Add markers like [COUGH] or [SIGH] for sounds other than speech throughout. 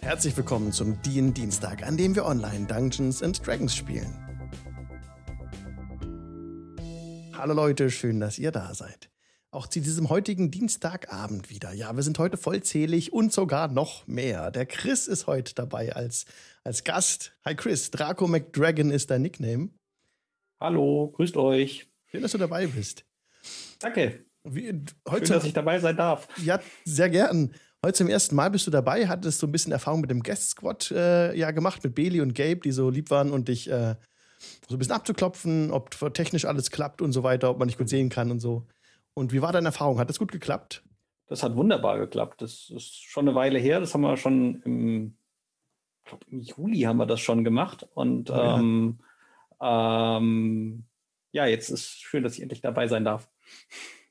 Herzlich willkommen zum DIN Dienstag, an dem wir online Dungeons and Dragons spielen. Hallo Leute, schön, dass ihr da seid. Auch zu diesem heutigen Dienstagabend wieder. Ja, wir sind heute vollzählig und sogar noch mehr. Der Chris ist heute dabei als, als Gast. Hi Chris, Draco McDragon ist dein Nickname. Hallo, grüßt euch. Schön, dass du dabei bist. Danke. Wie, heute, Schön, dass ich dabei sein darf. Ja, sehr gern. Heute zum ersten Mal bist du dabei, hattest so ein bisschen Erfahrung mit dem Guest Squad äh, ja gemacht, mit Bailey und Gabe, die so lieb waren und dich äh, so ein bisschen abzuklopfen, ob technisch alles klappt und so weiter, ob man dich gut sehen kann und so. Und wie war deine Erfahrung? Hat das gut geklappt? Das hat wunderbar geklappt. Das ist schon eine Weile her. Das haben wir schon im, ich glaube, im Juli haben wir das schon gemacht. Und ja. Ähm, ähm, ja, jetzt ist schön, dass ich endlich dabei sein darf.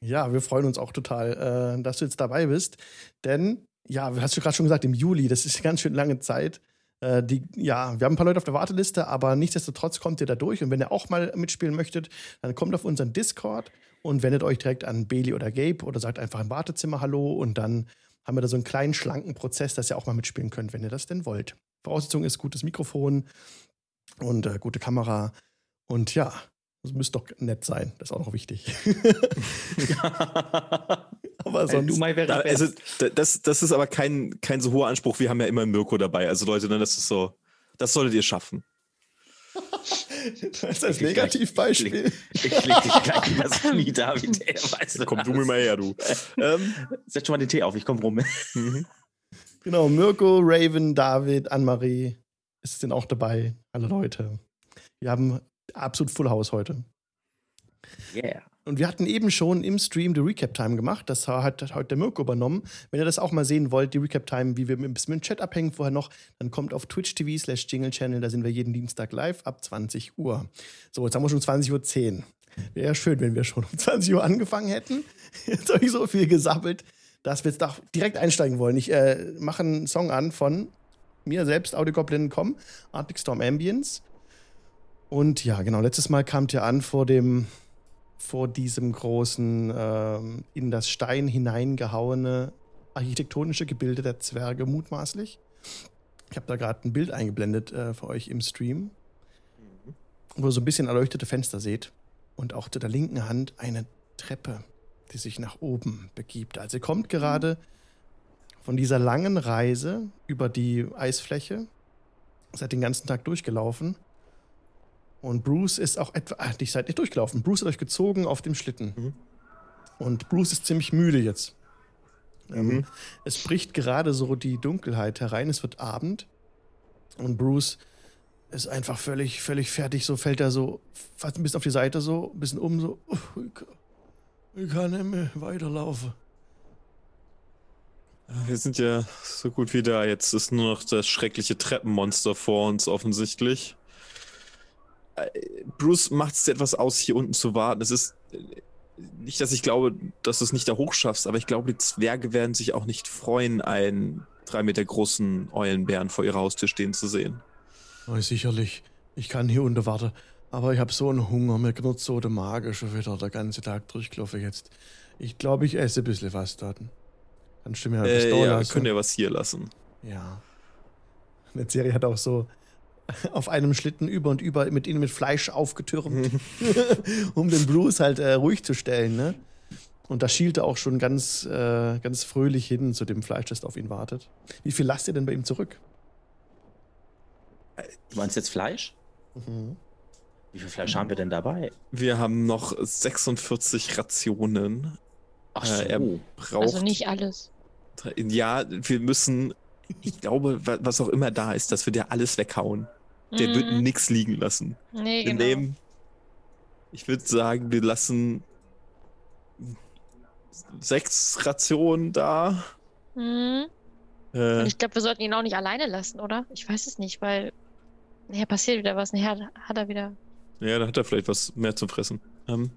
Ja, wir freuen uns auch total, äh, dass du jetzt dabei bist. Denn, ja, hast du gerade schon gesagt, im Juli, das ist eine [LAUGHS] ganz schön lange Zeit. Äh, die, ja, wir haben ein paar Leute auf der Warteliste, aber nichtsdestotrotz kommt ihr da durch. Und wenn ihr auch mal mitspielen möchtet, dann kommt auf unseren Discord und wendet euch direkt an Bailey oder Gabe oder sagt einfach im Wartezimmer Hallo und dann haben wir da so einen kleinen, schlanken Prozess, dass ihr auch mal mitspielen könnt, wenn ihr das denn wollt. Voraussetzung ist gutes Mikrofon und äh, gute Kamera. Und ja, das müsste doch nett sein. Das ist auch noch wichtig. [LAUGHS] aber sonst. Da, also, das, das ist aber kein, kein so hoher Anspruch. Wir haben ja immer Mirko dabei. Also, Leute, dann ist es so. Das solltet ihr schaffen. das ist das Negativbeispiel. Ich leg dich gleich in das Knie, David. Ey, [LAUGHS] weißt du Komm du mir mal her, du. ähm, Setz schon mal den Tee auf, ich komm rum. Mhm. Genau, Mirko, Raven, David, Annemarie sind auch dabei. Alle Leute. Wir haben absolut Full House heute. Yeah. Und wir hatten eben schon im Stream die Recap-Time gemacht. Das hat heute der Mirko übernommen. Wenn ihr das auch mal sehen wollt, die Recap-Time, wie wir ein bisschen mit dem Chat abhängen vorher noch, dann kommt auf Twitch TV slash Jingle Channel. Da sind wir jeden Dienstag live ab 20 Uhr. So, jetzt haben wir schon 20.10 Uhr. Wäre ja schön, wenn wir schon um 20 Uhr angefangen hätten. [LAUGHS] Jetzt habe ich so viel gesammelt, dass wir jetzt doch direkt einsteigen wollen. Ich äh, mache einen Song an von mir selbst, Audiogoblin.com, Arctic Storm Ambience. Und ja, genau, letztes Mal kamt ihr an vor dem, vor diesem großen, ähm, in das Stein hineingehauene architektonische Gebilde der Zwerge mutmaßlich. Ich habe da gerade ein Bild eingeblendet äh, für euch im Stream, wo ihr so ein bisschen erleuchtete Fenster seht und auch zu der linken Hand eine Treppe, die sich nach oben begibt. Also ihr kommt gerade von dieser langen Reise über die Eisfläche, seid den ganzen Tag durchgelaufen und Bruce ist auch etwa, ach, ich seid nicht durchgelaufen. Bruce hat euch gezogen auf dem Schlitten. Mhm. Und Bruce ist ziemlich müde jetzt. Ähm, mhm. Es bricht gerade so die Dunkelheit herein. Es wird Abend. Und Bruce ist einfach völlig, völlig fertig. So fällt er so fast ein bisschen auf die Seite, so ein bisschen um, so. Ich kann nicht mehr weiterlaufen. Wir sind ja so gut wie da. Jetzt ist nur noch das schreckliche Treppenmonster vor uns offensichtlich. Bruce macht es etwas aus, hier unten zu warten. Es ist äh, nicht, dass ich glaube, dass du es nicht da hochschaffst, aber ich glaube, die Zwerge werden sich auch nicht freuen, einen drei Meter großen Eulenbären vor ihrer Haustür stehen zu sehen. Oh, sicherlich. Ich kann hier unter warten. Aber ich habe so einen Hunger, mir knurrt so der Magen schon wieder der ganze Tag durchgelaufen jetzt. Ich glaube, ich esse ein bisschen was dort. Kannst du mir bisschen äh, ja, lassen? wir können ja was hier lassen. Ja. Eine Serie hat auch so [LAUGHS] auf einem Schlitten über und über mit ihnen mit Fleisch aufgetürmt, [LAUGHS] um den Bruce halt äh, ruhig zu stellen. Ne? Und da schielte auch schon ganz, äh, ganz fröhlich hin zu dem Fleisch, das auf ihn wartet. Wie viel lasst ihr denn bei ihm zurück? Du meinst jetzt Fleisch? Mhm. Wie viel Fleisch haben wir denn dabei? Wir haben noch 46 Rationen. Ach so. Äh, er braucht, also nicht alles. Ja, wir müssen, ich glaube, was auch immer da ist, dass wir dir alles weghauen. Der mhm. wird nichts liegen lassen. Nee, wir genau. Nehmen, ich würde sagen, wir lassen sechs Rationen da. Mhm. Äh, ich glaube, wir sollten ihn auch nicht alleine lassen, oder? Ich weiß es nicht, weil nachher passiert wieder was. Nachher hat er wieder. Ja, dann hat er vielleicht was mehr zum Fressen. Ähm,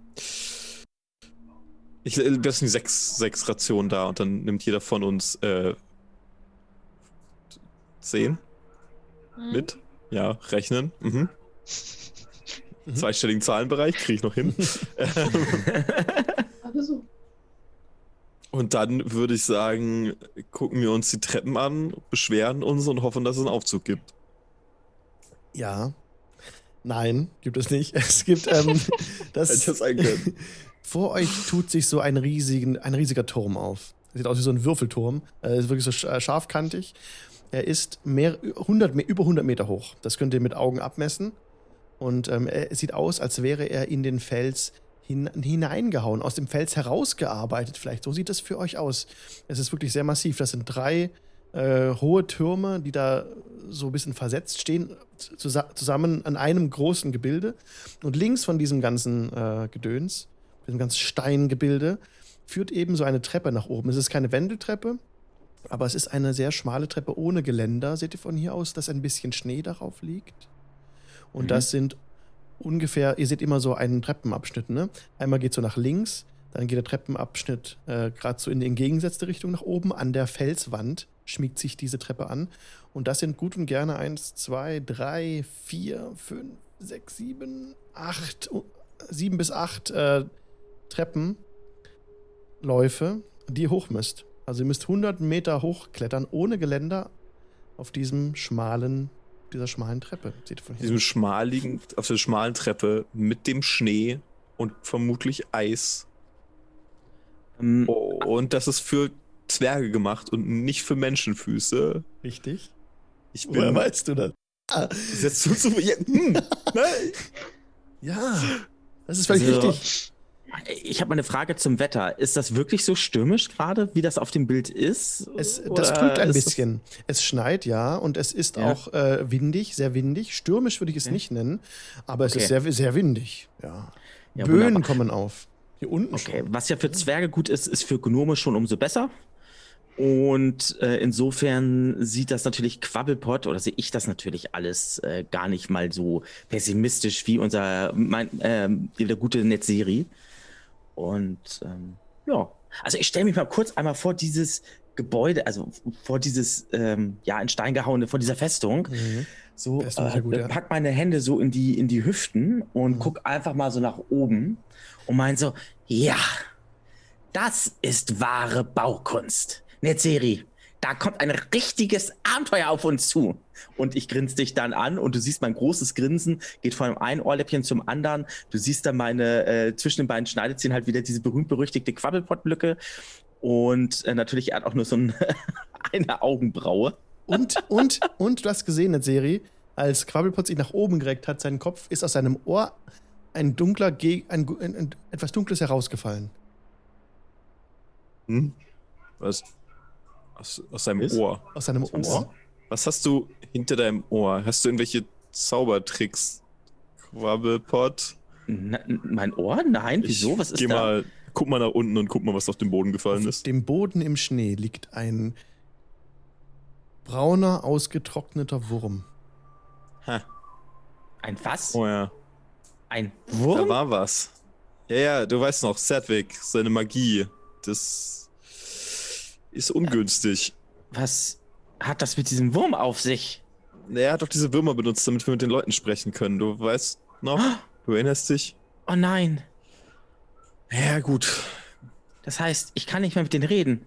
ich äh, lasse sechs, sechs Rationen da und dann nimmt jeder von uns äh, zehn mhm. mit. Ja, rechnen. Mhm. Mhm. Zweistelligen Zahlenbereich kriege ich noch hin. [LAUGHS] Also so. Und dann würde ich sagen, gucken wir uns die Treppen an, beschweren uns und hoffen, dass es einen Aufzug gibt. Ja. Nein, gibt es nicht. [LAUGHS] Es gibt ähm, [LAUGHS] das. Hätte ich das vor euch tut sich so ein, riesigen, ein riesiger Turm auf. Sieht aus wie so ein Würfelturm. Er ist wirklich so äh, scharfkantig. Er ist mehr, 100, über 100 Meter hoch. Das könnt ihr mit Augen abmessen. Und ähm, er sieht aus, als wäre er in den Fels hin, hineingehauen, aus dem Fels herausgearbeitet. Vielleicht so sieht das für euch aus. Es ist wirklich sehr massiv. Das sind drei äh, hohe Türme, die da so ein bisschen versetzt stehen, zusammen an einem großen Gebilde. Und links von diesem ganzen äh, Gedöns, diesem ganzen Steingebilde, führt eben so eine Treppe nach oben. Es ist keine Wendeltreppe, aber es ist eine sehr schmale Treppe ohne Geländer. Seht ihr von hier aus, dass ein bisschen Schnee darauf liegt? Und mhm. das sind ungefähr, ihr seht immer so einen Treppenabschnitt, ne? Einmal geht so nach links, dann geht der Treppenabschnitt äh, gerade so in die entgegengesetzte Richtung nach oben. An der Felswand schmiegt sich diese Treppe an. Und das sind gut und gerne eins, zwei, drei, vier, fünf, sechs, sieben, acht, sieben bis acht äh, Treppenläufe, die ihr hoch müsst. Also ihr müsst 100 Meter hochklettern ohne Geländer auf diesem schmalen dieser schmalen Treppe. Sieht von Diesem schmaligen, auf der schmalen Treppe mit dem Schnee und vermutlich Eis. Ähm, oh, und das ist für Zwerge gemacht und nicht für Menschenfüße. Richtig. Ich bin, Woher weißt du das? Ah. Setzt du zu. Ja, hm, [LAUGHS] ja, das ist völlig also, richtig. Ich habe mal eine Frage zum Wetter. Ist das wirklich so stürmisch gerade, wie das auf dem Bild ist? Es, das trügt ein bisschen. Es schneit, ja, und es ist ja. auch äh, windig, sehr windig. Stürmisch würde ich es okay. nicht nennen, aber es okay. ist sehr, sehr windig. Ja. ja Böen wunderbar. kommen auf. Hier unten okay. schon. Was ja für Zwerge gut ist, ist für Gnome schon umso besser. Und äh, insofern sieht das natürlich Quabbelpot oder sehe ich das natürlich alles äh, gar nicht mal so pessimistisch wie unser mein, äh, der gute Netzeri. Und ähm, ja, also ich stelle mich mal kurz einmal vor dieses Gebäude, also vor dieses ähm, ja in Stein gehauene, vor dieser Festung. Mhm. So, äh, gut, ja. pack meine Hände so in die in die Hüften und mhm. guck einfach mal so nach oben und mein so, ja, das ist wahre Baukunst. Netzeri, da kommt ein richtiges Abenteuer auf uns zu. Und ich grinse dich dann an und du siehst mein großes Grinsen, geht von einem Ohrläppchen zum anderen. Du siehst dann meine, äh, zwischen den beiden Schneidezähnen halt wieder diese berühmt-berüchtigte Quabbelpott-Lücke. Und äh, natürlich hat auch nur so ein, [LAUGHS] eine Augenbraue. Und, und, und du hast gesehen in der Serie, als Quabbelpott sich nach oben gereckt hat, sein Kopf ist aus seinem Ohr ein dunkler, ein, ein, ein etwas Dunkles herausgefallen. Hm? Was? Aus, aus seinem ist? Ohr. Aus seinem Ohr? Was hast du hinter deinem Ohr? Hast du irgendwelche Zaubertricks? Quabbelpot? mein Ohr? Nein, wieso? Was ist geh da? Mal, guck mal nach unten und guck mal, was auf dem Boden gefallen auf ist. Auf dem Boden im Schnee liegt ein brauner, ausgetrockneter Wurm. Ha. Ein was? Oh ja. Ein Wurm? Da war was. Ja, ja, du weißt noch, Sedwick, seine Magie. Das ist ungünstig. Was hat das mit diesem Wurm auf sich? Er hat doch diese Würmer benutzt, damit wir mit den Leuten sprechen können. Du weißt noch? Du erinnerst dich? Oh nein. Ja, gut. Das heißt, ich kann nicht mehr mit denen reden.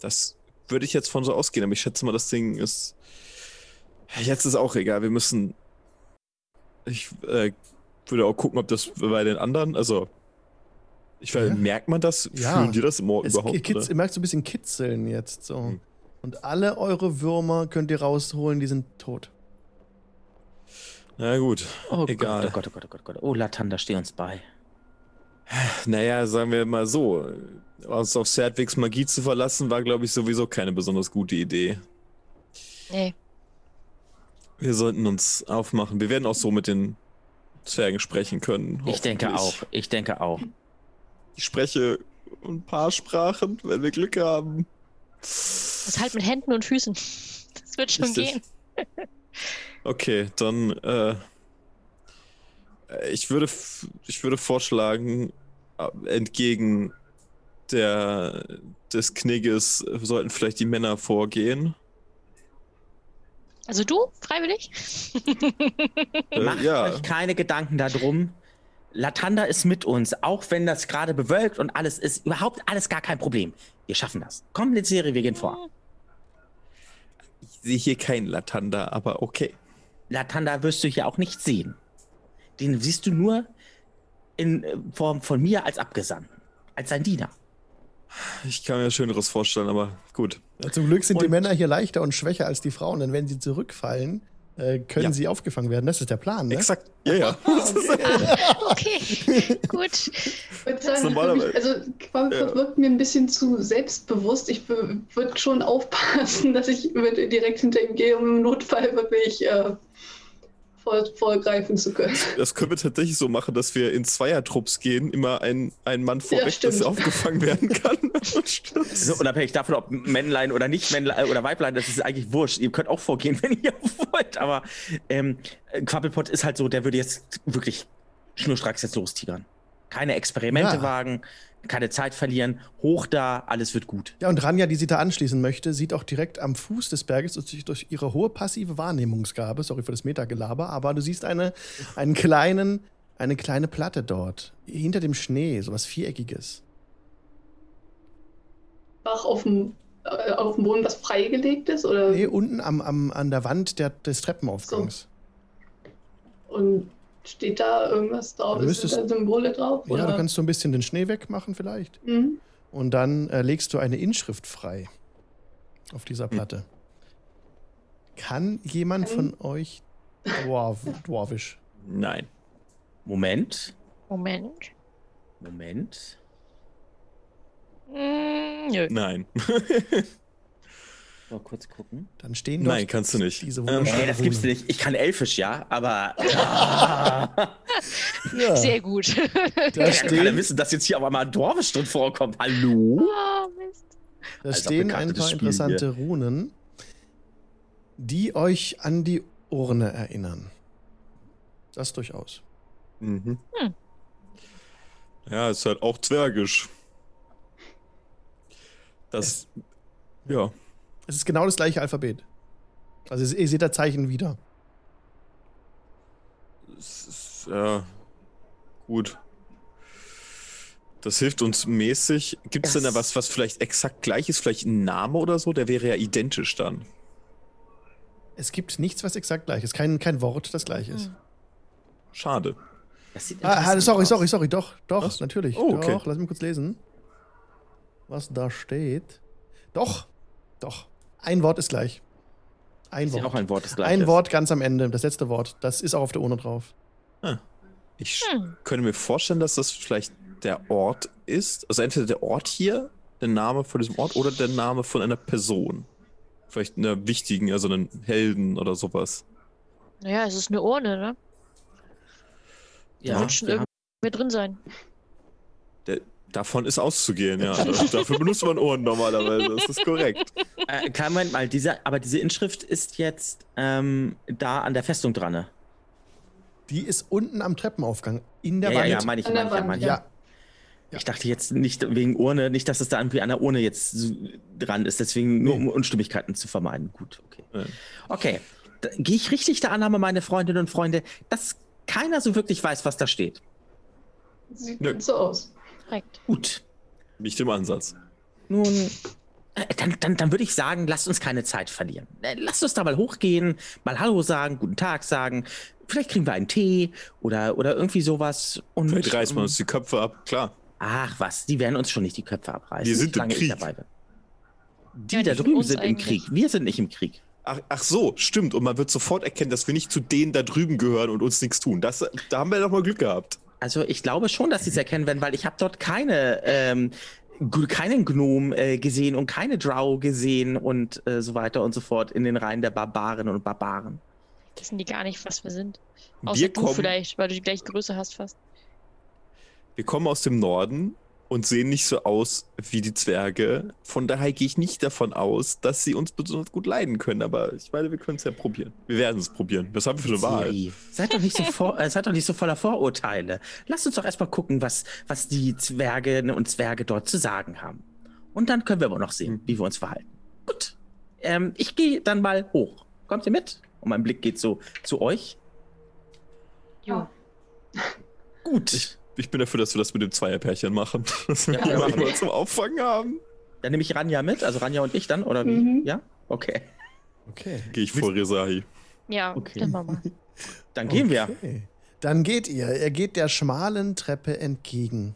Das würde ich jetzt von so ausgehen, aber ich schätze mal, das Ding ist. Jetzt ist auch egal. Wir müssen. Ich äh, würde auch gucken, ob das bei den anderen, also ich weiß, ja. merkt man das? Ja. Fühlen die das es überhaupt? Kitz, ihr merkt so ein bisschen Kitzeln jetzt so. Hm. Und alle eure Würmer könnt ihr rausholen, die sind tot. Na gut, oh egal. Gott, oh Gott, oh Gott, oh Gott, oh Latanda, steh uns bei. Naja, sagen wir mal so, uns auf Serdwigs Magie zu verlassen, war, glaube ich, sowieso keine besonders gute Idee. Nee. Wir sollten uns aufmachen. Wir werden auch so mit den Zwergen sprechen können. Ich denke auch, ich denke auch. Ich spreche ein paar Sprachen, wenn wir Glück haben. Das halt mit Händen und Füßen. Das wird schon Richtig. gehen. [LAUGHS] Okay, dann äh, ich würde ich würde vorschlagen, äh, entgegen der des Knigges sollten vielleicht die Männer vorgehen. Also du, freiwillig? [LAUGHS] Äh, Macht ja. euch keine Gedanken darum Latanda ist mit uns, auch wenn das gerade bewölkt und alles ist. Überhaupt alles gar kein Problem. Wir schaffen das. Komm, Serie, wir gehen vor. Ich sehe hier keinen Latanda, aber okay. Latanda wirst du hier auch nicht sehen. Den siehst du nur in äh, Form von mir als Abgesandten, als sein Diener. Ich kann mir Schöneres vorstellen, aber gut. Zum Glück sind und die Männer hier leichter und schwächer als die Frauen, denn wenn sie zurückfallen, äh, können ja. sie aufgefangen werden. Das ist der Plan, ne? Exakt. Ja, ja. [LAUGHS] [LAUGHS] okay, gut. Ich würde sagen, mich, also Quabbelpot ja. wirkt mir ein bisschen zu selbstbewusst. Ich würde schon aufpassen, [LAUGHS] dass ich direkt hinter ihm gehe, um im Notfall wirklich äh, vor, vorgreifen zu können. Das können wir tatsächlich so machen, dass wir in Zweiertrupps gehen, immer ein, ein Mann vorweg, ja, dass er aufgefangen werden kann. [LAUGHS] also unabhängig davon, ob Männlein oder nicht Männlein oder Weiblein, das ist eigentlich wurscht. Ihr könnt auch vorgehen, [LAUGHS] wenn ihr wollt. Aber ähm, Quabbelpot ist halt so, der würde jetzt wirklich schnurstracks jetzt lostigern. Keine Experimente ja. wagen, keine Zeit verlieren, hoch da, alles wird gut. Ja, und Ranja, die sie da anschließen möchte, sieht auch direkt am Fuß des Berges durch, durch ihre hohe passive Wahrnehmungsgabe, sorry für das Metagelaber, aber du siehst eine, einen kleinen, eine kleine Platte dort, hinter dem Schnee, sowas Viereckiges. Ach, auf dem, äh, auf dem Boden, was freigelegt ist? Oder? Nee, unten am, am, an der Wand der, des Treppenaufgangs. So. Und Steht da irgendwas drauf? Du müsstest, da Symbole drauf? Ja, oder? du kannst so ein bisschen den Schnee wegmachen vielleicht. Mhm. Und dann äh, legst du eine Inschrift frei auf dieser Platte. Mhm. Kann jemand von euch Dwarf, Dwarfisch? Nein. Moment. Moment. Moment. Mm, nö. Nein. [LAUGHS] Mal kurz gucken. Dann stehen Nein, kannst du nicht. Diese ähm, nee, das gibt's nicht. Ich kann Elfisch, ja, aber. Ja. [LAUGHS] ja. Sehr gut. Da ich stehen, alle wissen, dass jetzt hier aber mal ein Dorfisch drin vorkommt. Hallo? Oh, Mist. Da Als stehen ein paar interessante hier. Runen, die euch an die Urne erinnern. Das durchaus. Mhm. Hm. Ja, ist halt auch zwergisch. Das. Es, ja. Es ist genau das gleiche Alphabet. Also ihr seht da Zeichen wieder. Es ist, ja, gut. Das hilft uns mäßig. Gibt es denn da was, was vielleicht exakt gleich ist? Vielleicht ein Name oder so? Der wäre ja identisch dann. Es gibt nichts, was exakt gleich ist. Kein, kein Wort, das gleich ist. Hm. Schade. Ah, sorry, sorry, sorry. Doch, doch, was? natürlich. Oh, okay. Doch, lass mich kurz lesen. Was da steht. Doch, doch. Ein Wort ist gleich. Ein ist Wort. Auch ein Wort ist gleich. Ein ist. Wort ganz am Ende, das letzte Wort. Das ist auch auf der Urne drauf. Ah. Ich hm. könnte mir vorstellen, dass das vielleicht der Ort ist. Also entweder der Ort hier, der Name von diesem Ort, oder der Name von einer Person. Vielleicht einer wichtigen, also einen Helden oder sowas. Naja, es ist eine Urne, ne? Ja, da wird schon irgendwie drin sein. Der, Davon ist auszugehen, ja. [LAUGHS] Dafür benutzt man Ohren normalerweise. Das ist korrekt. Äh, kann man mal, diese, aber diese Inschrift ist jetzt ähm, da an der Festung dran, ne? Die ist unten am Treppenaufgang in der ja, Wand. Ja, ja, meine ich, meine ich, ja, meine ich. Ja. Ich dachte jetzt nicht wegen Urne, nicht, dass es da irgendwie an der Urne jetzt dran ist, deswegen nur um Unstimmigkeiten zu vermeiden. Gut, okay. Ja. Okay, gehe ich richtig der Annahme, meine Freundinnen und Freunde, dass keiner so wirklich weiß, was da steht? Sieht Nö. so aus. Korrekt. Gut. Nicht im Ansatz. Nun, äh, dann, dann, dann würde ich sagen, lasst uns keine Zeit verlieren. Äh, lasst uns da mal hochgehen, mal Hallo sagen, guten Tag sagen. Vielleicht kriegen wir einen Tee oder, oder irgendwie sowas. Und, Vielleicht reißen wir uns die Köpfe ab, klar. Ach was, die werden uns schon nicht die Köpfe abreißen. Wir sind im Krieg. Die ja, da drüben sind eigentlich. im Krieg. Wir sind nicht im Krieg. Ach, ach, so, stimmt. Und man wird sofort erkennen, dass wir nicht zu denen da drüben gehören und uns nichts tun. Das, da haben wir doch mal Glück gehabt. Also ich glaube schon, dass sie es erkennen werden, weil ich habe dort keine ähm, keinen Gnom äh, gesehen und keine Drow gesehen und äh, so weiter und so fort in den Reihen der Barbaren und Barbaren. Wissen die gar nicht, was wir sind. Außer wir du vielleicht, weil du die gleiche Größe hast fast. Wir kommen aus dem Norden und sehen nicht so aus wie die Zwerge. Von daher gehe ich nicht davon aus, dass sie uns besonders gut leiden können. Aber ich meine, wir können es ja probieren. Wir werden es probieren. Was haben wir für eine Wahl? Seid doch, nicht so vor, äh, seid doch nicht so voller Vorurteile. Lasst uns doch erstmal gucken, was, was die Zwerge und Zwerge dort zu sagen haben. Und dann können wir aber noch sehen, hm. wie wir uns verhalten. Gut. Ähm, ich gehe dann mal hoch. Kommt ihr mit? Und mein Blick geht so zu euch. Ja. Gut. Ich, ich, bin dafür, dass wir das mit dem Zweierpärchen machen. [LAUGHS] Dass wir ja, machen wir zum Auffangen haben. Dann nehme ich Ranja mit, also Ranja und ich dann, oder wie? Mhm. Ja? Okay. Okay. Gehe ich vor Resahi. Ja, okay. dann machen wir. Dann gehen okay. wir. Dann geht ihr. Er geht der schmalen Treppe entgegen,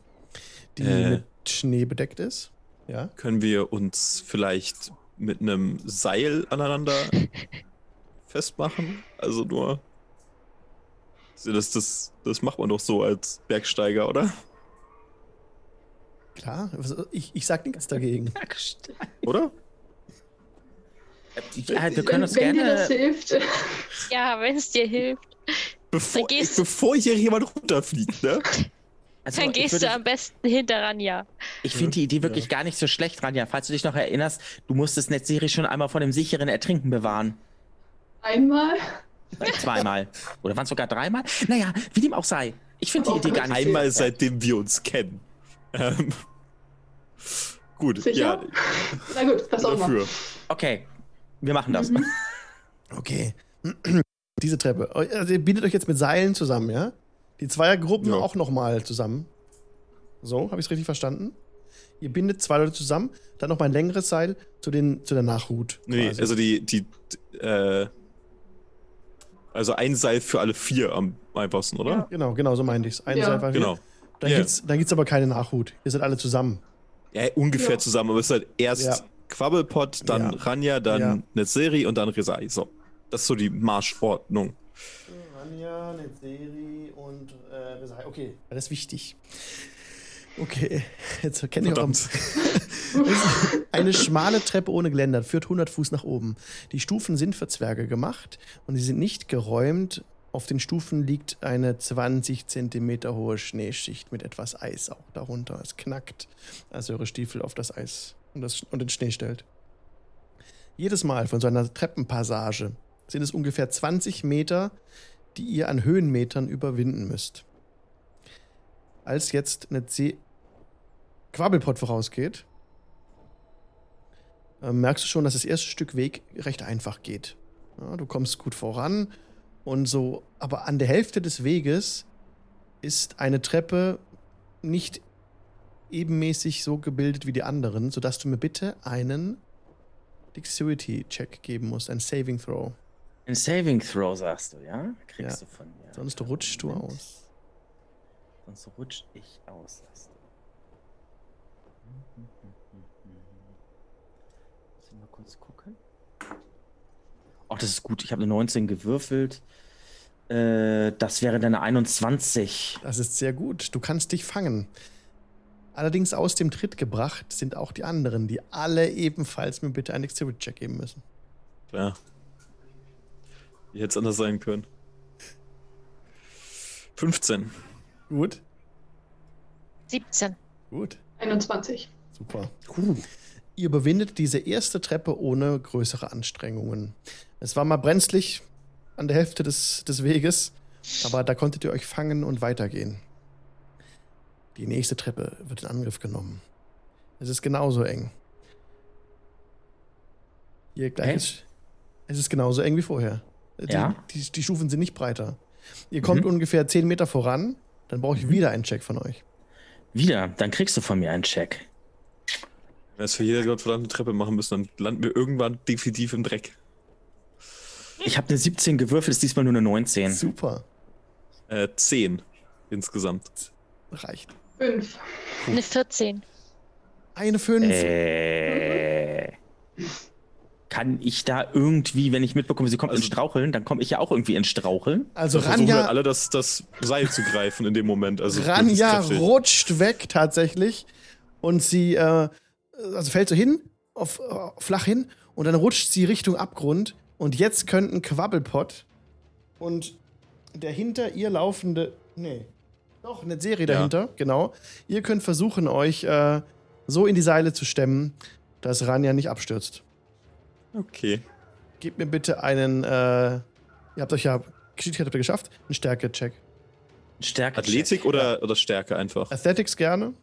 die äh, mit Schnee bedeckt ist. Ja. Können wir uns vielleicht mit einem Seil aneinander [LAUGHS] festmachen? Also nur. Das, das, das macht man doch so als Bergsteiger, oder? Klar, ich, ich sag nichts dagegen. [LAUGHS] Bergsteiger. Oder? Ja, wir können uns wenn gerne. Dir das hilft. [LAUGHS] Ja, wenn es dir hilft. Bevor, bevor hier jemand runterfliegt, ne? Also, dann gehst würde, du am besten hinter Ranja. Ich finde die Idee wirklich ja. gar nicht so schlecht, Ranja. Falls du dich noch erinnerst, du musstest Netzserie schon einmal vor dem sicheren Ertrinken bewahren. Einmal? Zweimal. Oder waren es sogar dreimal? Naja, wie dem auch sei. Ich finde die oh, Idee gar nicht Einmal, seitdem wir uns kennen. Ähm, gut, Sicher? ja. Na gut, was auch immer. Okay, wir machen das. Mhm. Okay. [CLEARS THROAT] Diese Treppe. Also ihr bindet euch jetzt mit Seilen zusammen, ja? Die Zweiergruppen ja. auch nochmal zusammen. So, habe ich es richtig verstanden? Ihr bindet zwei Leute zusammen, dann nochmal ein längeres Seil zu, den, zu der Nachhut. Nee, quasi. also die, die, äh, also ein Seil für alle vier am einfachsten, oder? Ja, genau, genau, so meinte ich es. Ein ja. Seil für genau. Dann, yeah. gibt's, dann gibt's aber keine Nachhut. Ihr seid alle zusammen. Ja, ungefähr ja. zusammen, aber es ist halt erst Quabbelpot, dann Ranja, dann Netzeri und dann Resai. So. Das ist so die Marschordnung. Ranja, Netzeri und äh, Resai. Okay, das ist wichtig. Okay, [LAUGHS] jetzt kenne ich auch. [LAUGHS] Eine schmale Treppe ohne Geländer führt 100 Fuß nach oben. Die Stufen sind für Zwerge gemacht und sie sind nicht geräumt. Auf den Stufen liegt eine 20 Zentimeter hohe Schneeschicht mit etwas Eis auch darunter. Es knackt, als eure Stiefel auf das Eis und, das, und den Schnee stellt. Jedes Mal von so einer Treppenpassage sind es ungefähr 20 Meter, die ihr an Höhenmetern überwinden müsst. Als jetzt eine Quabbelpott vorausgeht, äh, merkst du schon, dass das erste Stück Weg recht einfach geht. Ja, du kommst gut voran und so, aber an der Hälfte des Weges ist eine Treppe nicht ebenmäßig so gebildet wie die anderen, sodass du mir bitte einen Dexterity-Check geben musst, ein Saving Throw. Ein Saving Throw, sagst du, ja? Kriegst ja. du von mir. Sonst rutschst du aus. Sonst rutsch ich aus, sagst du. Ich mal kurz gucken. Ach, das ist gut. Ich habe eine 19 gewürfelt. Äh, das wäre dann eine 21. Das ist sehr gut. Du kannst dich fangen. Allerdings aus dem Tritt gebracht sind auch die anderen, die alle ebenfalls mir bitte einen Dexterity-Check geben müssen. Klar. Wie hätte es anders sein können? 15. Gut. 17. Gut. 21. Super. Uh. Ihr überwindet diese erste Treppe ohne größere Anstrengungen. Es war mal brenzlig an der Hälfte des, des Weges, aber da konntet ihr euch fangen und weitergehen. Die nächste Treppe wird in Angriff genommen. Es ist genauso eng. Hier gleich ist, es ist genauso eng wie vorher. Die, ja? die, die Stufen sind nicht breiter. Ihr kommt mhm. ungefähr 10 Meter voran, dann brauche ich mhm. wieder einen Check von euch. Wieder? Dann kriegst du von mir einen Check. Wenn wir es für jede gottverdammte Treppe machen müssen, dann landen wir irgendwann definitiv im Dreck. Ich habe eine 17 gewürfelt, ist diesmal nur eine 19. Super. Äh, 10 insgesamt. Reicht. Fünf. Eine 14. Eine 5. Äh, kann ich da irgendwie, wenn ich mitbekomme, sie kommt also, in Straucheln, dann komme ich ja auch irgendwie in Straucheln. Also Ranja. Versuchen wir alle das, das Seil zu greifen in dem Moment. Also Ranja rutscht weg tatsächlich und sie äh, also fällt so hin, auf, auf, äh, flach hin und dann rutscht sie Richtung Abgrund und jetzt könnten Quabbelpot und der hinter ihr laufende. Nee. Doch, eine Serie dahinter, ja. genau. Ihr könnt versuchen, euch äh, so in die Seile zu stemmen, dass Ranja nicht abstürzt. Okay. Gebt mir bitte einen, äh, ihr habt euch ja, Geschicklichkeit habt ihr geschafft, einen Stärke-Check. Stärke Athletik oder, ja. oder Stärke einfach? Athletics gerne.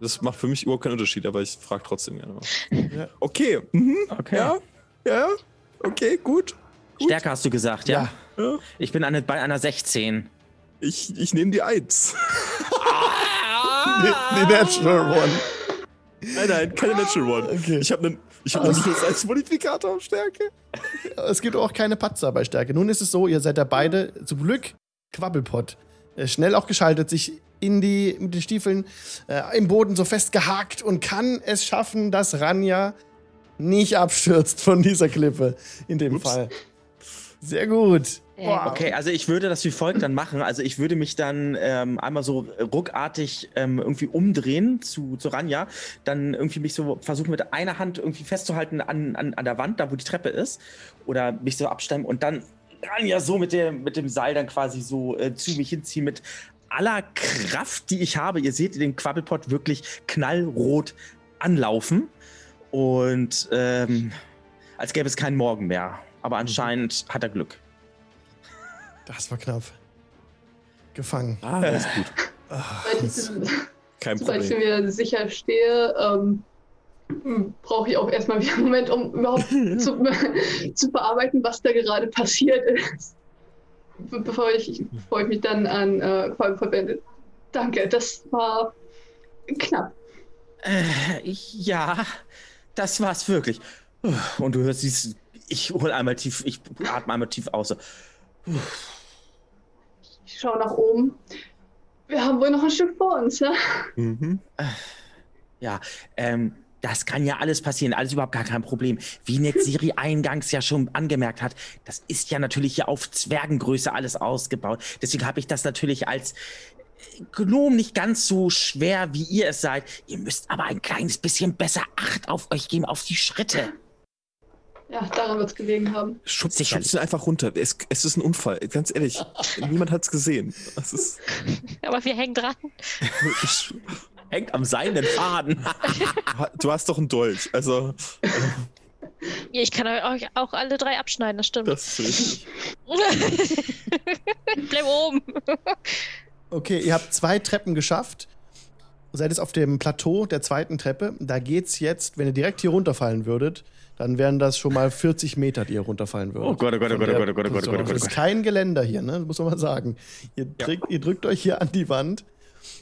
Das macht für mich überhaupt keinen Unterschied, aber ich frage trotzdem gerne mal. [LAUGHS] Ja. Okay. Mhm. okay. Ja. Ja. Okay, gut. gut. Stärke hast du gesagt, ja? ja. Ich bin eine, bei einer 16. Ich, ich nehme die Eins. [LAUGHS] die, die Natural One. Nein, nein, keine Natural One. Okay. Ich habe einen ich habe das als Modifikator auf Stärke. Es gibt auch keine Patzer bei Stärke. Nun ist es so, ihr seid ja beide zum Glück Quabbelpot. Äh, schnell auch geschaltet, sich in die, mit den Stiefeln äh, im Boden so festgehakt und kann es schaffen, dass Ranja nicht abstürzt von dieser Klippe. In dem Ups. Fall. Sehr gut. Wow. Okay, also ich würde das wie folgt dann machen. Also ich würde mich dann ähm, einmal so ruckartig ähm, irgendwie umdrehen zu, zu Ranja, dann irgendwie mich so versuchen mit einer Hand irgendwie festzuhalten an, an, an der Wand, da wo die Treppe ist, oder mich so abstemmen und dann Ranja so mit, der, mit dem Seil dann quasi so äh, zu mich hinziehen mit aller Kraft, die ich habe. Ihr seht den Quabbelpot wirklich knallrot anlaufen und ähm, als gäbe es keinen Morgen mehr. Aber anscheinend hat er Glück. Das war knapp. Gefangen. Ah, das ist gut. Ach, Kein Problem. Sobald ich mir sicher stehe, ähm, brauche ich auch erstmal wieder einen Moment, um überhaupt [LAUGHS] zu, [LAUGHS] zu bearbeiten, was da gerade passiert ist. Bevor ich, bevor ich mich dann an äh, Qualm verwende. Danke, das war knapp. Äh, ja, das war's wirklich. Und du hörst dieses, ich hol einmal tief, ich atme einmal tief aus. Ich schaue nach oben. Wir haben wohl noch ein Stück vor uns, ja? Mhm. Ja, ähm, das kann ja alles passieren, alles überhaupt gar kein Problem. Wie Netziri [LAUGHS] eingangs ja schon angemerkt hat, das ist ja natürlich hier auf Zwergengröße alles ausgebaut. Deswegen habe ich das natürlich als Gnom nicht ganz so schwer, wie ihr es seid. Ihr müsst aber ein kleines bisschen besser Acht auf euch geben, auf die Schritte. Ja, daran wird es gelegen haben. Schubst, schubst ihn einfach runter. Es, es, ist ein Unfall. Ganz ehrlich, [LAUGHS] niemand hat es gesehen. [LAUGHS] Aber wir hängen dran. [LAUGHS] Hängt am seinen Faden. du hast doch einen Dolch. Also. Ja, ich kann euch auch alle drei abschneiden, das stimmt. Das ist Bleib oben. Okay, ihr habt zwei Treppen geschafft. Seid jetzt auf dem Plateau der zweiten Treppe. Da geht's jetzt, wenn ihr direkt hier runterfallen würdet, dann wären das schon mal 40 Meter, die ihr runterfallen würdet. Oh Gott, oh Gott, oh Gott, oh Gott, oh Gott, oh Gott, oh Gott. Das ist kein Geländer hier, ne? muss man mal sagen. Ihr, drückt, ja. ihr drückt euch hier an die Wand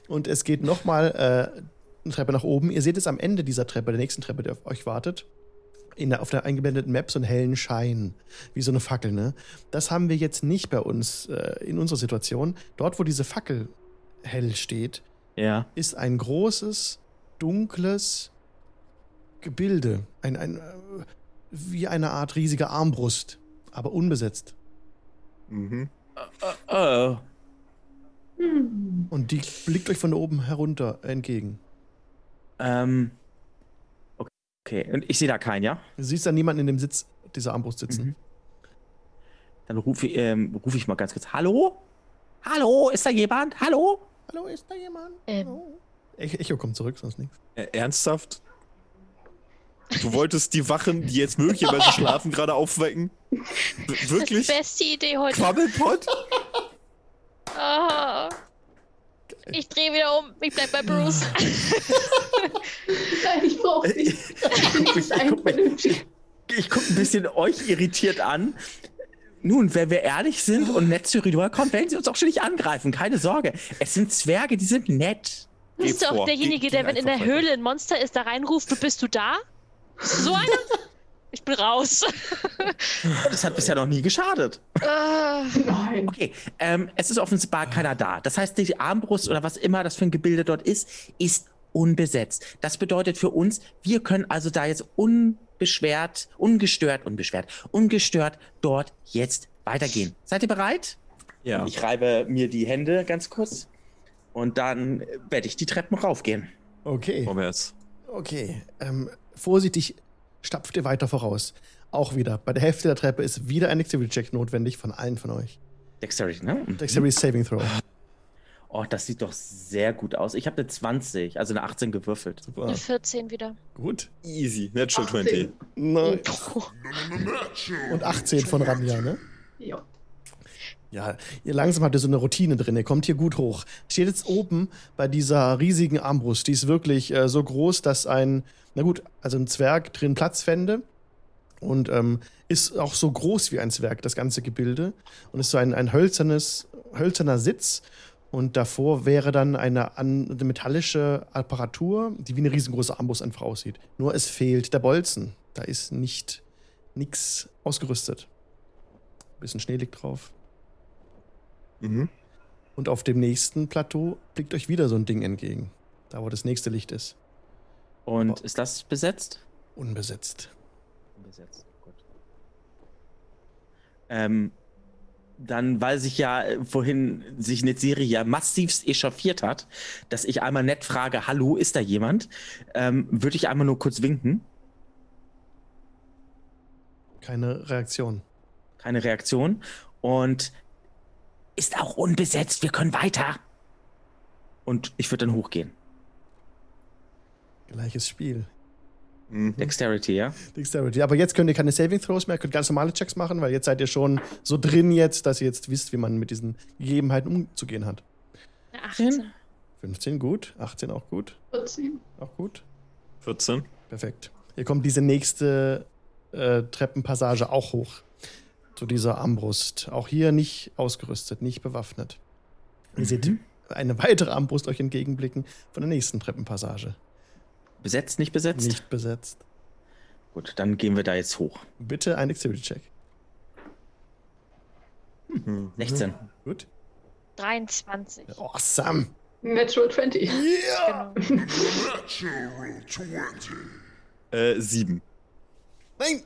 und es geht nochmal äh, eine Treppe nach oben. Ihr seht es am Ende dieser Treppe, der nächsten Treppe, die auf euch wartet. In der, auf der eingeblendeten Map so einen hellen Schein, wie so eine Fackel, ne? Das haben wir jetzt nicht bei uns äh, in unserer Situation. Dort, wo diese Fackel hell steht, ja. ist ein großes, dunkles, Gebilde, ein, ein, äh, wie eine Art riesige Armbrust, aber unbesetzt. Mhm. Uh, uh, uh. Und die blickt euch von oben herunter entgegen. Ähm. Okay, und ich sehe da keinen, ja? Du siehst da niemanden in dem Sitz dieser Armbrust sitzen. Mhm. Dann rufe ähm, ruf ich mal ganz kurz. Hallo? Hallo, ist da jemand? Hallo? Hallo, ist da jemand? Ähm. Hallo? Echo kommt zurück, sonst nichts. Äh, ernsthaft? Du wolltest die Wachen, die jetzt möglicherweise [LAUGHS] schlafen, gerade aufwecken? Wirklich? Das ist die beste Idee heute. Quabbelpot? Oh. Ich drehe wieder um. Ich bleib bei Bruce. [LAUGHS] Nein, ich brauche [LAUGHS] nicht. Ich, ich, ich, ich gucke ein bisschen euch irritiert an. Nun, wenn wir ehrlich sind und nett zu Ridua kommen, werden sie uns auch schon nicht angreifen. Keine Sorge. Es sind Zwerge, die sind nett. Bist du auch derjenige, der, wenn in der Höhle ein Monster ist, da reinruft, du bist du da? So einer? [LAUGHS] Ich bin raus. [LAUGHS] das hat bisher noch nie geschadet. Uh, nein. Okay, ähm, es ist offenbar keiner da. Das heißt, die Armbrust oder was immer das für ein Gebilde dort ist, ist unbesetzt. Das bedeutet für uns, wir können also da jetzt unbeschwert, ungestört, unbeschwert, ungestört dort jetzt weitergehen. Seid ihr bereit? Ja. Ich reibe mir die Hände ganz kurz und dann werde ich die Treppen raufgehen. Okay. Vorwärts. Okay. Ähm, vorsichtig stapft ihr weiter voraus. Auch wieder. Bei der Hälfte der Treppe ist wieder ein Dexterity-Check notwendig von allen von euch. Dexterity, ne? Dexterity Saving Throw. Oh, das sieht doch sehr gut aus. Ich habe eine 20, also eine 18 gewürfelt. Super. Eine 14 wieder. Gut. Easy. Natural 18. 20. Nice. [LAUGHS] Und 18 von Ranja, ne? Ja. Ja, langsam habt ihr so eine Routine drin. Ihr kommt hier gut hoch. Steht jetzt oben bei dieser riesigen Armbrust. Die ist wirklich äh, so groß, dass ein, na gut, also ein Zwerg drin Platz fände. Und ähm, ist auch so groß wie ein Zwerg, das ganze Gebilde. Und ist so ein, ein hölzernes, hölzerner Sitz und davor wäre dann eine, eine metallische Apparatur, die wie eine riesengroße Armbrust einfach aussieht. Nur es fehlt der Bolzen. Da ist nicht nichts ausgerüstet. Ein bisschen Schnee liegt drauf. Mhm. Und auf dem nächsten Plateau blickt euch wieder so ein Ding entgegen. Da, wo das nächste Licht ist. Und Aber ist das besetzt? Unbesetzt. Unbesetzt, gut. Ähm, dann, weil sich ja äh, vorhin sich eine Serie ja massivst echauffiert hat, dass ich einmal nett frage, hallo, ist da jemand? Ähm, Würde ich einmal nur kurz winken. Keine Reaktion. Keine Reaktion. Und ist auch unbesetzt, wir können weiter. Und ich würde dann hochgehen. Gleiches Spiel. Mhm. Dexterity, ja? Dexterity. Aber jetzt könnt ihr keine Saving Throws mehr, könnt ganz normale Checks machen, weil jetzt seid ihr schon so drin jetzt, dass ihr jetzt wisst, wie man mit diesen Gegebenheiten umzugehen hat. 18. 15, gut. 18 auch gut. 14. Auch gut. 14. Perfekt. Ihr kommt diese nächste äh, Treppenpassage auch hoch. Zu dieser Armbrust. Auch hier nicht ausgerüstet, nicht bewaffnet. Ihr mhm. seht eine weitere Armbrust euch entgegenblicken von der nächsten Treppenpassage. Besetzt, nicht besetzt? Nicht besetzt. Gut, dann gehen wir da jetzt hoch. Bitte ein Activity-Check. Mhm. 16. Gut. 23. Awesome. Natural 20. Yeah. Genau. [LAUGHS] Natural 20. Äh, 7. Nein!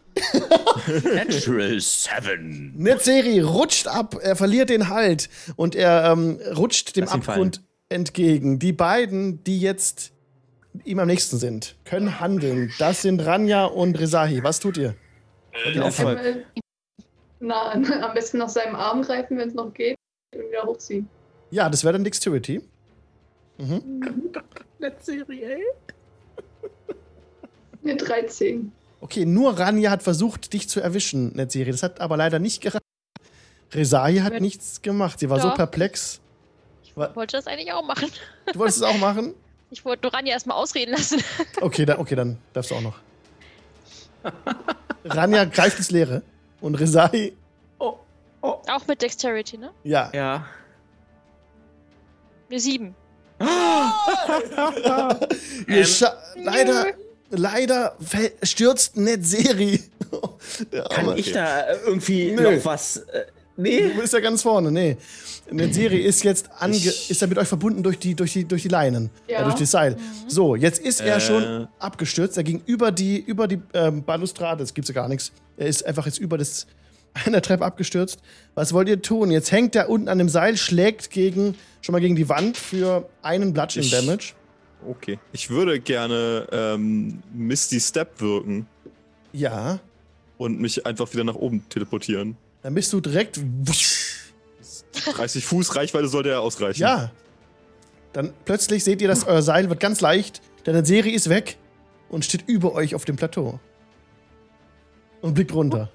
Natural 7. Netzeri rutscht ab, er verliert den Halt und er ähm, rutscht dem Abgrund entgegen. Die beiden, die jetzt ihm am nächsten sind, können handeln. Das sind Ranja und Rezahi. Was tut ihr? Äh, na, am besten nach seinem Arm greifen, wenn es noch geht, und wieder hochziehen. Ja, das wäre dann Dexterity. Mhm. Serie, Eine 13. Okay, nur Ranja hat versucht, dich zu erwischen, Netzeri. Das hat aber leider nicht gereicht. Rezahi hat nichts gemacht. Sie war Doch. so perplex. Ich wollte das eigentlich auch machen. Du wolltest es auch machen? [LAUGHS] Ich wollte Doranja erstmal ausreden lassen. [LAUGHS] Okay, da, okay, dann darfst du auch noch. [LAUGHS] Ranja greift ins Leere und Rezai. Oh, oh. Auch mit Dexterity, ne? Ja. Ja. Eine sieben. ähm, leider, leider stürzt Netzeri. [LAUGHS] Kann ich da irgendwie Nö. noch was. Äh, nee. Du bist ja ganz vorne, nee. Eine Serie ist jetzt ange ist er mit euch verbunden durch die, durch die, durch die Leinen, ja. äh, durch das Seil. Mhm. So, jetzt ist er äh. schon abgestürzt. Er ging über die, über die ähm, Balustrade. Das gibt's ja gar nichts. Er ist einfach jetzt über das [LAUGHS] an der Treppe abgestürzt. Was wollt ihr tun? Jetzt hängt er unten an dem Seil, schlägt gegen schon mal gegen die Wand für einen Bludgeon Damage. Okay. Ich würde gerne ähm, Misty Step wirken. Ja. Und mich einfach wieder nach oben teleportieren. Dann bist du direkt 30 Fuß Reichweite sollte er ausreichen. Ja. Dann plötzlich seht ihr, dass euer Seil wird ganz leicht, denn der Serie ist weg und steht über euch auf dem Plateau. Und blickt runter.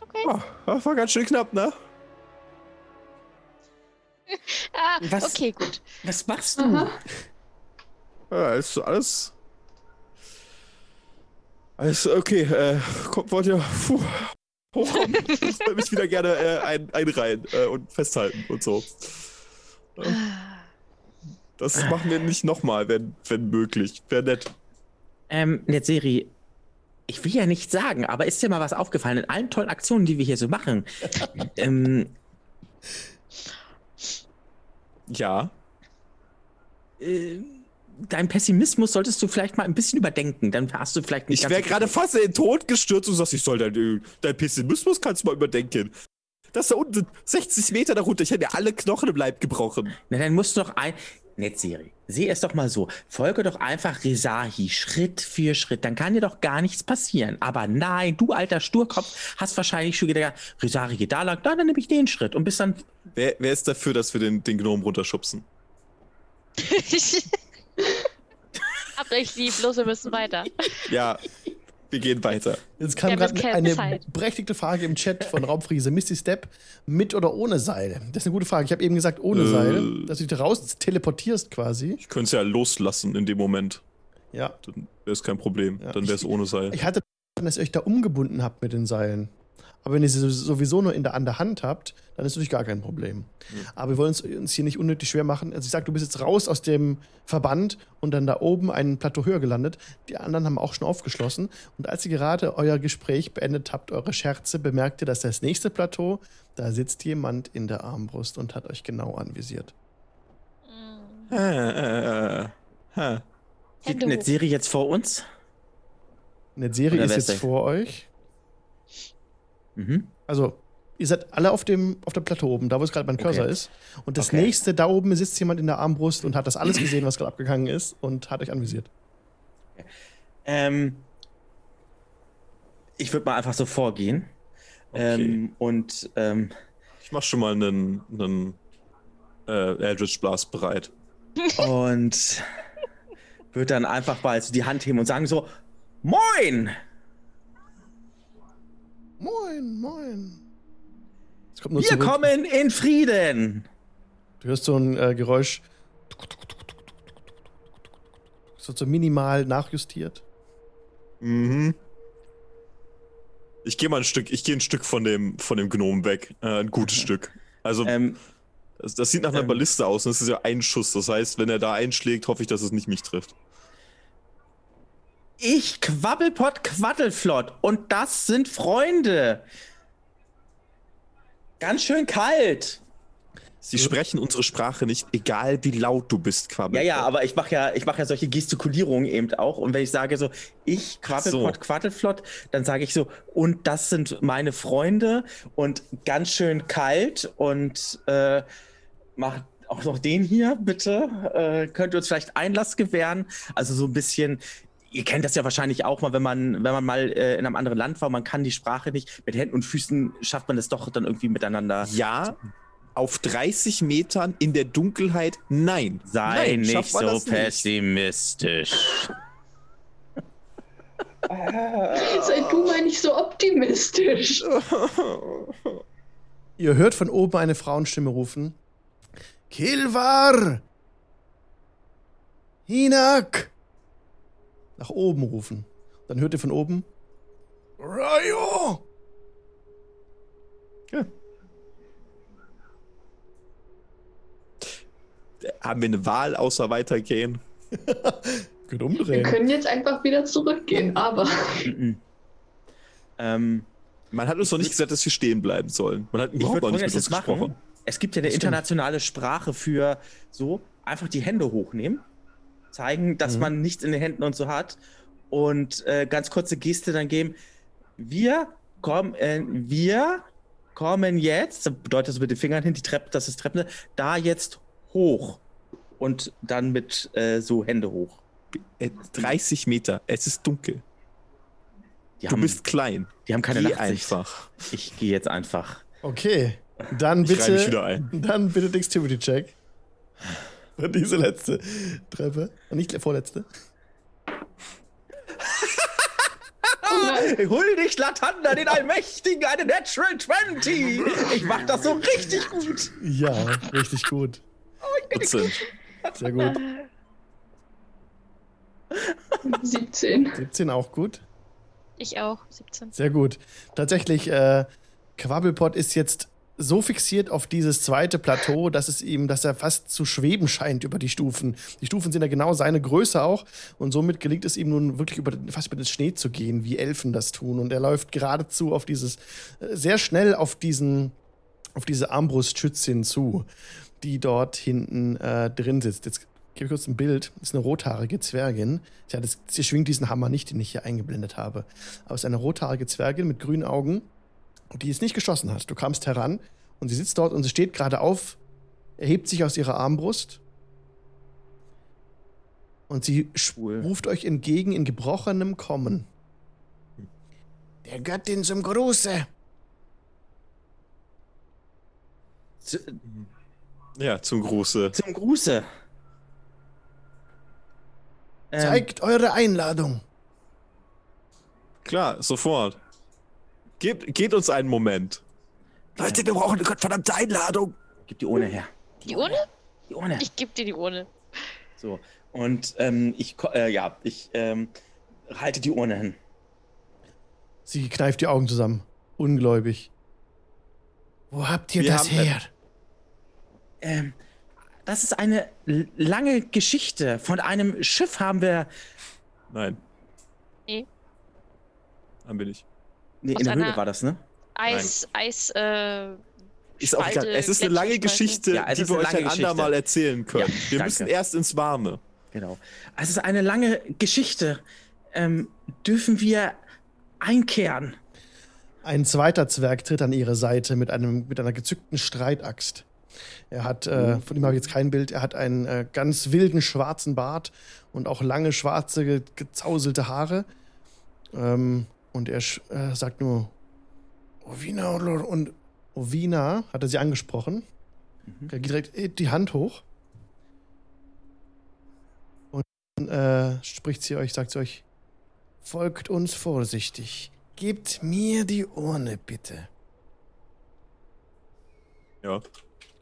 Okay. Oh, das war ganz schön knapp, ne? [LAUGHS] ah, was, okay, gut. Was machst du? Aha. Ja, ist alles. Alles okay. Äh, kommt, wollt ihr. Puh hochkommen. ich würde mich wieder gerne äh, ein, einreihen äh, und festhalten und so. Das machen wir nicht nochmal, wenn, wenn möglich. Wäre nett. Ähm, Netzeri, ich will ja nichts sagen, aber ist dir mal was aufgefallen in allen tollen Aktionen, die wir hier so machen? [LAUGHS] ähm, ja. Ähm dein Pessimismus solltest du vielleicht mal ein bisschen überdenken. Dann hast du vielleicht nicht. Ich wäre gerade fast in den Tod gestürzt und sagst, ich soll dein, dein Pessimismus kannst du mal überdenken. Das da unten 60 Meter darunter, ich hätte ja alle Knochen im Leib gebrochen. Na, dann musst du doch ein. Netzserie. Sieh es doch mal so. Folge doch einfach Resahi Schritt für Schritt. Dann kann dir doch gar nichts passieren. Aber nein, du alter Sturkopf hast wahrscheinlich schon gedacht, Resahi geht da lang, dann, dann nehme ich den Schritt und bis dann. Wer, wer ist dafür, dass wir den, den Gnom runterschubsen? [LAUGHS] Abrecht lieb, los, wir müssen weiter. Ja, wir gehen weiter. Jetzt kam gerade eine Zeit. berechtigte Frage im Chat von Raubfriese. Misty Step mit oder ohne Seil? Das ist eine gute Frage. Ich habe eben gesagt, ohne äh, Seil, dass du dich raus teleportierst quasi. Ich könnte es ja loslassen in dem Moment. Ja. Dann wäre es kein Problem. Ja. Dann wäre es ohne Seil. Ich hatte, dass ihr euch da umgebunden habt mit den Seilen. Aber wenn ihr sie sowieso nur in der, an der Hand habt, dann ist natürlich gar kein Problem. Mhm. Aber wir wollen uns, uns, hier nicht unnötig schwer machen. Also ich sag, du bist jetzt raus aus dem Verband und dann da oben ein Plateau höher gelandet. Die anderen haben auch schon aufgeschlossen. Und als ihr gerade euer Gespräch beendet habt, eure Scherze, bemerkt ihr, dass das nächste Plateau, da sitzt jemand in der Armbrust und hat euch genau anvisiert. Mhm. Äh, äh, äh. Eine Serie jetzt vor uns? Eine Serie ist jetzt vor euch. Mhm. Also, ihr seid alle auf dem, auf dem Plateau oben, da wo es gerade mein Cursor okay. ist. Und das okay. nächste, da oben sitzt jemand in der Armbrust und hat das alles gesehen, was gerade abgegangen ist und hat euch anvisiert. Ähm, ich würde mal einfach so vorgehen. Okay. Ähm, und ähm, ich mach schon mal einen, einen äh, Eldritch Blast bereit. Und würde dann einfach mal so die Hand heben und sagen so, Moin! Moin, moin. Wir zurück. kommen in Frieden. Du hörst so ein äh, Geräusch. So, so minimal nachjustiert. Mhm. Ich gehe mal ein Stück, ich gehe ein Stück von dem, von dem Gnom weg. Äh, ein gutes Stück. Also, ähm, das, das, sieht nach einer ähm, Balliste aus und es ist ja ein Schuss. Das heißt, wenn er da einschlägt, hoffe ich, dass es nicht mich trifft. Ich, Quabbelpott, Quaddelflott und das sind Freunde. Ganz schön kalt. Sie sprechen unsere Sprache nicht, egal wie laut du bist, Quabbelpott. Ja, ja, aber ich mache ja, ich ja solche Gestikulierungen eben auch. Und wenn ich sage so, ich, Quabbelpott, so. Quaddelflott, dann sage ich so, und das sind meine Freunde und ganz schön kalt und äh, macht auch noch den hier, bitte. Äh, könnt ihr uns vielleicht Einlass gewähren? Also so ein bisschen ihr kennt das ja wahrscheinlich auch mal, wenn man, wenn man mal äh, in einem anderen Land war, man kann die Sprache nicht. Mit Händen und Füßen schafft man es doch dann irgendwie miteinander. Ja, auf 30 Metern in der Dunkelheit, nein. Sei nein, nicht so pessimistisch. [LAUGHS] Sei du mal nicht so optimistisch. [LAUGHS] Ihr hört von oben eine Frauenstimme rufen. Kilvar! Hinak! Nach oben rufen. Dann hört ihr von oben Rayo! Ja. Haben wir eine Wahl außer weitergehen? [LAUGHS] Könnt umdrehen. Wir können jetzt einfach wieder zurückgehen, aber. ähm, man hat uns noch nicht gesagt, dass wir stehen bleiben sollen. Man hat überhaupt noch nicht mit uns gesprochen. Machen. Es gibt ja eine internationale Sprache für so einfach die Hände hochnehmen zeigen, dass mhm. man nichts in den Händen und so hat. Und äh, ganz kurze Geste dann geben. Wir kommen, äh, wir kommen jetzt, das bedeutet das mit den Fingern hin, die Treppe, das ist Treppe, da jetzt hoch. Und dann mit äh, so Hände hoch. 30 äh, Meter, es ist dunkel. Die du haben, bist klein. Die haben keine Geh Nachtsicht. einfach. Ich gehe jetzt einfach. Okay, dann bitte, dann bitte [LAUGHS] Diese letzte Treppe. Und nicht der vorletzte. [LAUGHS] Hol dich, Latanda, den Allmächtigen, eine Natural 20. Ich mach das so richtig gut. Ja, richtig gut. Oh, ich bin Sehr gut. 17. 17 auch gut. Ich auch, 17. Sehr gut. Tatsächlich, äh, Quabbelpot ist jetzt so fixiert auf dieses zweite Plateau, dass es ihm, dass er fast zu schweben scheint über die Stufen. Die Stufen sind ja genau seine Größe auch und somit gelingt es ihm nun wirklich über, fast über den Schnee zu gehen, wie Elfen das tun. Und er läuft geradezu auf dieses, äh, sehr schnell auf diesen, auf diese Armbrustschützin zu, die dort hinten äh, drin sitzt. Jetzt gebe ich kurz ein Bild. Das ist eine rothaarige Zwergin. Ja, das, sie schwingt diesen Hammer nicht, den ich hier eingeblendet habe. Aber es ist eine rothaarige Zwergin mit grünen Augen die es nicht geschossen hat. Du kamst heran und sie sitzt dort und sie steht gerade auf, erhebt sich aus ihrer Armbrust und sie cool. ruft euch entgegen in gebrochenem Kommen. Der Göttin zum Gruße. Zu, ja, zum Gruße. Zum Gruße. Zeigt ähm, eure Einladung. Klar, sofort. Gebt, gebt uns einen Moment. Leute, wir brauchen eine gottverdammte Einladung. Gib die Urne her. Die Urne? Die Urne. Ich geb dir die Urne. So, und ähm, ich, äh, ja, ich ähm, halte die Urne hin. Sie kneift die Augen zusammen. ungläubig. Wo habt ihr Wir das her? Ähm, das ist eine lange Geschichte. Von einem Schiff haben wir. Nein. Nee. Haben wir nicht. Nee, in der Höhle war das, ne? Eis, Nein. Eis, äh, ist auch egal. Es ist eine lange Geschichte, ja, die wir euch ein andermal erzählen können. Ja, wir danke. müssen erst ins Warme. Genau. Es ist eine lange Geschichte. Ähm, dürfen wir einkehren? Ein zweiter Zwerg tritt an ihre Seite mit, einem, mit einer gezückten Streitaxt. Er hat, äh, mhm. von ihm habe ich jetzt kein Bild, er hat einen äh, ganz wilden schwarzen Bart und auch lange schwarze, ge gezauselte Haare. Ähm, und er äh, sagt nur, Ovina und Ovina hat er sie angesprochen. Mhm. Er geht direkt die Hand hoch. Und äh, spricht sie euch, sagt sie euch, folgt uns vorsichtig. Gebt mir die Urne, bitte. Ja.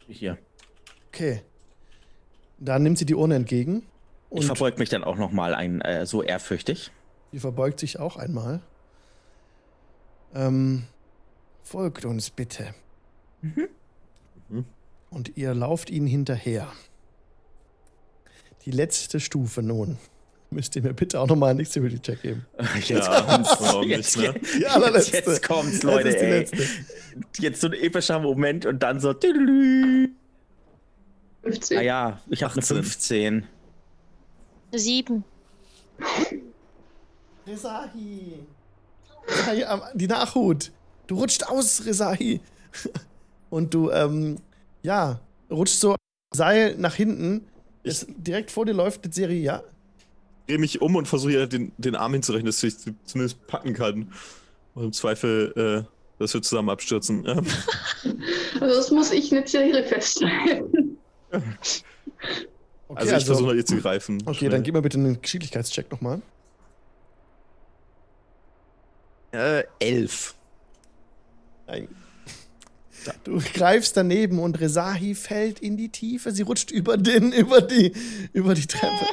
Hier. Okay. Dann nimmt sie die Urne entgegen. ich verbeug mich dann auch nochmal ein, äh, so ehrfürchtig. Sie verbeugt sich auch einmal. Ähm, folgt uns bitte. Mhm. Mhm. Und ihr lauft ihnen hinterher. Die letzte Stufe nun. [LAUGHS] Müsst ihr mir bitte auch nochmal einen Activity-Check geben. Jetzt [LAUGHS] ja, kommt's. Jetzt, ne? die allerletzte. Jetzt, jetzt kommt's, [LAUGHS] Leute, jetzt ey. Jetzt so ein epischer Moment und dann so. 15. Ah ja, ich habe eine 15. Sieben. Resahi. Die Nachhut. Du rutscht aus, Resahi. [LAUGHS] Und du, ähm, ja, rutscht so Seil nach hinten. Ich, direkt vor dir läuft die Serie, ja? drehe mich um und versuche den, den Arm hinzurechnen, dass ich zumindest packen kann. Und im Zweifel, äh, dass wir zusammen abstürzen. Ja. [LAUGHS] Also das muss ich eine Serie feststellen. Okay, also ich also, versuche ihr zu greifen. Okay, schnell. dann gib mir bitte einen Geschicklichkeitscheck nochmal. Äh, elf. Nein. Du greifst daneben und Resahi fällt in die Tiefe. Sie rutscht über den, über die, über die Treppe.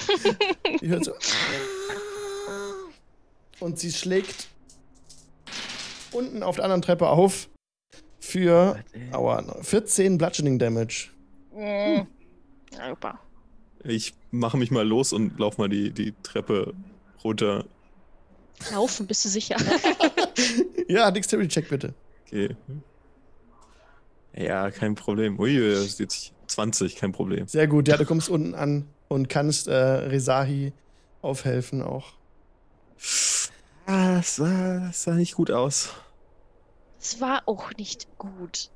Die hört so. Und sie schlägt unten auf der anderen Treppe auf für aua, 14 Bludgeoning Damage. Mhm. Super. Ich mache mich mal los und lauf mal die, die Treppe runter. Laufen, bist du sicher? [LAUGHS] ja, Dexterity Check bitte. Okay. Ja, kein Problem. Ui, das ist jetzt 20, kein Problem. Sehr gut, ja, du kommst unten an und kannst äh, Resahi aufhelfen auch. Ah, das sah, das sah nicht gut aus. Es war auch nicht gut.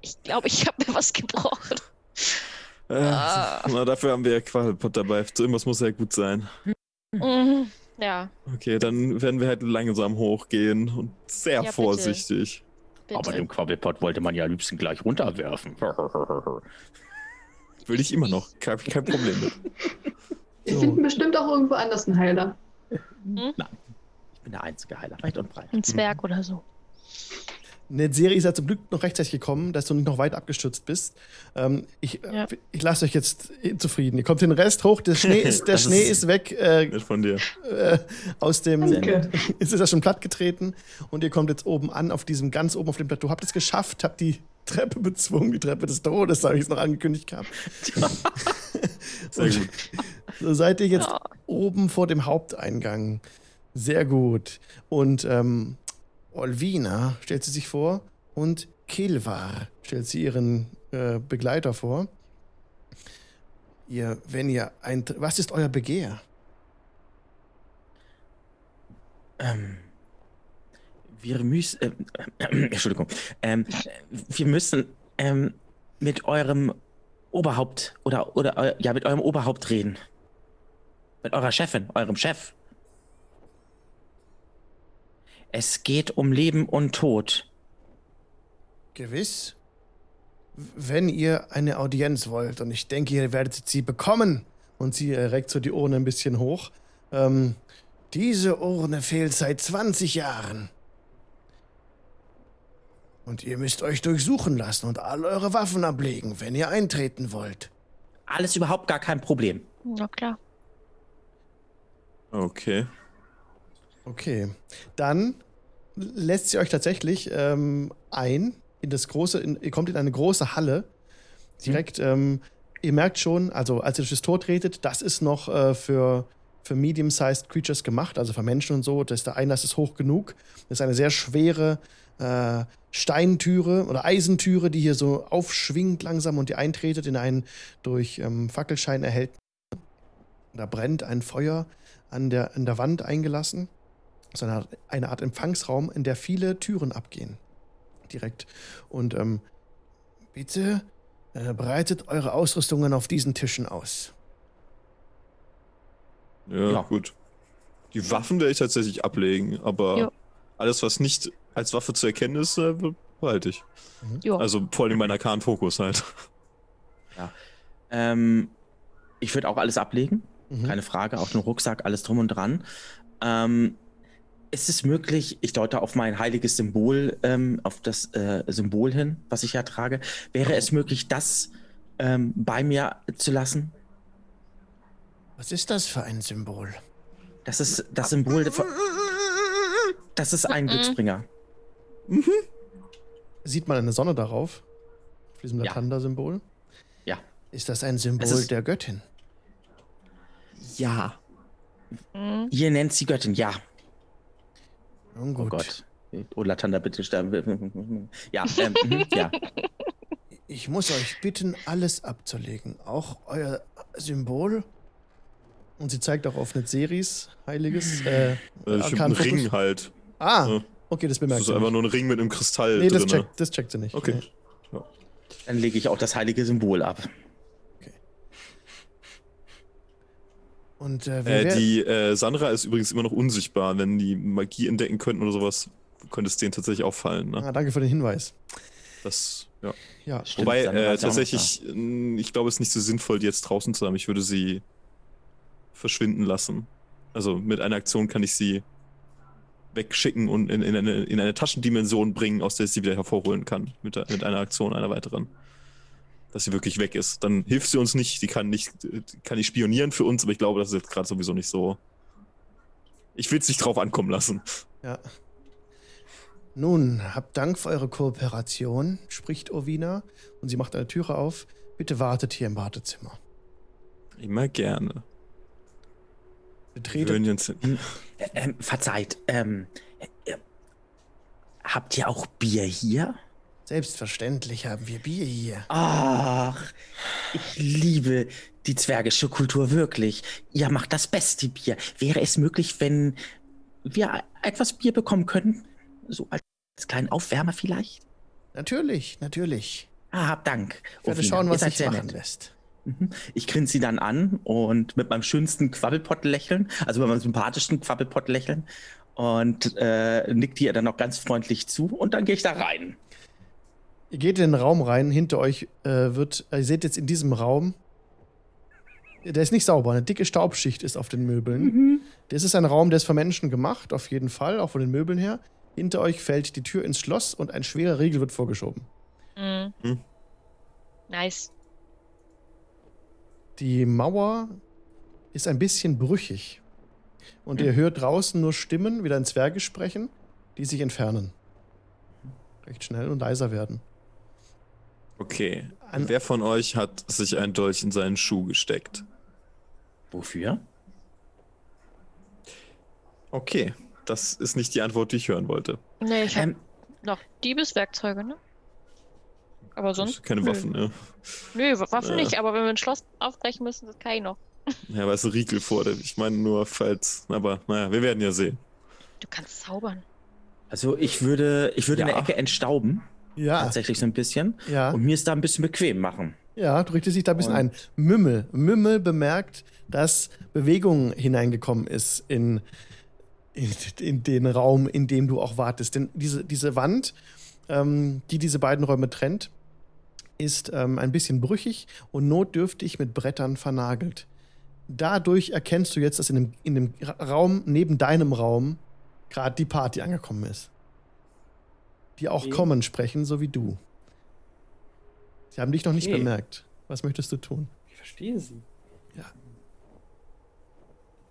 Ich glaube, ich habe mir was gebrochen. Äh, ah. Na, dafür haben wir ja Quadelpot dabei. Zu irgendwas muss ja gut sein. Mhm, ja. Okay, dann werden wir halt langsam hochgehen und sehr ja, vorsichtig. Bitte. Bitte. Aber den Quabbelpot wollte man ja am liebsten gleich runterwerfen. [LAUGHS] Will ich immer noch. Kein, kein Problem mit. Wir so. finden bestimmt auch irgendwo anders einen Heiler. Hm? Nein. Ich bin der einzige Heiler. Weit und breit. Ein Zwerg mhm. oder so. Eine Serie ist ja zum Glück noch rechtzeitig gekommen, dass du nicht noch weit abgestürzt bist. Ähm, ich ja. ich lasse euch jetzt zufrieden. Ihr kommt den Rest hoch, der Schnee [LAUGHS] ist, der Schnee ist, ist weg. Äh, von dir. Äh, aus dem. Danke. [LAUGHS] Ist es ja schon platt getreten und ihr kommt jetzt oben an, auf diesem ganz oben auf dem Plateau. Habt es geschafft, habt die Treppe bezwungen, die Treppe des Todes, da habe ich es noch angekündigt gehabt. [LAUGHS] Sehr gut. So seid ihr jetzt ja. oben vor dem Haupteingang. Sehr gut. Und ähm, Olvina stellt sie sich vor und Kilvar stellt sie ihren äh, Begleiter vor. Ihr, wenn ihr ein, was ist euer Begehr? Ähm, wir müssen, äh, äh, Entschuldigung, ähm, wir müssen ähm, mit eurem Oberhaupt oder oder ja mit eurem Oberhaupt reden, mit eurer Chefin, eurem Chef. Es geht um Leben und Tod. Gewiss. Wenn ihr eine Audienz wollt, und ich denke, ihr werdet sie bekommen, und sie reckt so die Urne ein bisschen hoch. Ähm, diese Urne fehlt seit 20 Jahren. Und ihr müsst euch durchsuchen lassen und all eure Waffen ablegen, wenn ihr eintreten wollt. Alles überhaupt gar kein Problem. Na klar. Okay. Okay. Dann lässt sie euch tatsächlich ähm, ein in das große, in, ihr kommt in eine große Halle. Direkt, mhm. ähm, ihr merkt schon, also als ihr durch das Tor tretet, das ist noch äh, für, für medium-sized Creatures gemacht, also für Menschen und so. Das, der Einlass ist hoch genug. Das ist eine sehr schwere äh, Steintüre oder Eisentüre, die hier so aufschwingt langsam und ihr eintretet in einen durch ähm, Fackelschein erhellt. Da brennt ein Feuer an der, an der Wand eingelassen. So eine, eine Art Empfangsraum, in der viele Türen abgehen. Direkt. Und ähm, bitte äh, breitet eure Ausrüstungen auf diesen Tischen aus. Ja, ja. gut. Die Waffen werde ich tatsächlich ablegen, aber jo. alles, was nicht als Waffe zu erkennen ist, äh, behalte ich. Mhm. Also vor allem mein Arkan-Fokus halt. Ja. Ähm, ich würde auch alles ablegen. Mhm. Keine Frage. Auch den Rucksack, alles drum und dran. Ähm, ist es möglich, ich deute auf mein heiliges Symbol, ähm, auf das äh, Symbol hin, was ich ja trage, wäre es möglich, das ähm, bei mir zu lassen? Was ist das für ein Symbol? Das ist das Symbol. Von, das ist ein Glücksbringer. Mhm. Sieht man eine Sonne darauf? Auf diesem Latanda-Symbol? Ja. Ist das ein Symbol der Göttin? Ja. Mhm. Ihr nennt sie Göttin, ja. Oh, oh Gott. Oh, Latanda, bitte sterben. [LAUGHS] Ja, ähm, [LAUGHS] mhm, ja. Ich muss euch bitten, alles abzulegen. Auch euer Symbol. Und sie zeigt auch auf eine Series, heiliges. Äh, ich ein Ring halt. Ah, ja. okay, das bemerkt sie. Das ist einfach nur ein Ring mit einem Kristall. Nee, das, checkt, das checkt sie nicht. Okay. Nee. Ja. Dann lege ich auch das heilige Symbol ab. Und, äh, äh, die äh, Sandra ist übrigens immer noch unsichtbar. Wenn die Magie entdecken könnten oder sowas, könnte es denen tatsächlich auffallen. Ne? Ah, danke für den Hinweis. Das, ja. ja Stimmt, Wobei, äh, tatsächlich, ich glaube, es ist nicht so sinnvoll, die jetzt draußen zu haben. Ich würde sie verschwinden lassen. Also mit einer Aktion kann ich sie wegschicken und in, in, eine, in eine Taschendimension bringen, aus der ich sie wieder hervorholen kann. Mit, mit einer Aktion einer weiteren dass sie wirklich weg ist. Dann hilft sie uns nicht, die kann nicht, kann nicht spionieren für uns, aber ich glaube, das ist jetzt gerade sowieso nicht so. Ich will es nicht drauf ankommen lassen. Ja. Nun, habt Dank für eure Kooperation, spricht Ovina und sie macht eine Türe auf. Bitte wartet hier im Wartezimmer. Immer gerne. Betretet. Uns äh, äh, verzeiht, ähm, äh, habt ihr auch Bier hier? Selbstverständlich haben wir Bier hier. Ach, ich liebe die zwergische Kultur wirklich. Ihr macht das beste Bier. Wäre es möglich, wenn wir etwas Bier bekommen können? So als kleinen Aufwärmer vielleicht? Natürlich, natürlich. Ah, hab Dank. Ich werde schauen, was sich machen nett. lässt. Mhm. Ich grinse sie dann an und mit meinem schönsten Quabbelpott lächeln, also mit meinem sympathischsten Quabbelpott lächeln und äh, nickt ihr dann noch ganz freundlich zu und dann gehe ich da rein. Ihr geht in den Raum rein, hinter euch äh, wird, ihr seht jetzt in diesem Raum, der ist nicht sauber, eine dicke Staubschicht ist auf den Möbeln. Mhm. Das ist ein Raum, der ist für Menschen gemacht, auf jeden Fall, auch von den Möbeln her. Hinter euch fällt die Tür ins Schloss und ein schwerer Riegel wird vorgeschoben. Mhm. Mhm. Nice. Die Mauer ist ein bisschen brüchig. Und ihr hört draußen nur Stimmen, wieder ein Zwerge sprechen, die sich entfernen. Recht schnell und leiser werden. Okay. An Wer von euch hat sich ein Dolch in seinen Schuh gesteckt? Wofür? Okay, das ist nicht die Antwort, die ich hören wollte. Nee, ich habe ähm, noch Diebeswerkzeuge, ne? Aber sonst. Keine nö. Waffen, ne? Nö, Waffen ja. nicht, aber wenn wir ein Schloss aufbrechen müssen, das kann ich noch. Ja, aber es ist ein Riegel vor dem. Ich meine nur, falls. Aber naja, wir werden ja sehen. Du kannst zaubern. Also ich würde, ich würde ja. eine Ecke entstauben. Ja. Tatsächlich so ein bisschen. Ja. Und mir ist da ein bisschen bequem machen. Ja, du richtest dich da ein bisschen und ein. Mümmel. Mümmel bemerkt, dass Bewegung hineingekommen ist in, in, in, den Raum, in dem du auch wartest. Denn diese, diese Wand, ähm, die diese beiden Räume trennt, ist ähm, ein bisschen brüchig und notdürftig mit Brettern vernagelt. Dadurch erkennst du jetzt, dass in dem, in dem Raum neben deinem Raum gerade die Party angekommen ist die auch okay. kommen sprechen, so wie du. Sie haben dich noch nicht bemerkt. Was möchtest du tun? Ich verstehe sie. Ja.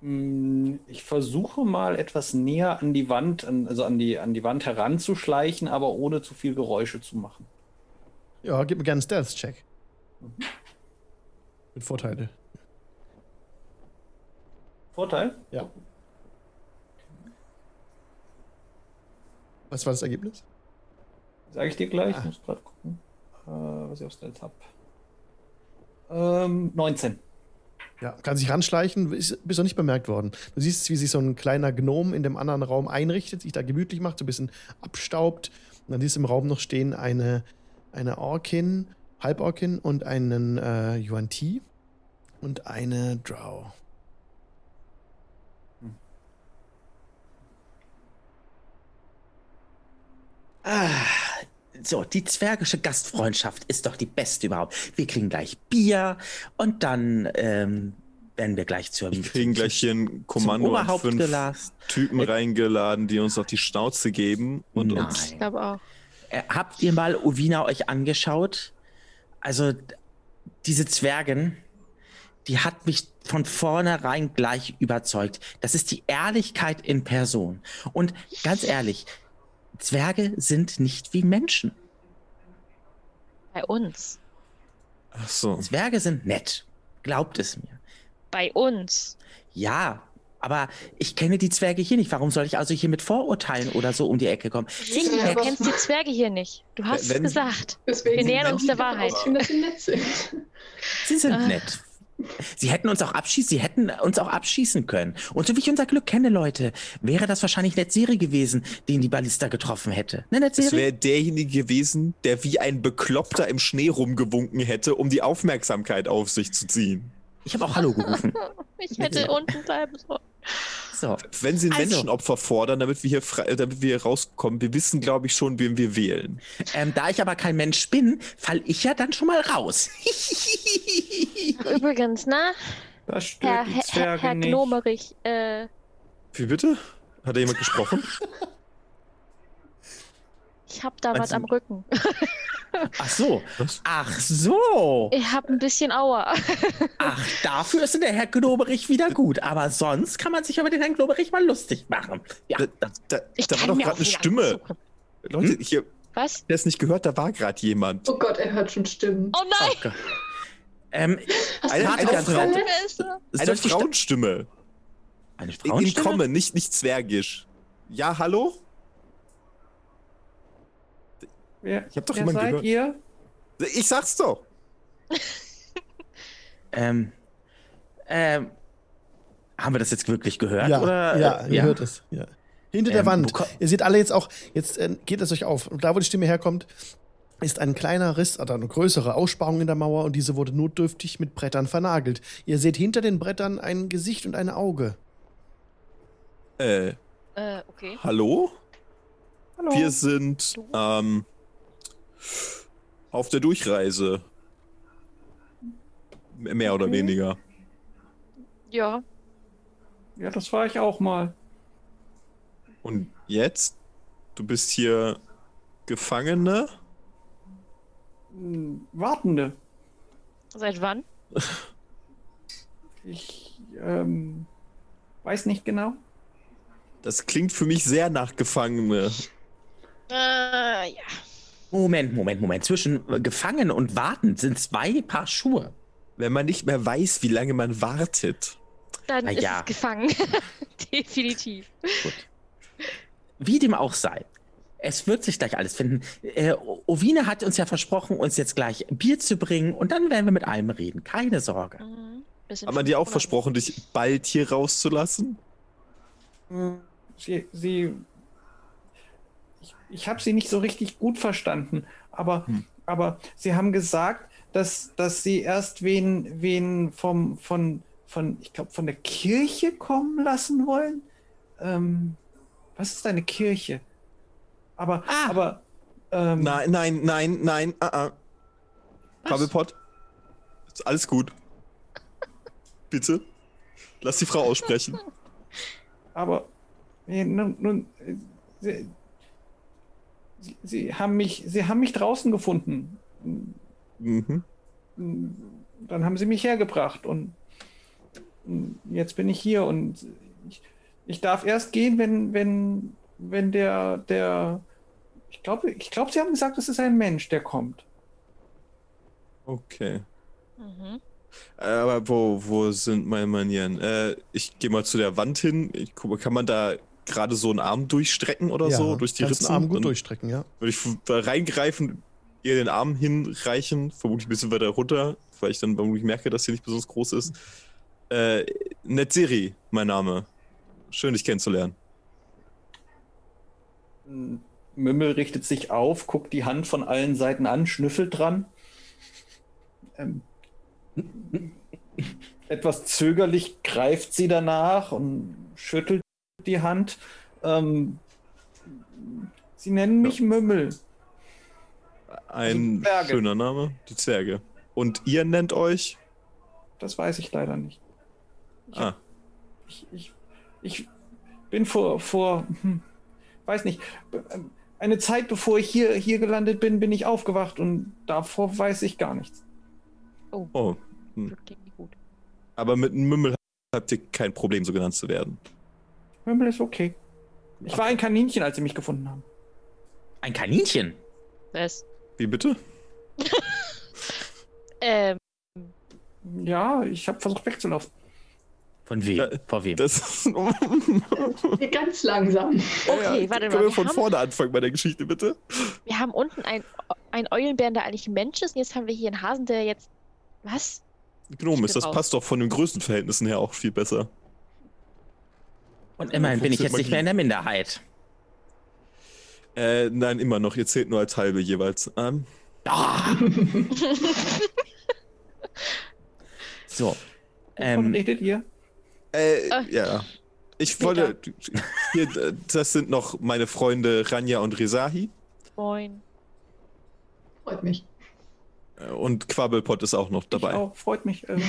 Mm, ich versuche mal etwas näher an die Wand, also an die, an die Wand heranzuschleichen, aber ohne zu viel Geräusche zu machen. Ja, gib mir gerne einen Stealth-Check. Mhm. Mit Vorteile. Vorteil? Ja. Was war das Ergebnis? Sage ich dir gleich. Ah. Ich muss gerade gucken, äh, was ich auf Stealth habe. Ähm, 19. Ja, kann sich ranschleichen, ist bis noch nicht bemerkt worden. Du siehst, wie sich so ein kleiner Gnom in dem anderen Raum einrichtet, sich da gemütlich macht, so ein bisschen abstaubt. Und dann siehst du im Raum noch stehen eine, eine Orkin, Halborkin und einen äh, Yuan Ti und eine Drow. Ah, so, die zwergische Gastfreundschaft ist doch die beste überhaupt. Wir kriegen gleich Bier und dann ähm, werden wir gleich zur. Wir kriegen gleich hier ein Kommando und fünf gelassen. Typen äh, reingeladen, die uns auf die Schnauze geben und Nein. uns. Ich glaube auch. Äh, habt ihr mal Ovina euch angeschaut? Also diese Zwergen, die hat mich von vornherein gleich überzeugt. Das ist die Ehrlichkeit in Person. Und ganz ehrlich, Zwerge sind nicht wie Menschen. Bei uns. Ach so. Zwerge sind nett. Glaubt es mir. Bei uns. Ja, aber ich kenne die Zwerge hier nicht. Warum soll ich also hier mit Vorurteilen oder so um die Ecke kommen? Sing, du kennst die Zwerge hier nicht. Du hast Wenn, es gesagt. Wir nähern uns der Wahrheit. Sie sind ah. nett. Sie hätten uns auch abschießen, sie hätten uns auch abschießen können. Und so wie ich unser Glück kenne, Leute, wäre das wahrscheinlich Netzeri gewesen, den die Ballista getroffen hätte. Ne, Es wäre derjenige gewesen, der wie ein Bekloppter im Schnee rumgewunken hätte, um die Aufmerksamkeit auf sich zu ziehen. Ich habe auch Hallo gerufen. [LAUGHS] ich hätte unten bleiben sollen. So. Wenn sie ein also, Menschenopfer fordern, damit wir hier frei, damit wir hier rauskommen, wir wissen, glaube ich, schon, wen wir wählen. Ähm, da ich aber kein Mensch bin, fall ich ja dann schon mal raus. Übrigens, ne? Das stört Herr, die Herr, Herr Gnomerich, äh. Wie bitte? Hat da jemand gesprochen? [LAUGHS] Ich hab da was am Rücken. [LAUGHS] Ach so. Was? Ach so. Ich hab ein bisschen Aua. [LAUGHS] Ach, dafür ist der Herr Globerich wieder gut. Aber sonst kann man sich über den Herrn Globerich mal lustig machen. Ja. Da, da, da, da war doch gerade eine Stimme. Leute, hm? hier. Was? Wer es nicht gehört, da war gerade jemand. Oh Gott, er hört schon Stimmen. Oh nein! Oh ähm, eine, eine, eine, Frau, eine Frauenstimme. Eine Frauenstimme? In, in Komme, nicht, nicht zwergisch. Ja, hallo? Wer, ich habe doch jemanden gehört. Ihr? Ich sag's doch. [LAUGHS] ähm, ähm, haben wir das jetzt wirklich gehört? Ja, oder? ja, ihr ja. hört es. Ja. Hinter ähm, der Wand. Ihr seht alle jetzt auch, jetzt äh, geht es euch auf. Und da, wo die Stimme herkommt, ist ein kleiner Riss oder eine größere Aussparung in der Mauer und diese wurde notdürftig mit Brettern vernagelt. Ihr seht hinter den Brettern ein Gesicht und ein Auge. Äh. Äh, okay. Hallo? Hallo. Wir sind, ähm, auf der Durchreise. Mehr oder weniger. Ja. Ja, das war ich auch mal. Und jetzt? Du bist hier Gefangene? Hm, Wartende. Seit wann? [LAUGHS] Ich ähm, weiß nicht genau. Das klingt für mich sehr nach Gefangene. Äh, ja. Moment, Moment, Moment. Zwischen gefangen und warten sind zwei Paar Schuhe. Wenn man nicht mehr weiß, wie lange man wartet. Dann Na ist ja. es gefangen. [LAUGHS] Definitiv. Gut. Wie dem auch sei. Es wird sich gleich alles finden. Äh, Ovine hat uns ja versprochen, uns jetzt gleich Bier zu bringen und dann werden wir mit allem reden. Keine Sorge. Mhm. Hat man dir auch versprochen, dich bald hier rauszulassen? Sie, sie ich, habe sie nicht so richtig gut verstanden, aber, hm. aber sie haben gesagt, dass, dass sie erst wen, wen vom, von, von, ich glaube, von der Kirche kommen lassen wollen. Ähm, was ist eine Kirche? Aber, ah. aber. Ähm, nein, nein, nein, nein, uh -uh. Krabbelpott. Ist alles gut. [LAUGHS] Bitte. Lass die Frau aussprechen. Aber nun, nun sie, haben mich, Sie haben mich draußen gefunden. Mhm. Dann haben Sie mich hergebracht und jetzt bin ich hier und ich, ich darf erst gehen, wenn, wenn, wenn der, der, ich glaube, ich glaube, Sie haben gesagt, es ist ein Mensch, der kommt. Okay. Mhm. Äh, aber wo, wo sind meine Manieren? Äh, ich gehe mal zu der Wand hin. Ich gucke, kann man da gerade so einen Arm durchstrecken oder ja, so durch die Ritzen? Arm gut durchstrecken, ja. Würde ich da reingreifen, ihr den Arm hinreichen, vermutlich ein bisschen weiter runter, weil ich dann vermutlich merke, dass sie nicht besonders groß ist. Äh, Netzeri, mein Name. Schön, dich kennenzulernen. Mümmel richtet sich auf, guckt die Hand von allen Seiten an, schnüffelt dran. Ähm, etwas zögerlich greift sie danach und schüttelt die Hand. Ähm, sie nennen mich ja. Mümmel. Ein also schöner Name, die Zwerge. Und ihr nennt euch? Das weiß ich leider nicht. Ich, ah. ich, ich, ich bin vor, vor hm, weiß nicht, eine Zeit bevor ich hier, hier gelandet bin, bin ich aufgewacht und davor weiß ich gar nichts. Oh. oh. Hm. Aber mit einem Mümmel habt ihr kein Problem, so genannt zu werden. Mümmel ist okay. Ich war ein Kaninchen, als sie mich gefunden haben. Ein Kaninchen? Was? Wie bitte? [LAUGHS] ähm. Ja, ich habe versucht wegzulaufen. Von wem? Ja, Vor wem? Das [LAUGHS] [LAUGHS] Ganz langsam. Okay, ja, warte mal. Können wir, von haben, vorne anfangen bei der Geschichte, bitte? Wir haben unten ein, ein Eulenbären, der eigentlich ein Mensch ist, und jetzt haben wir hier einen Hasen, der jetzt. Was? Gnom ist, das passt doch von den Größenverhältnissen her auch viel besser. Und immerhin bin ich jetzt nicht mehr in der Minderheit. Äh, nein, immer noch. Ihr zählt nur als halbe jeweils. Ähm. Ah. [LAUGHS] so. Ähm, redet ihr? Äh, Ach. ja. Ich wollte. Hier, das sind noch meine Freunde Ranja und Rezahi. Moin. Freut mich. Äh, und Quabbelpot ist auch noch dabei. Ich auch, freut mich. Ähm,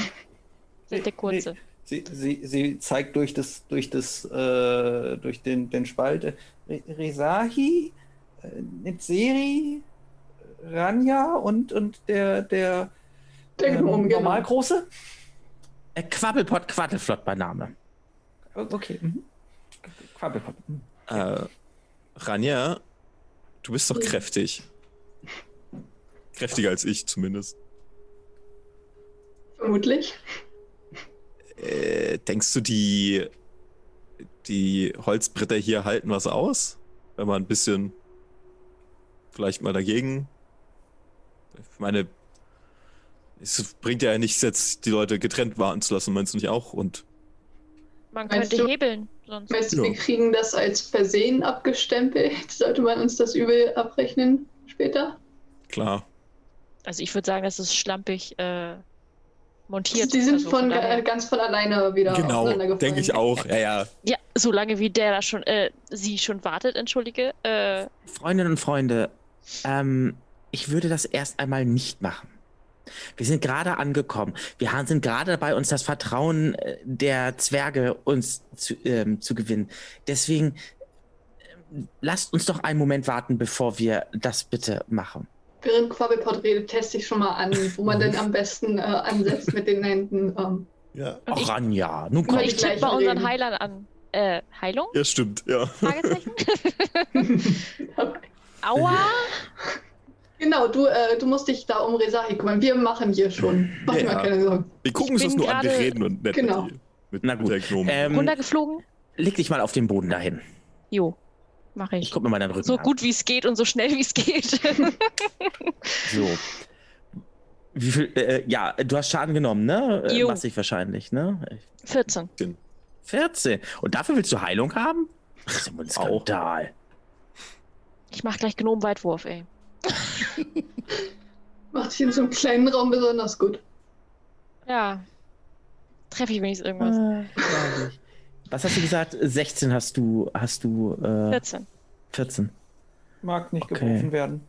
[LAUGHS] der kurze. Sie, sie, sie zeigt durch das, durch das, äh, durch den, den Spalt. Äh, Rezahi, äh, Netzeri, Ranja und, und der, der, der ähm, genau. Normalgroße? Äh, Quabbelpott, Quaddelflott bei Name. Okay. Mhm. Quabbelpott. Mhm. Äh, Ranja, du bist doch kräftig. Kräftiger als ich zumindest. Vermutlich. Äh, denkst du, die, die Holzbretter hier halten was aus? Wenn man ein bisschen vielleicht mal dagegen. Ich meine, es bringt ja nichts, jetzt die Leute getrennt warten zu lassen, meinst du nicht auch? Und man könnte du, hebeln. Sonst. Meinst du, ja. wir kriegen das als Versehen abgestempelt? [LAUGHS] Sollte man uns das übel abrechnen später? Klar. Also ich würde sagen, das ist schlampig äh, montiert. Die sind also von, von ganz von alleine wieder Genau, denke ich auch. Ja, ja. Ja, solange wie der da schon, äh, sie schon wartet, entschuldige. Äh, Freundinnen und Freunde, ähm, ich würde das erst einmal nicht machen. Wir sind gerade angekommen. Wir sind gerade dabei, uns das Vertrauen äh, der Zwerge uns zu, ähm, zu gewinnen. Deswegen äh, lasst uns doch einen Moment warten, bevor wir das bitte machen. Während Quabbelpot redet, teste ich schon mal an, wo man denn am besten äh, ansetzt mit den Händen. Ähm. Ja. Ach, Ranja, nun komm. Ich tippe bei unseren Heilern an. Äh, Heilung? Ja, stimmt, ja. Fragezeichen? [LAUGHS] [LAUGHS] Aua! Genau, du, äh, du musst dich da um Resahi kümmern. Wir machen hier schon. Mach dir mal keine Sorgen. Wir gucken uns das nur an, wir reden und nett genau. mit, mit, Na gut. mit ähm, Runtergeflogen? Leg dich mal auf den Boden dahin. Jo, mach ich. Ich guck mir mal deinen Rücken So an. gut wie es geht und so schnell wie es geht. [LAUGHS] so. Wie viel, äh, ja, du hast Schaden genommen, ne? Äh, jo. Massig wahrscheinlich, ne? 14. 14. Und dafür willst du Heilung haben? Das ist ein Skandal. Ich mach gleich Gnom-Weitwurf, ey. [LAUGHS] Macht sich in so einem kleinen Raum besonders gut. Ja. Treffe ich wenigstens irgendwas. Äh, Was hast du gesagt? 16 hast du. Hast du äh, 14. 14. Mag nicht okay. geworfen werden.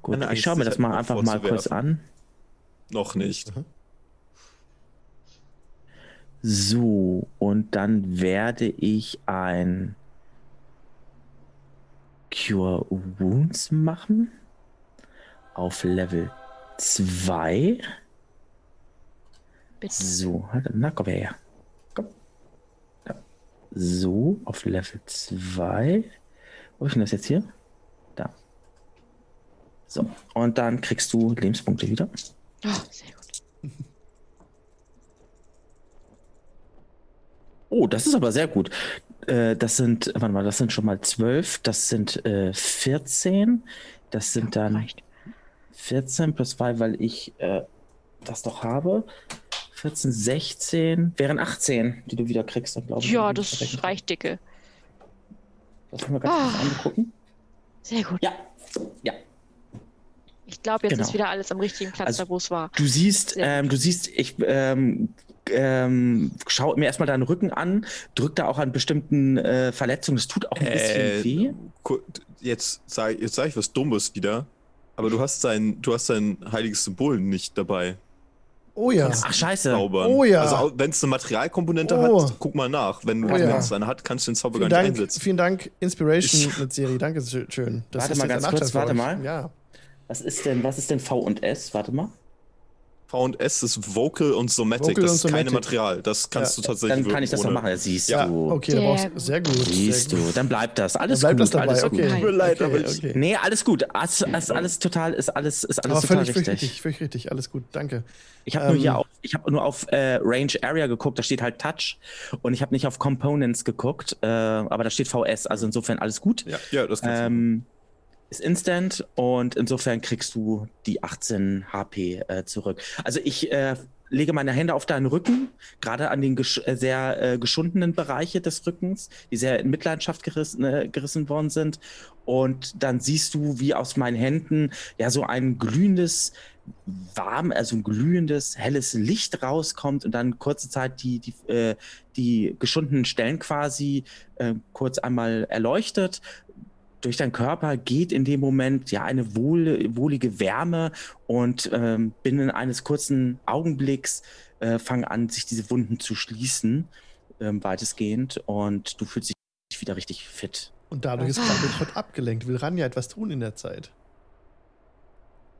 Gut, ich schaue mir das mal einfach mal kurz an. Noch nicht. Mhm. So, und dann werde ich ein Cure Wounds machen. Auf Level 2. Bitte. So, na komm her. So, auf Level 2. Wo ist denn das jetzt hier? Da. So, und dann kriegst du Lebenspunkte wieder. Oh, sehr gut. [LAUGHS] Oh, das ist aber sehr gut. Äh, das sind, warte mal, das sind schon mal 12, das sind äh, 14, das sind dann reicht. 14 plus 2, weil ich äh, das doch habe. 14, 16, wären 18, die du wieder kriegst, dann glaube ich. Ja, das reicht dicke. Lass mal ganz kurz oh. angucken. Sehr gut. Ja, ja. Ich glaube, jetzt genau. ist wieder alles am richtigen Platz, also, da wo es war. Du siehst, ähm, du siehst, ich ähm, ähm, schau mir erstmal deinen Rücken an, drück da auch an bestimmten äh, Verletzungen. Es tut auch ein bisschen äh, weh. Jetzt sage jetzt sag ich was Dummes wieder, aber du hast dein, du hast dein heiliges Symbol nicht dabei. Oh ja. Ach, scheiße. Zaubern. Oh ja. Also, wenn es eine Materialkomponente oh. hat, guck mal nach. Wenn, oh, ja. es eine hat, kannst du den Zauber vielen gar nicht Dank, einsetzen. Vielen Dank, Inspiration mit Serie. Danke schön. Das warte mal ganz kurz, warte mal. Ja. Was ist denn, was ist denn V und S? Warte mal. V und S ist Vocal und Somatic. Vocal das ist keine Material. Das kannst ja. du tatsächlich. Dann kann ich das ohne. noch machen. Siehst ja. du. Okay, dann brauchst, sehr gut. Siehst sehr du. Dann bleibt das. Alles dann bleibt gut. Das dabei. Alles okay. gut. Tut mir leid, okay, aber ich. Okay. Nee, alles gut. Alles, alles, alles total, ist alles, ist alles aber total völlig, richtig. richtig. Völlig richtig. Alles gut. Danke. Ich habe ähm, nur hier auf, ich habe nur auf äh, Range Area geguckt, da steht halt Touch und ich habe nicht auf Components geguckt, äh, aber da steht VS, also insofern alles gut. Ja, ja das kannst ähm, ist instant und insofern kriegst du die 18 HP äh, zurück. Also ich äh, lege meine Hände auf deinen Rücken, gerade an den gesch äh, sehr äh, geschundenen Bereiche des Rückens, die sehr in Mitleidenschaft gerissen, äh, gerissen worden sind. Und dann siehst du, wie aus meinen Händen ja so ein glühendes, warm, also ein glühendes, helles Licht rauskommt und dann kurze Zeit die, die, äh, die geschundenen Stellen quasi äh, kurz einmal erleuchtet durch deinen Körper geht in dem Moment ja eine wohl, wohlige Wärme und ähm, binnen eines kurzen Augenblicks äh, fangen an, sich diese Wunden zu schließen, ähm, weitestgehend, und du fühlst dich wieder richtig fit. Und dadurch ist Krabbelpot abgelenkt. Will Ranja etwas tun in der Zeit?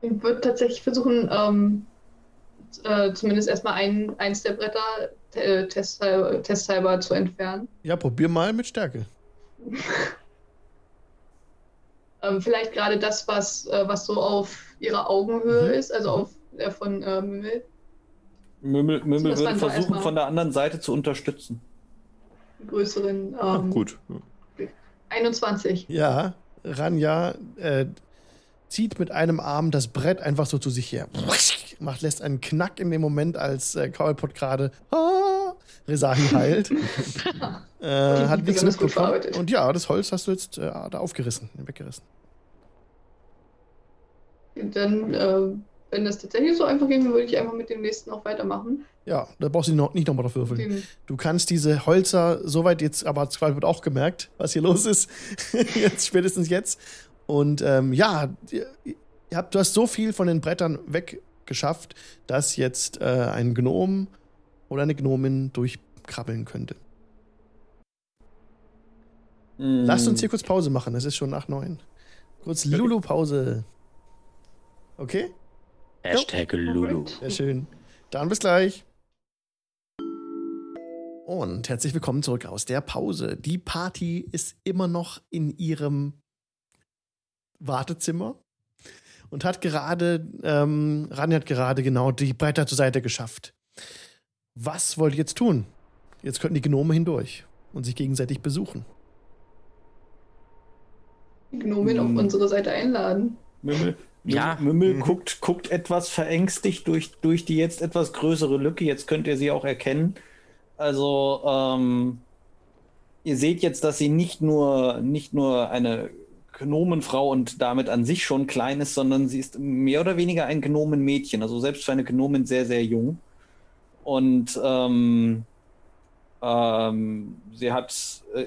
Ich würde tatsächlich versuchen, ähm, äh, zumindest erstmal ein, eins der Bretter äh, testhalber, testhalber zu entfernen. Ja, probier mal mit Stärke. [LAUGHS] Ähm, vielleicht gerade das, was, äh, was so auf ihrer Augenhöhe mhm. ist, also auf der von äh, Mümmel. Mümmel, Mümmel würde versuchen, von der anderen Seite zu unterstützen. Die größeren. Ähm, Ach, gut. 21. Ja, Ranja äh, zieht mit einem Arm das Brett einfach so zu sich her. Macht, lässt einen Knack in dem Moment, als äh, Kaulpot gerade ah, Resahi heilt. [LAUGHS] äh, hat nichts mitbekommen. Und ja, das Holz hast du jetzt äh, da aufgerissen, weggerissen. Dann, äh, wenn das tatsächlich so einfach ging, würde ich einfach mit dem nächsten auch weitermachen. Ja, da brauchst du noch, nicht nochmal drauf würfeln. Du kannst diese Holzer, soweit jetzt, aber Squall wird auch gemerkt, was hier los ist. [LAUGHS] jetzt, spätestens jetzt. Und ähm, ja, ihr, ihr habt, du hast so viel von den Brettern weggeschafft, dass jetzt äh, ein Gnom oder eine Gnomin durchkrabbeln könnte. Mm. Lasst uns hier kurz Pause machen, es ist schon nach neun. Kurz Lulu-Pause. Okay? Hashtag Lulu. Sehr schön. Dann bis gleich. Und herzlich willkommen zurück aus der Pause. Die Party ist immer noch in ihrem Wartezimmer und hat gerade, ähm, Rani hat gerade genau die Bretter zur Seite geschafft. Was wollt ihr jetzt tun? Jetzt könnten die Gnome hindurch und sich gegenseitig besuchen. Die Gnomen hm. auf unsere Seite einladen. Mümmel, ja. Mümmel mhm. guckt, guckt etwas verängstigt durch, durch die jetzt etwas größere Lücke. Jetzt könnt ihr sie auch erkennen. Also, ähm, ihr seht jetzt, dass sie nicht nur, nicht nur eine Gnomenfrau und damit an sich schon klein ist, sondern sie ist mehr oder weniger ein Gnomenmädchen. Also selbst für eine Gnomen sehr, sehr jung. Und ähm, ähm, sie hat,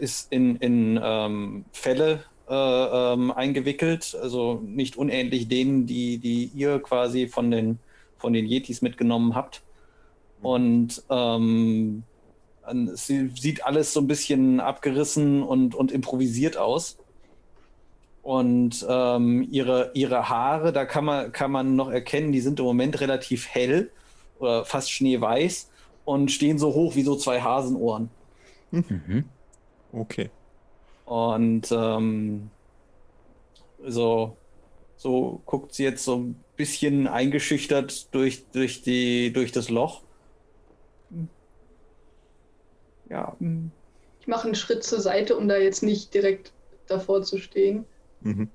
ist in, in ähm, Fälle äh, ähm, eingewickelt, also nicht unähnlich denen, die, die ihr quasi von den, von den Yetis mitgenommen habt. Und ähm, sie sieht alles so ein bisschen abgerissen und, und improvisiert aus. Und ähm, ihre, ihre Haare, da kann man, kann man noch erkennen, die sind im Moment relativ hell. Oder fast schneeweiß und stehen so hoch wie so zwei Hasenohren. Mhm. Okay. Und ähm, so, so guckt sie jetzt so ein bisschen eingeschüchtert durch, durch, die, durch das Loch. Ja. Hm. Ich mache einen Schritt zur Seite, um da jetzt nicht direkt davor zu stehen. Mhm.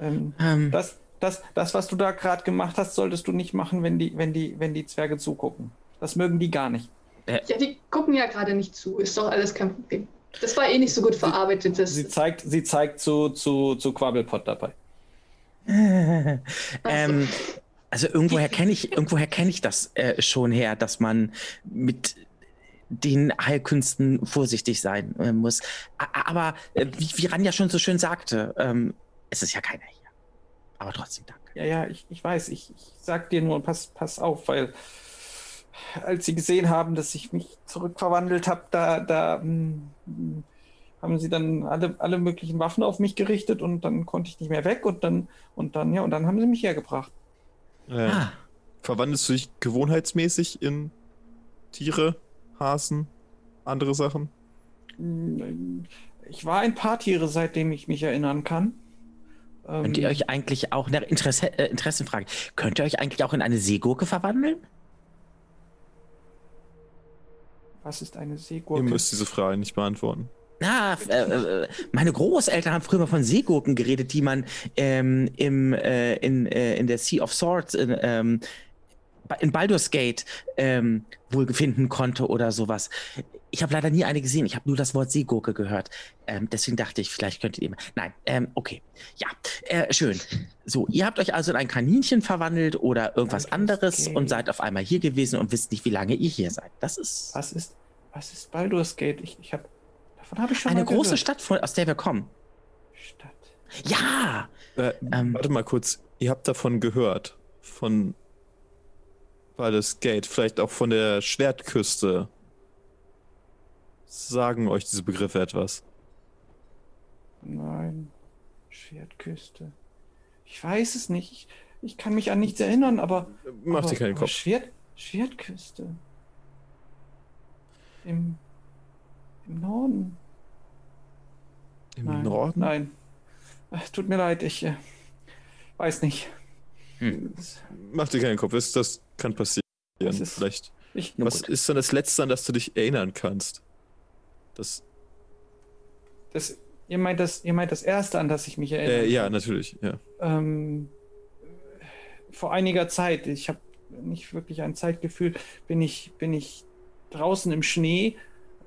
Ähm, ähm. Das, das, das, was du da gerade gemacht hast, solltest du nicht machen, wenn die, wenn, die, wenn die Zwerge zugucken. Das mögen die gar nicht. Ja, die gucken ja gerade nicht zu. Ist doch alles kein Problem. Das war eh nicht so gut verarbeitet. Sie, sie zeigt, sie zeigt zu, zu, zu Quabbelpot dabei. [LAUGHS] ähm, also irgendwoher [LAUGHS] kenne ich, irgendwoher kenne ich das äh, schon her, dass man mit den Heilkünsten vorsichtig sein äh, muss. Aber äh, wie, wie Ranja schon so schön sagte, ähm, es ist ja keiner hier. Aber trotzdem danke. Ja, ja, ich, ich weiß. Ich, ich sag dir nur, pass, pass auf, weil als sie gesehen haben, dass ich mich zurückverwandelt habe, da, da mh, hm, haben sie dann alle, alle möglichen Waffen auf mich gerichtet und dann konnte ich nicht mehr weg und dann, und dann, ja, und dann haben sie mich hergebracht. Äh, ah. Verwandelst du dich gewohnheitsmäßig in Tiere, Hasen, andere Sachen? Ich war ein paar Tiere, seitdem ich mich erinnern kann. Könnt ihr ähm, euch eigentlich auch, eine Interesse, äh, Interessenfrage, könnt ihr euch eigentlich auch in eine Seegurke verwandeln? Was ist eine Seegurke? Ihr müsst diese Frage nicht beantworten. Na, äh, äh, meine Großeltern haben früher mal von Seegurken geredet, die man ähm, im, äh, in, äh, in der Sea of Swords in, ähm, in Baldur's Gate ähm, wohl finden konnte oder sowas. Ich habe leider nie eine gesehen. Ich habe nur das Wort Seegurke gehört. Ähm, deswegen dachte ich, vielleicht könntet ihr. Nein, ähm, okay. Ja, äh, schön. So, ihr habt euch also in ein Kaninchen verwandelt oder irgendwas Baldur's anderes und seid auf einmal hier gewesen und wisst nicht, wie lange ihr hier seid. Das ist. Was ist, was ist Baldur's Gate? Ich, ich habe Davon habe ich schon Eine große Stadt, aus der wir kommen. Stadt. Ja! Äh, ähm, warte mal kurz. Ihr habt davon gehört. Von Baldur's Gate. Vielleicht auch von der Schwertküste. Sagen euch diese Begriffe etwas? Nein. Schwertküste. Ich weiß es nicht. Ich, ich kann mich an nichts erinnern, aber. Mach dir keinen Kopf. Schwert, Schwertküste. Im, Im Norden. Im nein, Norden? Nein. Tut mir leid, ich äh, weiß nicht. Hm. Mach dir keinen Kopf, das kann passieren. Ist, Vielleicht. Ich, was ist denn das Letzte, an das du dich erinnern kannst? Das. Das, ihr, meint das, ihr meint das Erste, an das ich mich erinnere? Äh, ja, natürlich, ja. Ähm, vor einiger Zeit, ich habe nicht wirklich ein Zeitgefühl, bin ich, bin ich draußen im Schnee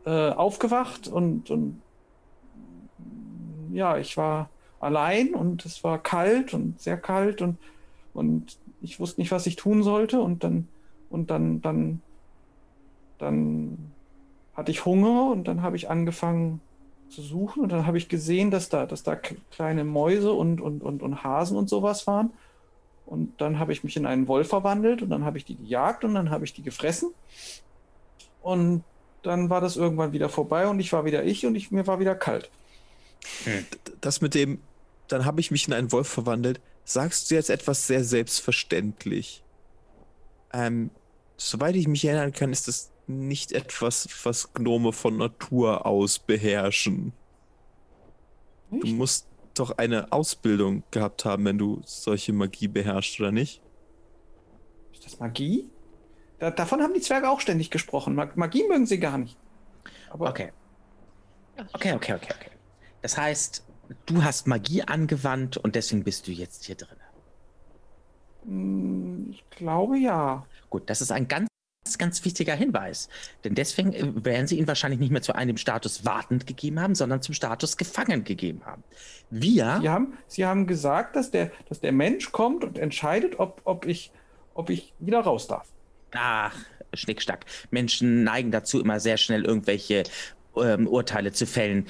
äh, aufgewacht und, und ja, ich war allein und es war kalt und sehr kalt und, und ich wusste nicht, was ich tun sollte und dann, und dann, dann, dann hatte ich Hunger und dann habe ich angefangen zu suchen und dann habe ich gesehen, dass da, dass da kleine Mäuse und, und, und, und Hasen und sowas waren. Und dann habe ich mich in einen Wolf verwandelt und dann habe ich die gejagt und dann habe ich die gefressen. Und dann war das irgendwann wieder vorbei und ich war wieder ich und ich, mir war wieder kalt. Hm. Das mit dem, dann habe ich mich in einen Wolf verwandelt, sagst du jetzt etwas sehr selbstverständlich. Ähm, soweit ich mich erinnern kann, ist das nicht etwas, was Gnome von Natur aus beherrschen. Nicht? Du musst doch eine Ausbildung gehabt haben, wenn du solche Magie beherrschst, oder nicht? Ist das Magie? Da, davon haben die Zwerge auch ständig gesprochen. Magie mögen sie gar nicht. Aber okay. Okay, okay, okay, okay. Das heißt, du hast Magie angewandt und deswegen bist du jetzt hier drin. Hm, ich glaube ja. Gut, das ist ein ganz, ganz wichtiger Hinweis. Denn deswegen äh, werden sie ihn wahrscheinlich nicht mehr zu einem Status wartend gegeben haben, sondern zum Status gefangen gegeben haben. Wir. Sie haben, sie haben gesagt, dass der, dass der Mensch kommt und entscheidet, ob, ob, ich, ob ich wieder raus darf. Ach, Schnickstack. Menschen neigen dazu, immer sehr schnell irgendwelche ähm, Urteile zu fällen,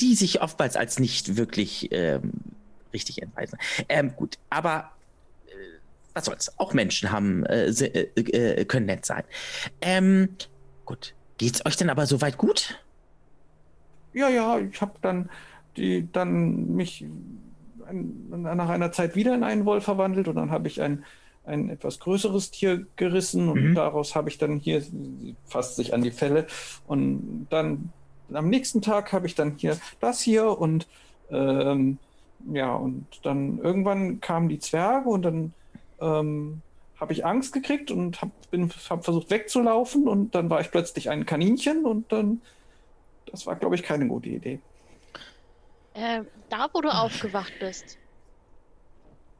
die sich oftmals als nicht wirklich ähm, richtig entweisen. Ähm, gut, aber was soll's? Auch Menschen haben, äh, äh, äh, können nett sein. Ähm, gut, geht's euch denn aber soweit gut? Ja, ja, ich habe dann die dann mich ein, nach einer Zeit wieder in einen Wolf verwandelt und dann habe ich ein, ein etwas größeres Tier gerissen und mhm. daraus habe ich dann hier, fasst sich an die Felle und dann am nächsten Tag habe ich dann hier das hier und ähm, ja, und dann irgendwann kamen die Zwerge und dann ähm, habe ich Angst gekriegt und habe hab versucht wegzulaufen und dann war ich plötzlich ein Kaninchen und dann, das war, glaube ich, keine gute Idee. Äh, da, wo du aufgewacht bist,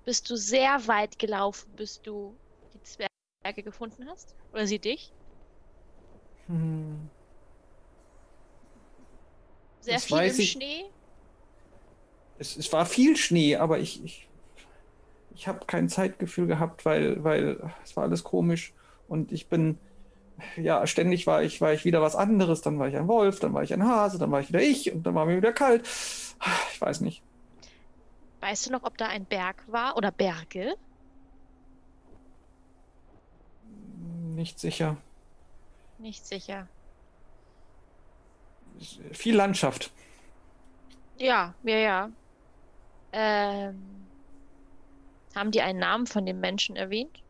bist du sehr weit gelaufen, bis du die Zwerge gefunden hast? Oder sie dich? Hm. Sehr das viel im ich. Schnee? Es, es, war viel Schnee, aber ich, ich, ich habe kein Zeitgefühl gehabt, weil, weil es war alles komisch. Und ich bin, ja, ständig war ich, war ich wieder was anderes. Dann war ich ein Wolf, dann war ich ein Hase, dann war ich wieder ich und dann war mir wieder kalt. Ich weiß nicht. Weißt du noch, ob da ein Berg war oder Berge? Nicht sicher. Nicht sicher. Viel Landschaft. Ja, ja, ja. Ähm, haben die einen Namen von dem Menschen erwähnt?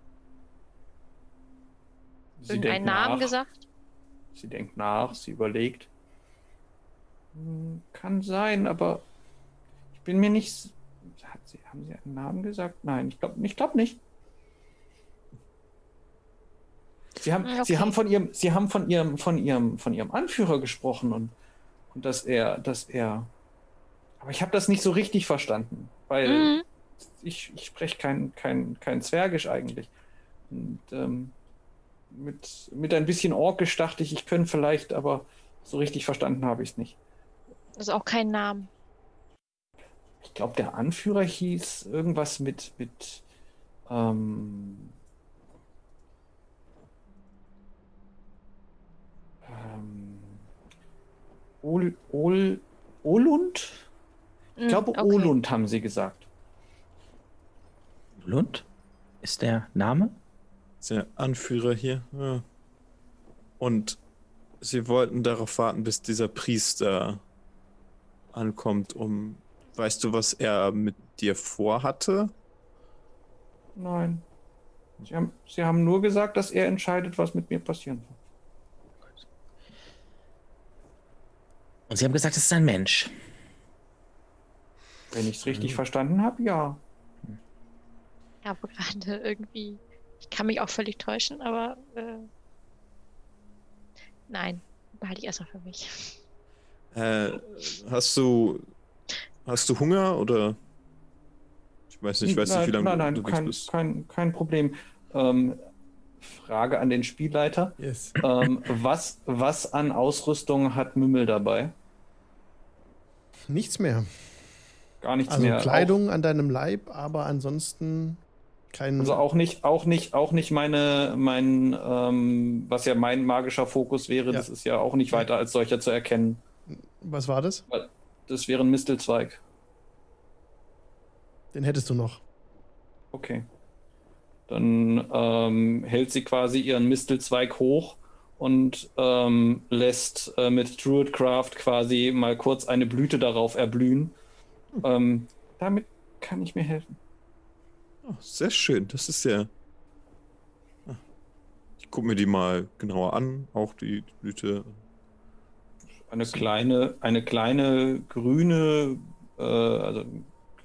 Sie Irgendeinen Namen nach. gesagt? Sie denkt nach, sie überlegt. Hm, kann sein, aber ich bin mir nicht Sie, haben Sie einen Namen gesagt? Nein, ich glaube ich glaub nicht. Sie haben, okay. Sie haben von ihrem, Sie haben von ihrem, von ihrem, von ihrem Anführer gesprochen und, und dass er, dass er. Aber ich habe das nicht so richtig verstanden, weil mhm. Ich, ich spreche kein, kein, kein Zwergisch eigentlich. Und ähm, mit, mit ein bisschen Orkisch dachte ich, ich könnte vielleicht, aber so richtig verstanden habe ich es nicht. Das ist auch kein Name ich glaube, der Anführer hieß irgendwas mit, mit ähm, ähm, Ol, Ol, Olund? Ich hm, glaube, okay. Olund haben sie gesagt. Olund? Ist der Name? Ist der Anführer hier. Ja. Und sie wollten darauf warten, bis dieser Priester ankommt, um Weißt du, was er mit dir vorhatte? Nein. Sie haben, Sie haben nur gesagt, dass er entscheidet, was mit mir passieren wird. Und Sie haben gesagt, es ist ein Mensch. Wenn ich es richtig mhm. verstanden habe, ja. Ja, aber gerade [LAUGHS] irgendwie. Ich kann mich auch völlig täuschen, aber äh, nein, behalte ich erstmal für mich. Äh, hast du Hast du Hunger oder? Ich weiß nicht, ich weiß nein, nicht, wie lange nein, nein, du kein, bist. Kein, kein Problem. Ähm, Frage an den Spielleiter. Yes. Ähm, was, was an Ausrüstung hat Mümmel dabei? Nichts mehr. Gar nichts also mehr. Kleidung auch, an deinem Leib, aber ansonsten kein. Also auch nicht, auch nicht, auch nicht meine, mein, ähm, was ja mein magischer Fokus wäre, ja. das ist ja auch nicht weiter als solcher zu erkennen. Was war das? Das wäre ein Mistelzweig. Den hättest du noch. Okay. Dann ähm, hält sie quasi ihren Mistelzweig hoch und ähm, lässt äh, mit Druidcraft quasi mal kurz eine Blüte darauf erblühen. Ähm, damit kann ich mir helfen. Oh, sehr schön. Das ist ja. Ah. Ich gucke mir die mal genauer an, auch die Blüte. Eine kleine, eine kleine grüne, äh, also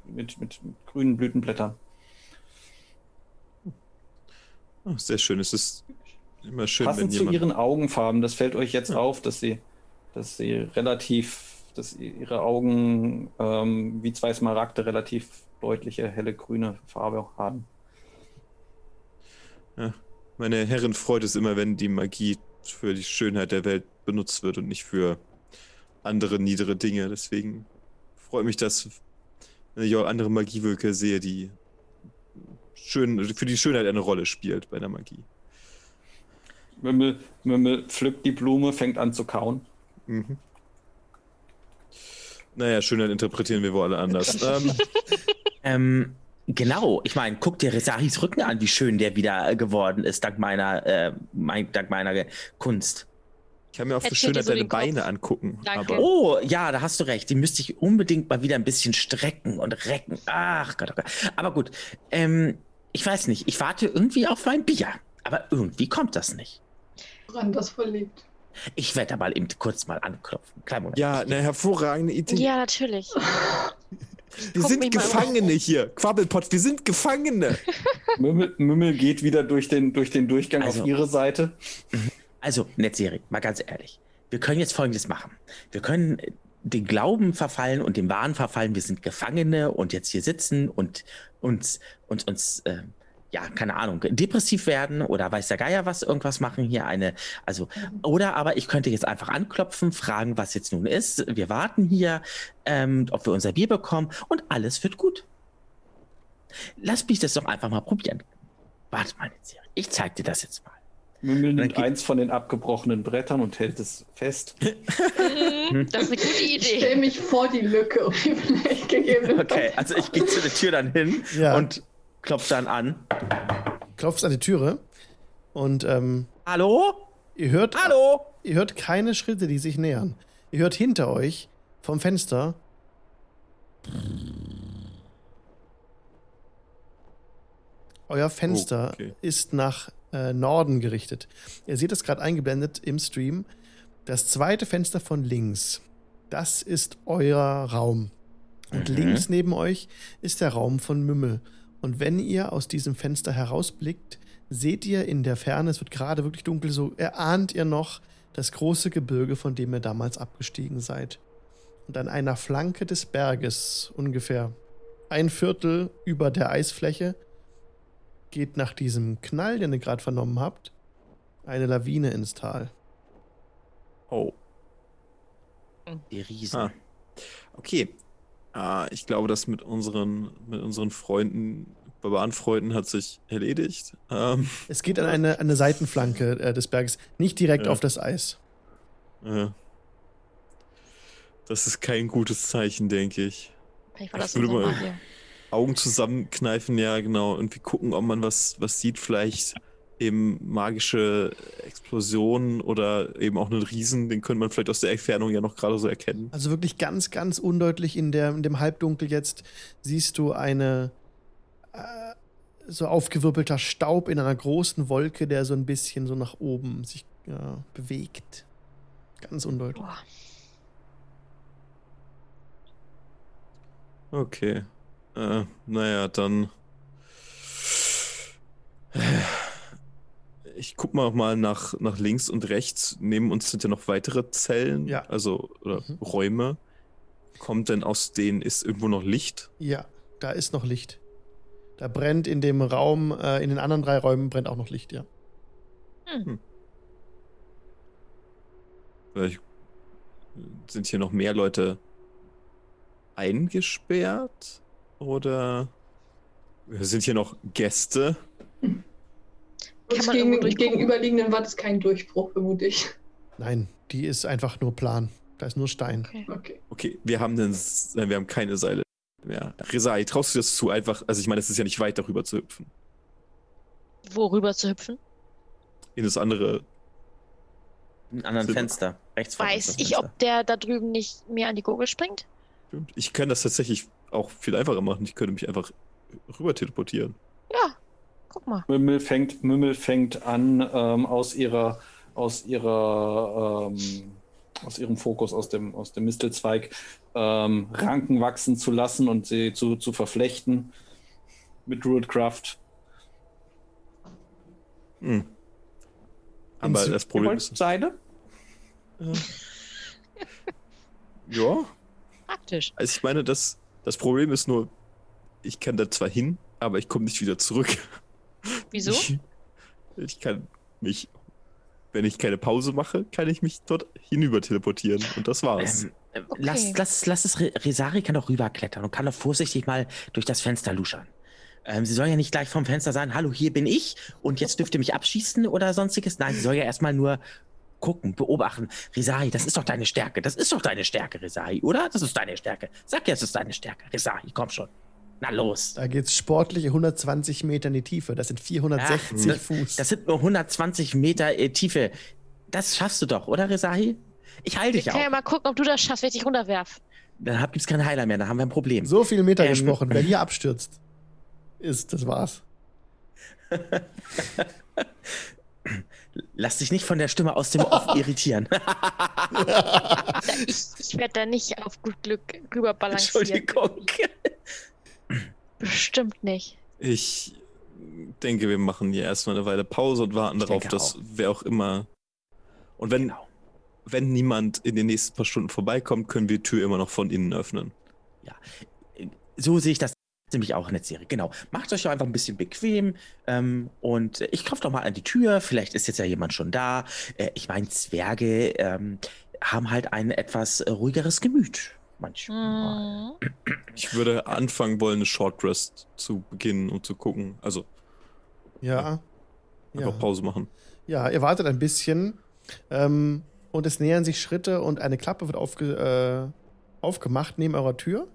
mit, mit, grünen Blütenblättern. Oh, sehr schön. Es ist immer schön, Passend zu ihren Augenfarben. Das fällt euch jetzt ja. auf, dass sie, dass sie relativ, dass ihre Augen ähm, wie zwei Smaragde relativ deutliche helle grüne Farbe haben. Ja, meine Herren freut es immer, wenn die Magie für die Schönheit der Welt benutzt wird und nicht für andere niedere Dinge. Deswegen freut mich das, wenn ich auch andere Magiewölke sehe, die schön, für die Schönheit eine Rolle spielt bei der Magie. Mümmel, Mümmel pflückt die Blume, fängt an zu kauen. Mhm. Naja, Schönheit interpretieren wir wohl alle anders. [LAUGHS] ähm, ähm, genau, ich meine, guck dir Resahis Rücken an, wie schön der wieder geworden ist, dank meiner, äh, mein, dank meiner Kunst. Ich kann mir auch für Schönheit so deine Beine angucken. Aber oh, ja, da hast du recht. Die müsste ich unbedingt mal wieder ein bisschen strecken und recken. Ach Gott, oh Gott. Aber gut. Ähm, Ich weiß nicht, ich warte irgendwie auf mein Bier. Aber irgendwie kommt das nicht. Woran das verlegt? Ich werde aber eben kurz mal anklopfen. Kleinen Moment. Ja, eine hervorragende Idee. Ja, natürlich. [LAUGHS] Wir Guck sind Gefangene hier. Quabbelpott, wir sind Gefangene. [LAUGHS] Mümmel, Mümmel, geht wieder durch den, durch den Durchgang also, auf ihre Seite. Mhm. Also, Netzeri, mal ganz ehrlich. Wir können jetzt Folgendes machen. Wir können den Glauben verfallen und dem Wahn verfallen, wir sind Gefangene und jetzt hier sitzen und uns, uns, uns äh, ja, keine Ahnung, depressiv werden oder weiß der Geier was, irgendwas machen hier eine, also, oder aber ich könnte jetzt einfach anklopfen, fragen, was jetzt nun ist. Wir warten hier, ähm, ob wir unser Bier bekommen und alles wird gut. Lass mich das doch einfach mal probieren. Warte mal jetzt Ich zeig dir das jetzt mal. Mümmel nimmt eins von den abgebrochenen Brettern und hält es fest. [LAUGHS] Mhm, das ist eine gute Idee. Ich stelle mich vor die Lücke, um [LAUGHS] die vielleicht gegeben Okay, also ich gehe zu der Tür dann hin ja. und klopft dann an. Klopft an die Türe und ähm, Hallo? Ihr hört Hallo? Ihr hört keine Schritte, die sich nähern. Ihr hört hinter euch vom Fenster Euer Fenster oh, okay. ist nach äh, Norden gerichtet. Ihr seht es gerade eingeblendet im Stream. Das zweite Fenster von links, das ist euer Raum. Und mhm. links neben euch ist der Raum von Mümmel. Und wenn ihr aus diesem Fenster herausblickt, seht ihr in der Ferne, es wird gerade wirklich dunkel, so erahnt ihr noch das große Gebirge, von dem ihr damals abgestiegen seid. Und an einer Flanke des Berges, ungefähr ein Viertel über der Eisfläche, geht nach diesem Knall, den ihr gerade vernommen habt, eine Lawine ins Tal. Oh. Die Riesen. Ah. Okay, Ah, ich glaube, das mit unseren, mit unseren Freunden, Barbarenfreunden hat sich erledigt. Ähm. Es geht an eine, eine Seitenflanke äh, des Berges, nicht direkt ja. auf das Eis. Ja. Das ist kein gutes Zeichen, denke ich. Vielleicht war das ich würde mal Augen zusammenkneifen, ja, genau. Irgendwie gucken, ob man was, was sieht, vielleicht eben magische Explosionen oder eben auch einen Riesen, den könnte man vielleicht aus der Entfernung ja noch gerade so erkennen. Also wirklich ganz, ganz undeutlich in, der, in dem Halbdunkel jetzt siehst du eine äh, so aufgewirbelter Staub in einer großen Wolke, der so ein bisschen so nach oben sich ja, bewegt. Ganz undeutlich. Boah. Okay. Äh, naja, dann ich guck mal mal nach, nach links und rechts. Neben uns sind ja noch weitere Zellen, ja. also oder mhm. Räume. Kommt denn aus denen, ist irgendwo noch Licht? Ja, da ist noch Licht. Da brennt in dem Raum, äh, in den anderen drei Räumen brennt auch noch Licht, ja. Hm. hm. Vielleicht sind hier noch mehr Leute eingesperrt? Oder sind hier noch Gäste? Uns gegen, gegenüberliegenden Wand ist kein Durchbruch, vermute ich. Nein, die ist einfach nur plan. Da ist nur Stein. Okay, okay. okay wir, haben den, wir haben keine Seile mehr. Resai, traust du dir das zu, einfach, also ich meine, es ist ja nicht weit, darüber zu hüpfen. Worüber zu hüpfen? In das andere. In anderen Fenster, rechts von Weiß ich, ob der da drüben nicht mehr an die Gurgel springt? Ich kann das tatsächlich auch viel einfacher machen. Ich könnte mich einfach rüber teleportieren. Ja, Guck mal. Mümmel fängt, Mümmel fängt an, ähm, aus ihrer, aus ihrer, ähm, aus ihrem Fokus, aus dem, aus dem Mistelzweig, ähm, Ranken wachsen zu lassen und sie zu, zu verflechten mit Druidcraft. Hm. Aber das Problem ist. Seide? Äh, ja. Praktisch. Also ich meine, das, das Problem ist nur, ich kann da zwar hin, aber ich komme nicht wieder zurück. Wieso? Ich, ich, kann mich, wenn ich keine Pause mache, kann ich mich dort hinüber teleportieren. Und das war's. Ähm, äh, okay. lass, lass, lass es, Resari kann doch rüberklettern und kann doch vorsichtig mal durch das Fenster luschern. Ähm, sie soll ja nicht gleich vom Fenster sagen, hallo, hier bin ich und jetzt dürft ihr mich abschießen oder sonstiges. Nein, sie soll ja erstmal nur gucken, beobachten. Risari, das ist doch deine Stärke. Das ist doch deine Stärke, Risari, oder? Das ist deine Stärke. Sag ja, es ist deine Stärke. Risari, komm schon. Na los. Da geht es sportliche 120 Meter in die Tiefe. Das sind 460 Ach, Fuß. Das sind nur 120 Meter äh, Tiefe. Das schaffst du doch, oder, Rezahi? Ich halte dich ich auch. Ich kann ja mal gucken, ob du das schaffst, wenn ich dich runterwerf. Dann gibt es keinen Heiler mehr, dann haben wir ein Problem. So viele Meter ähm, gesprochen. Wer [LAUGHS] hier abstürzt, ist, das war's. Lass dich nicht von der Stimme aus dem Off [LAUGHS] irritieren. [LAUGHS] ich, ich werde da nicht auf gut Glück rüber balancieren. Entschuldigung. Bestimmt nicht. Ich denke, wir machen hier erstmal eine Weile Pause und warten ich darauf, dass auch. wer auch immer. Und wenn, genau. wenn niemand in den nächsten paar Stunden vorbeikommt, können wir die Tür immer noch von innen öffnen. Ja, so sehe ich das nämlich auch in der Serie. Genau. Macht euch einfach ein bisschen bequem ähm, und ich klopfe doch mal an die Tür. Vielleicht ist jetzt ja jemand schon da. Äh, ich meine, Zwerge ähm, haben halt ein etwas ruhigeres Gemüt. Manchmal. Mhm. Ich würde anfangen wollen, eine Short Rest zu beginnen und zu gucken. Also. Ja. Einfach ja. Pause machen. Ja, ihr wartet ein bisschen. Ähm, und es nähern sich Schritte und eine Klappe wird aufge, äh, aufgemacht neben eurer Tür.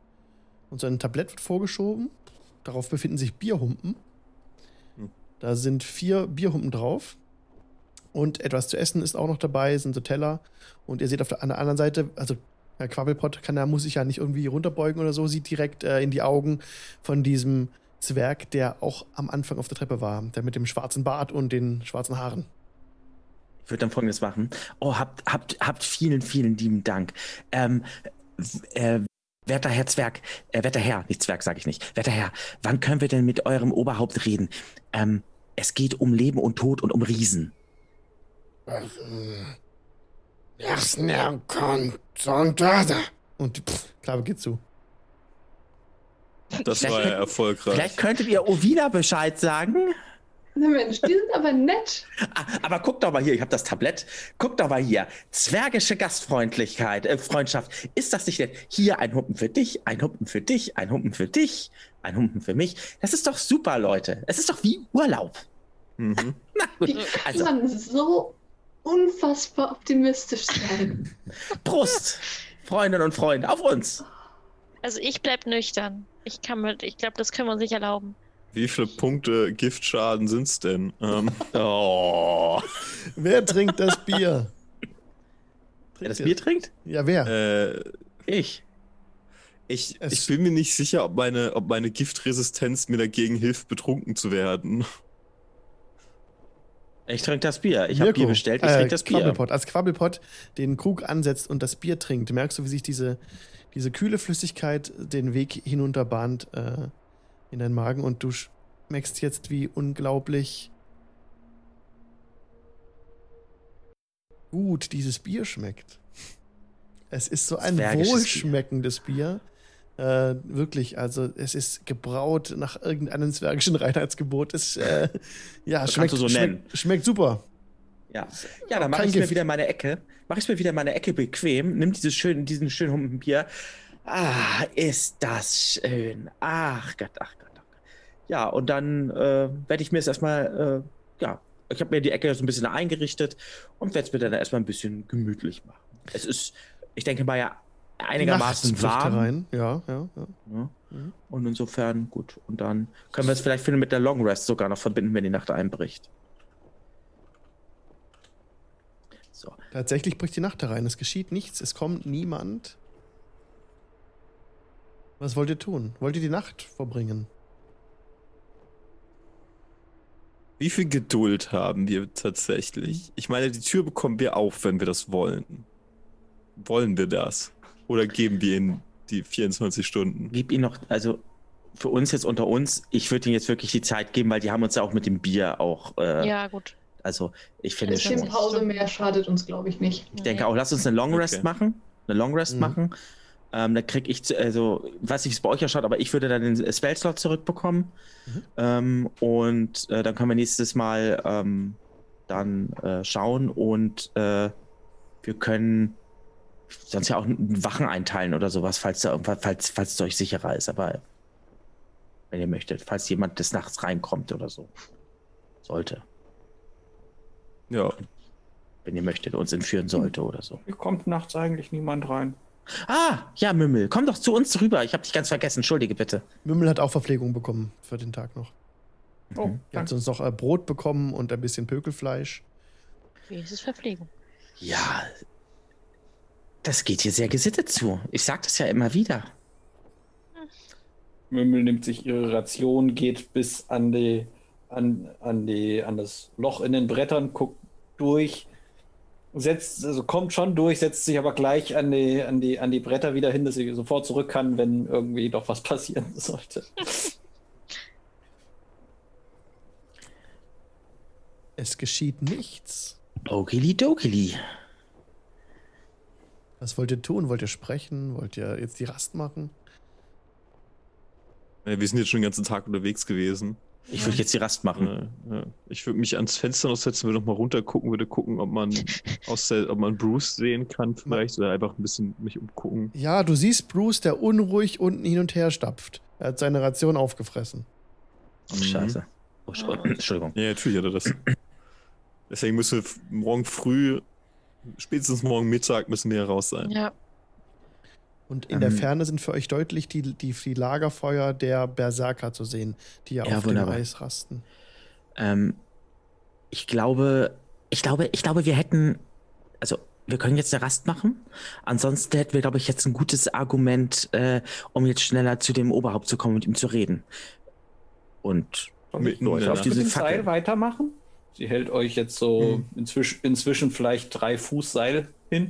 Und so ein Tablett wird vorgeschoben. Darauf befinden sich Bierhumpen. Hm. Da sind vier Bierhumpen drauf. Und etwas zu essen ist auch noch dabei, sind so Teller. Und ihr seht auf der, an der anderen Seite, also Herr Quabbelpott kann, da muss sich ja nicht irgendwie runterbeugen oder so, sieht direkt äh, in die Augen von diesem Zwerg, der auch am Anfang auf der Treppe war, der mit dem schwarzen Bart und den schwarzen Haaren. Ich würde dann folgendes machen. Oh, habt, habt, habt vielen, vielen lieben Dank. Ähm, äh, Werter Herr Zwerg, äh, werter Herr, nicht Zwerg sage ich nicht, werter Herr, wann können wir denn mit eurem Oberhaupt reden? Ähm, es geht um Leben und Tod und um Riesen. Und pff, Klappe geht zu. Das war ja erfolgreich. Vielleicht könntet ihr Ovina Bescheid sagen? Na Mensch, die sind aber nett. Ah, aber guck doch mal hier, ich habe das Tablett. Guck doch mal hier. Zwergische Gastfreundlichkeit, äh, Freundschaft. Ist das nicht nett? Hier ein Humpen für dich, ein Humpen für dich, ein Humpen für dich, ein Humpen für mich. Das ist doch super, Leute. Es ist doch wie Urlaub. Mhm. [LAUGHS] Na gut. Wie [LAUGHS] kann also, man so unfassbar optimistisch sein? Prost, Freundinnen und Freunde, auf uns. Also ich bleib nüchtern. Ich kann mit, ich glaube, das können wir uns nicht erlauben. Wie viele Punkte Giftschaden sind es denn? Ähm. [LAUGHS] Oh. wer trinkt das Bier? Wer das Bier trinkt? Ja, wer? Äh, ich. Ich, ich bin mir nicht sicher, ob meine, ob meine Giftresistenz mir dagegen hilft, betrunken zu werden. Ich trinke das Bier. Ich habe Bier bestellt, ich äh, trinke das Bier. Quabbelpot. Als Quabbelpot den Krug ansetzt und das Bier trinkt, merkst du, wie sich diese, diese kühle Flüssigkeit den Weg hinunterbahnt äh, in deinen Magen und du schmeckst jetzt, wie unglaublich gut dieses Bier schmeckt. Es ist so ein wohlschmeckendes Bier. Bier. Äh, wirklich, also es ist gebraut nach irgendeinem zwergischen Reinheitsgebot. Es, äh, [LAUGHS] ja, das schmeckt, so schmeckt, schmeckt, super. Ja, ja dann mache ich mir wieder meine Ecke. Mache ich mir wieder meine Ecke bequem. Nimm dieses schön, diesen schönen Humpen Bier. Ah, ist das schön. Ach Gott, ach Gott. Ja, und dann äh, werde ich mir jetzt erstmal, äh, ja, ich habe mir die Ecke so ein bisschen eingerichtet und werde es mir dann erstmal ein bisschen gemütlich machen. Es ist, ich denke mal, ja einigermaßen warm. Rein. Ja, ja, ja. ja. Und insofern gut. Und dann können wir es vielleicht mit der Long Rest sogar noch verbinden, wenn die Nacht einbricht. So. Tatsächlich bricht die Nacht herein. Es geschieht nichts. Es kommt niemand. Was wollt ihr tun? Wollt ihr die Nacht verbringen? Wie viel Geduld haben wir tatsächlich? Ich meine, die Tür bekommen wir auf, wenn wir das wollen. Wollen wir das? Oder geben wir ihnen die 24 Stunden? Gib ihn noch, also für uns jetzt unter uns, ich würde ihnen jetzt wirklich die Zeit geben, weil die haben uns ja auch mit dem Bier auch. Äh, ja, gut. Also ich finde schon. Ein Pause mehr schadet uns, glaube ich, nicht. Ich denke auch, lass uns eine Long Rest okay. machen. Eine Long Rest mhm. machen. Ähm, da kriege ich, also, weiß nicht, wie es bei euch ausschaut, aber ich würde dann den Spellslot zurückbekommen. Mhm. Ähm, und äh, dann können wir nächstes Mal ähm, dann äh, schauen und äh, wir können sonst ja auch Wachen einteilen oder sowas, falls da irgendwas, falls, falls es euch sicherer ist, aber wenn ihr möchtet, falls jemand des Nachts reinkommt oder so. Sollte. Ja. Wenn ihr möchtet, uns entführen sollte oder so. Hier kommt nachts eigentlich niemand rein. Ah, ja, Mümmel, komm doch zu uns rüber. Ich habe dich ganz vergessen. Entschuldige bitte. Mümmel hat auch Verpflegung bekommen für den Tag noch. Oh, mhm. Er hat uns noch äh, Brot bekommen und ein bisschen Pökelfleisch. Wie ist es Verpflegung? Ja, das geht hier sehr gesittet zu. Ich sag das ja immer wieder. Mümmel nimmt sich ihre Ration, geht bis an die an, an, die, an das Loch in den Brettern, guckt durch, setzt, also kommt schon durch, setzt sich aber gleich an die, an die, an die Bretter wieder hin, dass sie sofort zurück kann, wenn irgendwie doch was passieren [LAUGHS] sollte. Es geschieht nichts. Okili dokili. Was wollt ihr tun? Wollt ihr sprechen? Wollt ihr jetzt die Rast machen? Ja, wir sind jetzt schon den ganzen Tag unterwegs gewesen. Ich würde jetzt die Rast machen. Ja, ja. Ich würde mich ans Fenster noch setzen, würde noch mal runter gucken, würde gucken, ob man aus der, ob man Bruce sehen kann vielleicht oder einfach ein bisschen mich umgucken. Ja, du siehst Bruce, der unruhig unten hin und her stapft. Er hat seine Ration aufgefressen. Oh, scheiße. Oh, Entschuldigung. Ja, natürlich hat er das. Deswegen müssen wir morgen früh, spätestens morgen Mittag müssen wir raus sein. Ja. Und in ähm, der Ferne sind für euch deutlich die, die, die Lagerfeuer der Berserker zu sehen, die ja, auf wunderbar. dem Eis rasten. Ähm, ich glaube, ich glaube, ich glaube, wir hätten, also wir können jetzt eine Rast machen. Ansonsten hätten wir, glaube ich, jetzt ein gutes Argument, äh, um jetzt schneller zu dem Oberhaupt zu kommen und ihm zu reden. Und mit Leute auf diese Seil weitermachen? Sie hält euch jetzt so hm. inzwischen, inzwischen vielleicht drei Fuß Seil hin.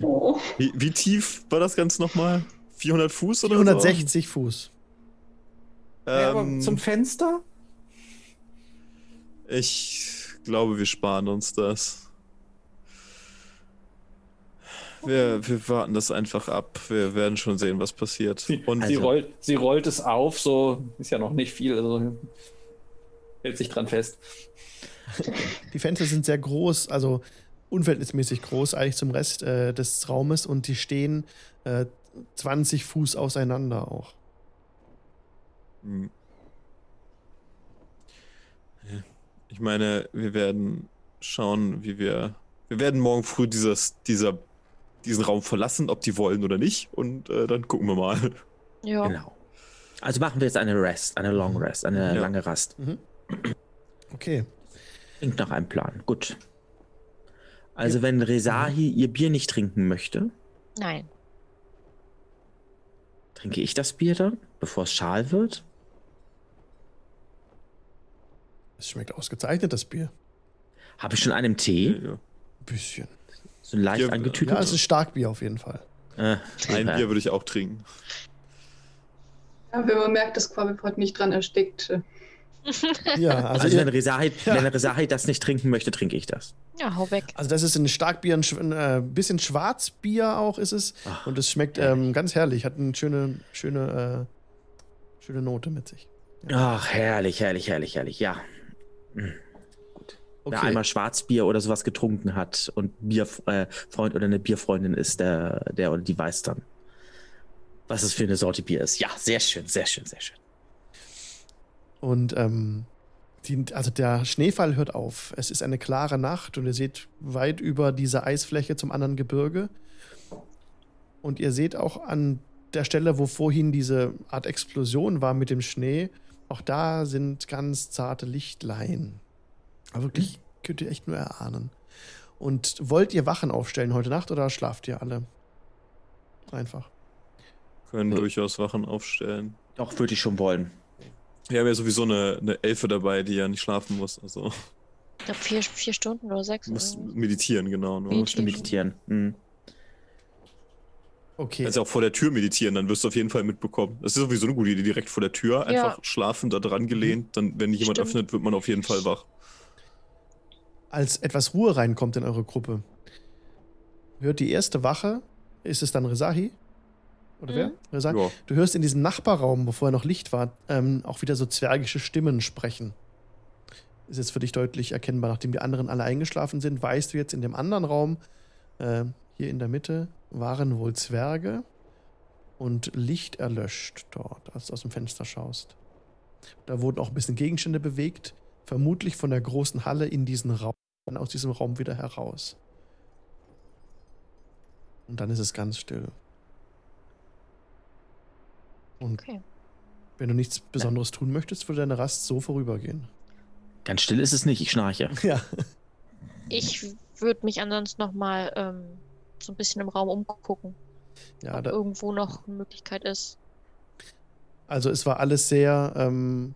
Oh. Wie, wie, tief war das Ganze nochmal? 400 Fuß oder 460 so? Fuß. Ja, ähm, zum Fenster? Ich glaube, wir sparen uns das. Wir, wir warten das einfach ab. Wir werden schon sehen, was passiert. Sie, Und also, sie, rollt, sie rollt es auf, so ist ja noch nicht viel, also hält sich dran fest. Die Fenster sind sehr groß, also unverhältnismäßig groß eigentlich zum Rest äh, des Raumes und die stehen äh, 20 Fuß auseinander auch. Hm. Ich meine, wir werden schauen, wie wir. Wir werden morgen früh dieses, dieser, diesen Raum verlassen, ob die wollen oder nicht. Und äh, dann gucken wir mal. Ja. Genau. Also machen wir jetzt eine Rest, eine Long Rest, eine ja. lange Rast. Mhm. Okay. Klingt nach einem Plan. Gut. Also ja. wenn Rezahi ihr Bier nicht trinken möchte. Nein. Trinke ich das Bier dann, bevor es schal wird? Es schmeckt ausgezeichnet, das Bier. Habe ich schon einen Tee? Ja, ja. Bisschen. So leicht ja, angetütet? Ja, es ist Starkbier auf jeden Fall. Äh, ein Bier würde ich auch trinken. Ja, wenn man merkt, dass Quabipot nicht dran erstickt, äh, ja, [LAUGHS] also, also wenn, Resahid, ja. wenn Resahid das nicht trinken möchte, trinke ich das. Ja, hau weg. Also das ist ein Starkbier, ein äh, bisschen Schwarzbier auch ist es. Ach, und es schmeckt ähm, ganz herrlich, hat eine schöne, schöne, äh, schöne Note mit sich. Ja. Ach, herrlich, herrlich, herrlich, herrlich, ja. Mhm. Gut. Okay. Wer einmal Schwarzbier oder sowas getrunken hat und Bierfreund äh, oder eine Bierfreundin ist, der, der oder die weiß dann, was es für eine Sorte Bier ist. Ja, sehr schön, sehr schön, sehr schön. Und ähm, die, also der Schneefall hört auf. Es ist eine klare Nacht und ihr seht weit über diese Eisfläche zum anderen Gebirge. Und ihr seht auch an der Stelle, wo vorhin diese Art Explosion war mit dem Schnee, auch da sind ganz zarte Lichtlein. Aber wirklich mhm. könnt ihr echt nur erahnen. Und wollt ihr Wachen aufstellen heute Nacht oder schlaft ihr alle? Einfach. Können ja. durchaus Wachen aufstellen. Doch, würde ich schon wollen. Wir haben ja sowieso eine, eine Elfe dabei, die ja nicht schlafen muss. Also. Ich glaube vier, vier Stunden oder sechs. Du musst meditieren, genau. Nur. Meditieren. meditieren. Mhm. Okay. Also auch vor der Tür meditieren, dann wirst du auf jeden Fall mitbekommen. Das ist sowieso eine gute Idee, direkt vor der Tür, einfach ja. schlafend da dran gelehnt. Dann, wenn jemand Stimmt. öffnet, wird man auf jeden Fall wach. Als etwas Ruhe reinkommt in eure Gruppe, hört die erste Wache, ist es dann Rezahi? Oder wer? wer sagt, ja. Du hörst in diesem Nachbarraum, bevor er noch Licht war, ähm, auch wieder so zwergische Stimmen sprechen. Ist jetzt für dich deutlich erkennbar. Nachdem die anderen alle eingeschlafen sind, weißt du jetzt in dem anderen Raum, äh, hier in der Mitte, waren wohl Zwerge und Licht erlöscht dort, als du aus dem Fenster schaust. Da wurden auch ein bisschen Gegenstände bewegt, vermutlich von der großen Halle in diesen Raum, dann aus diesem Raum wieder heraus. Und dann ist es ganz still. Und okay. wenn du nichts Besonderes ja. tun möchtest, würde deine Rast so vorübergehen. Ganz still ist es nicht, ich schnarche. [LAUGHS] Ja. Ich würde mich ansonsten nochmal ähm, so ein bisschen im Raum umgucken. Ja, ob da, irgendwo noch eine Möglichkeit ist. Also es war alles sehr ähm,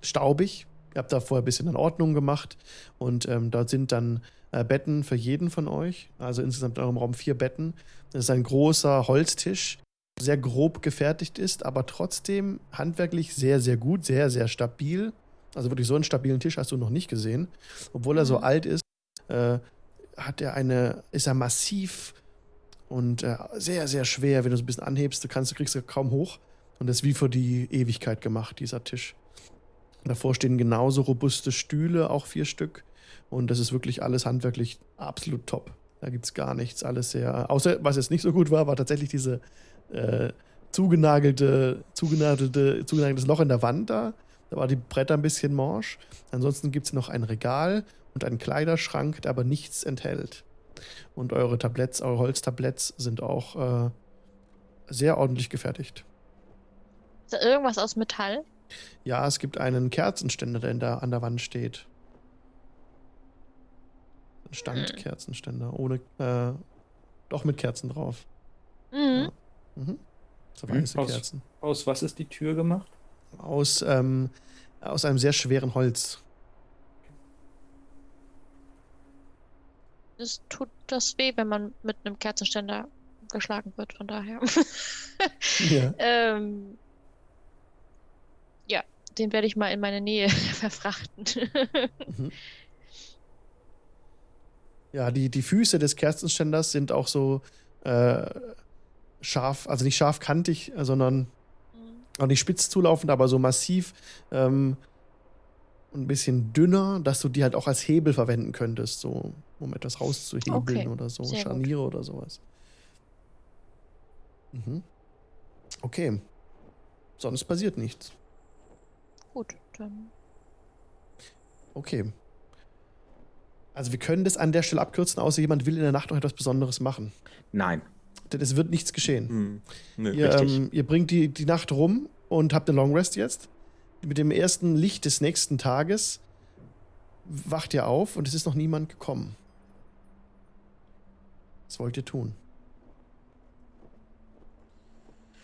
staubig. Ihr habt da vorher ein bisschen in Ordnung gemacht und ähm, dort sind dann äh, Betten für jeden von euch. Also insgesamt in eurem Raum vier Betten. Das ist ein großer Holztisch, sehr grob gefertigt ist, aber trotzdem handwerklich sehr, sehr gut, sehr, sehr stabil. Also wirklich so einen stabilen Tisch hast du noch nicht gesehen. Obwohl er so mhm. alt ist, äh, hat er eine, ist er massiv und äh, sehr, sehr schwer. Wenn du so ein bisschen anhebst, du kannst, du kriegst du kaum hoch. Und das ist wie für die Ewigkeit gemacht, dieser Tisch. Davor stehen genauso robuste Stühle, auch vier Stück. Und das ist wirklich alles handwerklich absolut top. Da gibt es gar nichts. Alles sehr. Außer was jetzt nicht so gut war, war tatsächlich diese äh, zugenagelte, zugenagelte, zugenageltes Loch in der Wand da. Da war die Bretter ein bisschen morsch. Ansonsten gibt es noch ein Regal und einen Kleiderschrank, der aber nichts enthält. Und eure Tabletts, eure Holztabletts sind auch äh, sehr ordentlich gefertigt. Ist da irgendwas aus Metall? Ja, es gibt einen Kerzenständer, der da an der Wand steht. Ein Standkerzenständer, ohne, äh, doch mit Kerzen drauf. Mhm. Ja. Mhm. So weiße aus, Kerzen. Aus was ist die Tür gemacht? Aus, ähm, aus einem sehr schweren Holz. Es tut das weh, wenn man mit einem Kerzenständer geschlagen wird, von daher. [LAUGHS] ja. [LAUGHS] ähm, ja, den werde ich mal in meine Nähe [LAUGHS] verfrachten. mhm. Ja, die, die Füße des Kerzenständers sind auch so äh, scharf, also nicht scharfkantig, sondern mhm. auch nicht spitz zulaufend, aber so massiv ähm, ein bisschen dünner, dass du die halt auch als Hebel verwenden könntest, so um etwas rauszuhebeln okay. oder so, Sehr Scharniere gut. oder sowas. Mhm. Okay. Sonst passiert nichts. Gut, dann. Okay. Also wir können das an der Stelle abkürzen, außer jemand will in der Nacht noch etwas Besonderes machen. Nein. Denn es wird nichts geschehen. Hm. Nee, ihr, ähm, ihr, bringt die, die Nacht rum und habt eine Long Rest jetzt. Mit dem ersten Licht des nächsten Tages wacht ihr auf und es ist noch niemand gekommen. Was wollt ihr tun?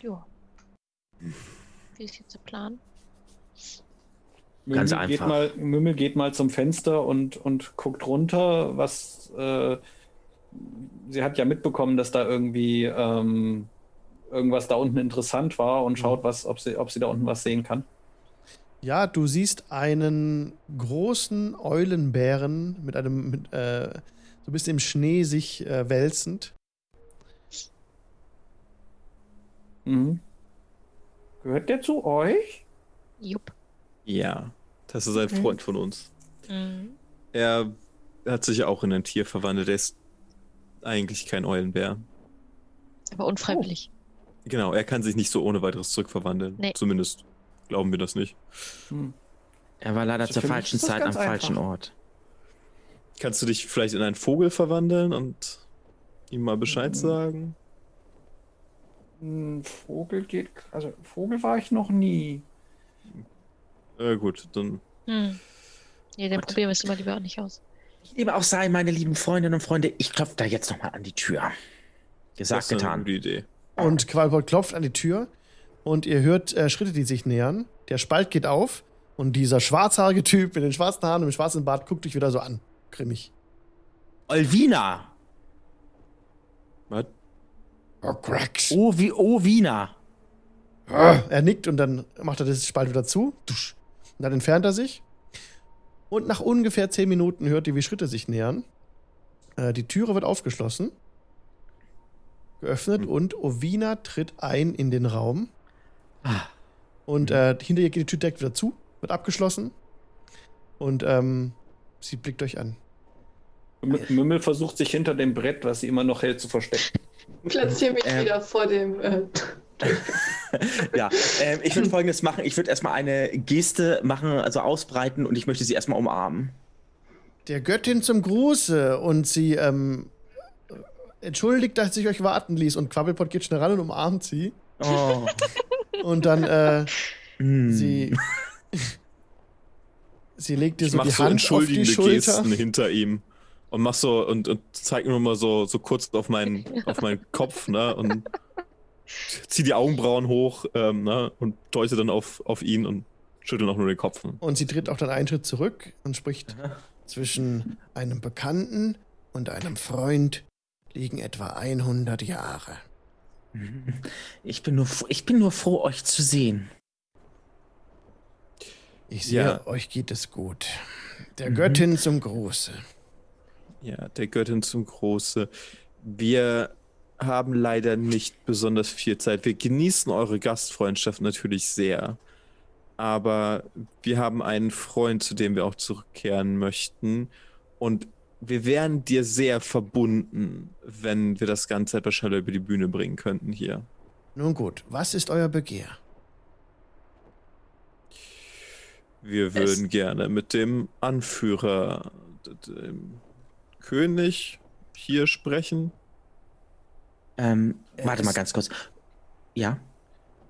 Ja. Wie ist jetzt der Plan? Mümmel Ganz einfach. Geht mal, Mümmel geht mal zum Fenster und, und guckt runter, was äh, sie hat ja mitbekommen, dass da irgendwie ähm, irgendwas da unten interessant war und schaut, mhm. was, ob sie, ob sie da unten was sehen kann. Ja, du siehst einen großen Eulenbären mit einem, mit, äh, so ein bisschen im Schnee sich äh, wälzend. Mhm. Gehört der zu euch? Jupp. Ja, das ist ein mhm. Freund von uns. Mhm. Er hat sich auch in ein Tier verwandelt. Er ist eigentlich kein Eulenbär. Aber unfreiwillig. Oh. Genau, er kann sich nicht so ohne weiteres zurückverwandeln. Nee. Zumindest glauben wir das nicht. Hm. Er war leider also zur falschen Zeit am einfach. falschen Ort. Kannst du dich vielleicht in einen Vogel verwandeln und ihm mal Bescheid mhm. sagen? Ein Vogel geht. Also, Vogel war ich noch nie. Äh, gut, dann. Hm. Nee, dann probieren wir es immer lieber auch nicht aus. Wie dem auch sei, meine lieben Freundinnen und Freunde, ich klopfe da jetzt nochmal an die Tür. Gesagt, das ist getan. Eine gute Idee. Und Qualbot klopft an die Tür und ihr hört äh, Schritte, die sich nähern. Der Spalt geht auf und dieser schwarzhaarige Typ mit den schwarzen Haaren und dem schwarzen Bart guckt dich wieder so an. Grimmig. Olvina! Was? Oh, Cracks. Oh, wie Ovina. Ah, er nickt und dann macht er das Spalt wieder zu. Und dann entfernt er sich. Und nach ungefähr zehn Minuten hört ihr, wie Schritte sich nähern. Äh, die Türe wird aufgeschlossen, geöffnet mhm. und Ovina tritt ein in den Raum. Ah. Und mhm. äh, hinter ihr geht die Tür direkt wieder zu, wird abgeschlossen. Und ähm, sie blickt euch an. Mümmel versucht sich hinter dem Brett, was sie immer noch hält, zu verstecken. Platziere mich ähm, wieder vor dem äh, [LAUGHS] [LAUGHS] ja, äh, ich würde [LAUGHS] folgendes machen. Ich würde erstmal eine Geste machen, also ausbreiten und ich möchte sie erstmal umarmen. Der Göttin zum Gruße und sie ähm, entschuldigt, dass ich euch warten ließ und Quabbelpot geht schnell ran und umarmt sie. Oh. Und dann äh, mm. sie [LAUGHS] sie legt dir so die so Hand auf die Schulter. Gesten hinter ihm und mach so und, und zeig mir mal so so kurz auf meinen auf meinen Kopf, ne und zieh die Augenbrauen hoch ähm, ne, und deute dann auf, auf ihn und schütteln auch nur den Kopf. Und sie tritt auch dann einen Schritt zurück und spricht: Aha. Zwischen einem Bekannten und einem Freund liegen etwa 100 Jahre. Ich bin nur, ich bin nur froh, euch zu sehen. Ich sehe, ja. euch geht es gut. Der mhm. Göttin zum Große. Ja, der Göttin zum Große. Wir haben leider nicht besonders viel Zeit. Wir genießen eure Gastfreundschaft natürlich sehr. Aber wir haben einen Freund, zu dem wir auch zurückkehren möchten. Und wir wären dir sehr verbunden, wenn wir das Ganze etwas schneller über die Bühne bringen könnten hier. Nun gut, was ist euer Begehr? Wir würden es gerne mit dem Anführer, dem König, hier sprechen. Ähm, warte mal ganz kurz. Ja?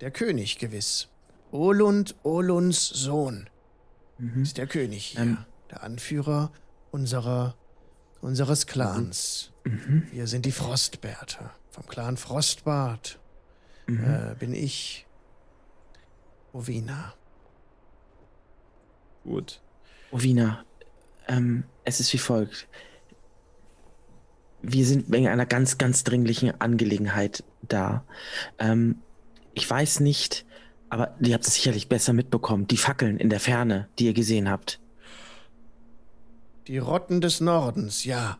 Der König gewiss. Olund, Olunds Sohn. Mhm. Ist der König hier. Ähm, der Anführer unserer unseres Clans. Mhm. Wir sind die Frostbärte. Vom Clan Frostbart mhm. äh, bin ich Ovina. Gut. Ovina, ähm, es ist wie folgt. Wir sind wegen einer ganz, ganz dringlichen Angelegenheit da. Ähm, ich weiß nicht, aber ihr habt es sicherlich besser mitbekommen. Die Fackeln in der Ferne, die ihr gesehen habt. Die Rotten des Nordens, ja.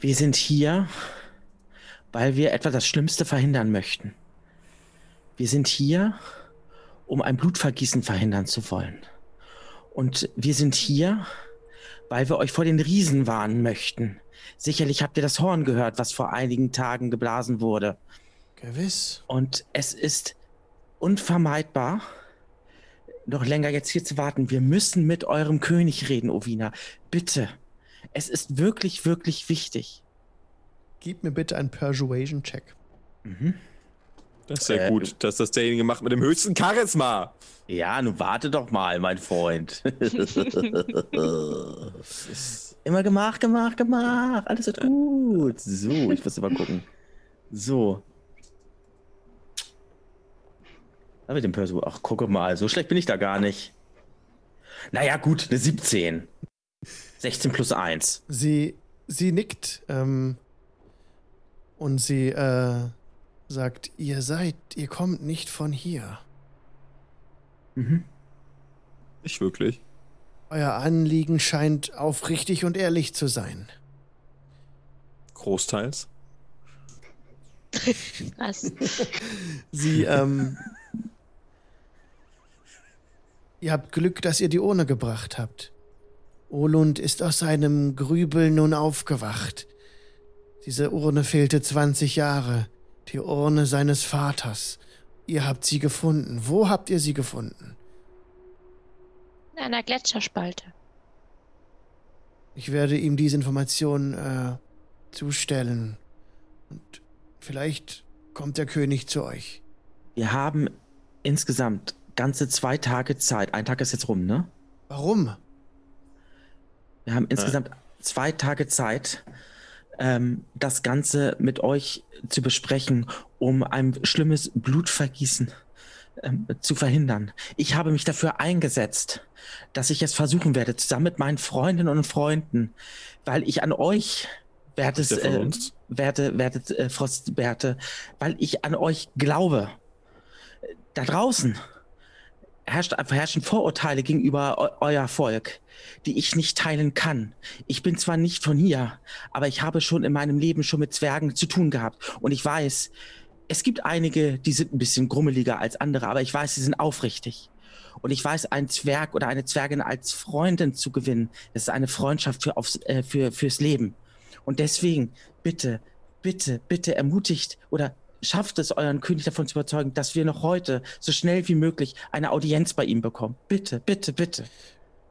Wir sind hier, weil wir etwa das Schlimmste verhindern möchten. Wir sind hier, um ein Blutvergießen verhindern zu wollen. Und wir sind hier, weil wir euch vor den Riesen warnen möchten. Sicherlich habt ihr das Horn gehört, was vor einigen Tagen geblasen wurde. Gewiss. Und es ist unvermeidbar, noch länger jetzt hier zu warten. Wir müssen mit eurem König reden, Ovina. Bitte. Es ist wirklich, wirklich wichtig. Gib mir bitte einen Persuasion-Check. Mhm. Das ist ja äh, gut, dass das derjenige macht mit dem höchsten Charisma. Ja, nun warte doch mal, mein Freund. [LAUGHS] [LAUGHS] Immer gemacht, gemacht, gemacht. Alles wird gut. So, ich muss mal gucken. So, Da mit dem Perso. Ach, gucke mal, so schlecht bin ich da gar nicht. Naja, gut, eine 17. 16 plus 1. Sie, sie nickt ähm, und sie äh, sagt, ihr seid, ihr kommt nicht von hier. Mhm. Nicht wirklich. Euer Anliegen scheint aufrichtig und ehrlich zu sein. Großteils. [LAUGHS] Was? sie, ähm, Ihr habt Glück, dass ihr die Urne gebracht habt. Olund ist aus seinem Grübel nun aufgewacht. Diese Urne fehlte 20 Jahre. Die Urne seines Vaters. Ihr habt sie gefunden. Wo habt ihr sie gefunden? In einer Gletscherspalte. Ich werde ihm diese Information äh, zustellen. Und vielleicht kommt der König zu euch. Wir haben insgesamt ganze zwei Tage Zeit. Ein Tag ist jetzt rum, ne? Warum? Wir haben insgesamt ja. zwei Tage Zeit, ähm, das Ganze mit euch zu besprechen, um ein schlimmes Blutvergießen ähm, zu verhindern. Ich habe mich dafür eingesetzt, dass ich es versuchen werde, zusammen mit meinen Freundinnen und Freunden, weil ich an euch werdet, äh, werde, werdet, äh, Frostbärte, weil ich an euch glaube. Da draußen herrscht, herrschen Vorurteile gegenüber eu euer Volk, die ich nicht teilen kann. Ich bin zwar nicht von hier, aber ich habe schon in meinem Leben schon mit Zwergen zu tun gehabt. Und ich weiß, es gibt einige, die sind ein bisschen grummeliger als andere, aber ich weiß, sie sind aufrichtig. Und ich weiß, einen Zwerg oder eine Zwergin als Freundin zu gewinnen, das ist eine Freundschaft für aufs, äh, für, fürs Leben. Und deswegen, bitte, bitte, bitte ermutigt oder schafft es, euren König davon zu überzeugen, dass wir noch heute so schnell wie möglich eine Audienz bei ihm bekommen. Bitte, bitte, bitte.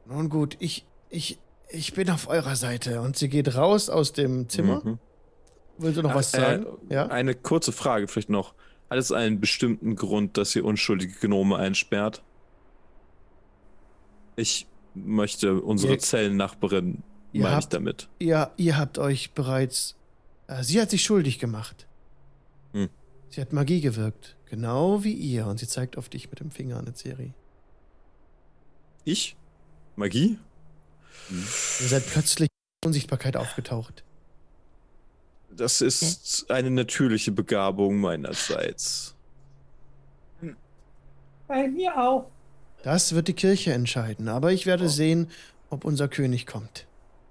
Nun gut, ich, ich, ich bin auf eurer Seite. Und sie geht raus aus dem Zimmer. Mhm. Will sie noch Ach, was sagen? Äh, ja? Eine kurze Frage vielleicht noch. Hat es einen bestimmten Grund, dass ihr unschuldige Gnome einsperrt? Ich möchte unsere ihr, Zellennachbarin, meine ich damit. Ja, ihr habt euch bereits. Äh, sie hat sich schuldig gemacht. Sie hat Magie gewirkt. Genau wie ihr. Und sie zeigt auf dich mit dem Finger an der Serie. Ich? Magie? Ihr seid plötzlich in Unsichtbarkeit aufgetaucht. Das ist eine natürliche Begabung meinerseits. Bei mir auch. Das wird die Kirche entscheiden, aber ich werde oh. sehen, ob unser König kommt.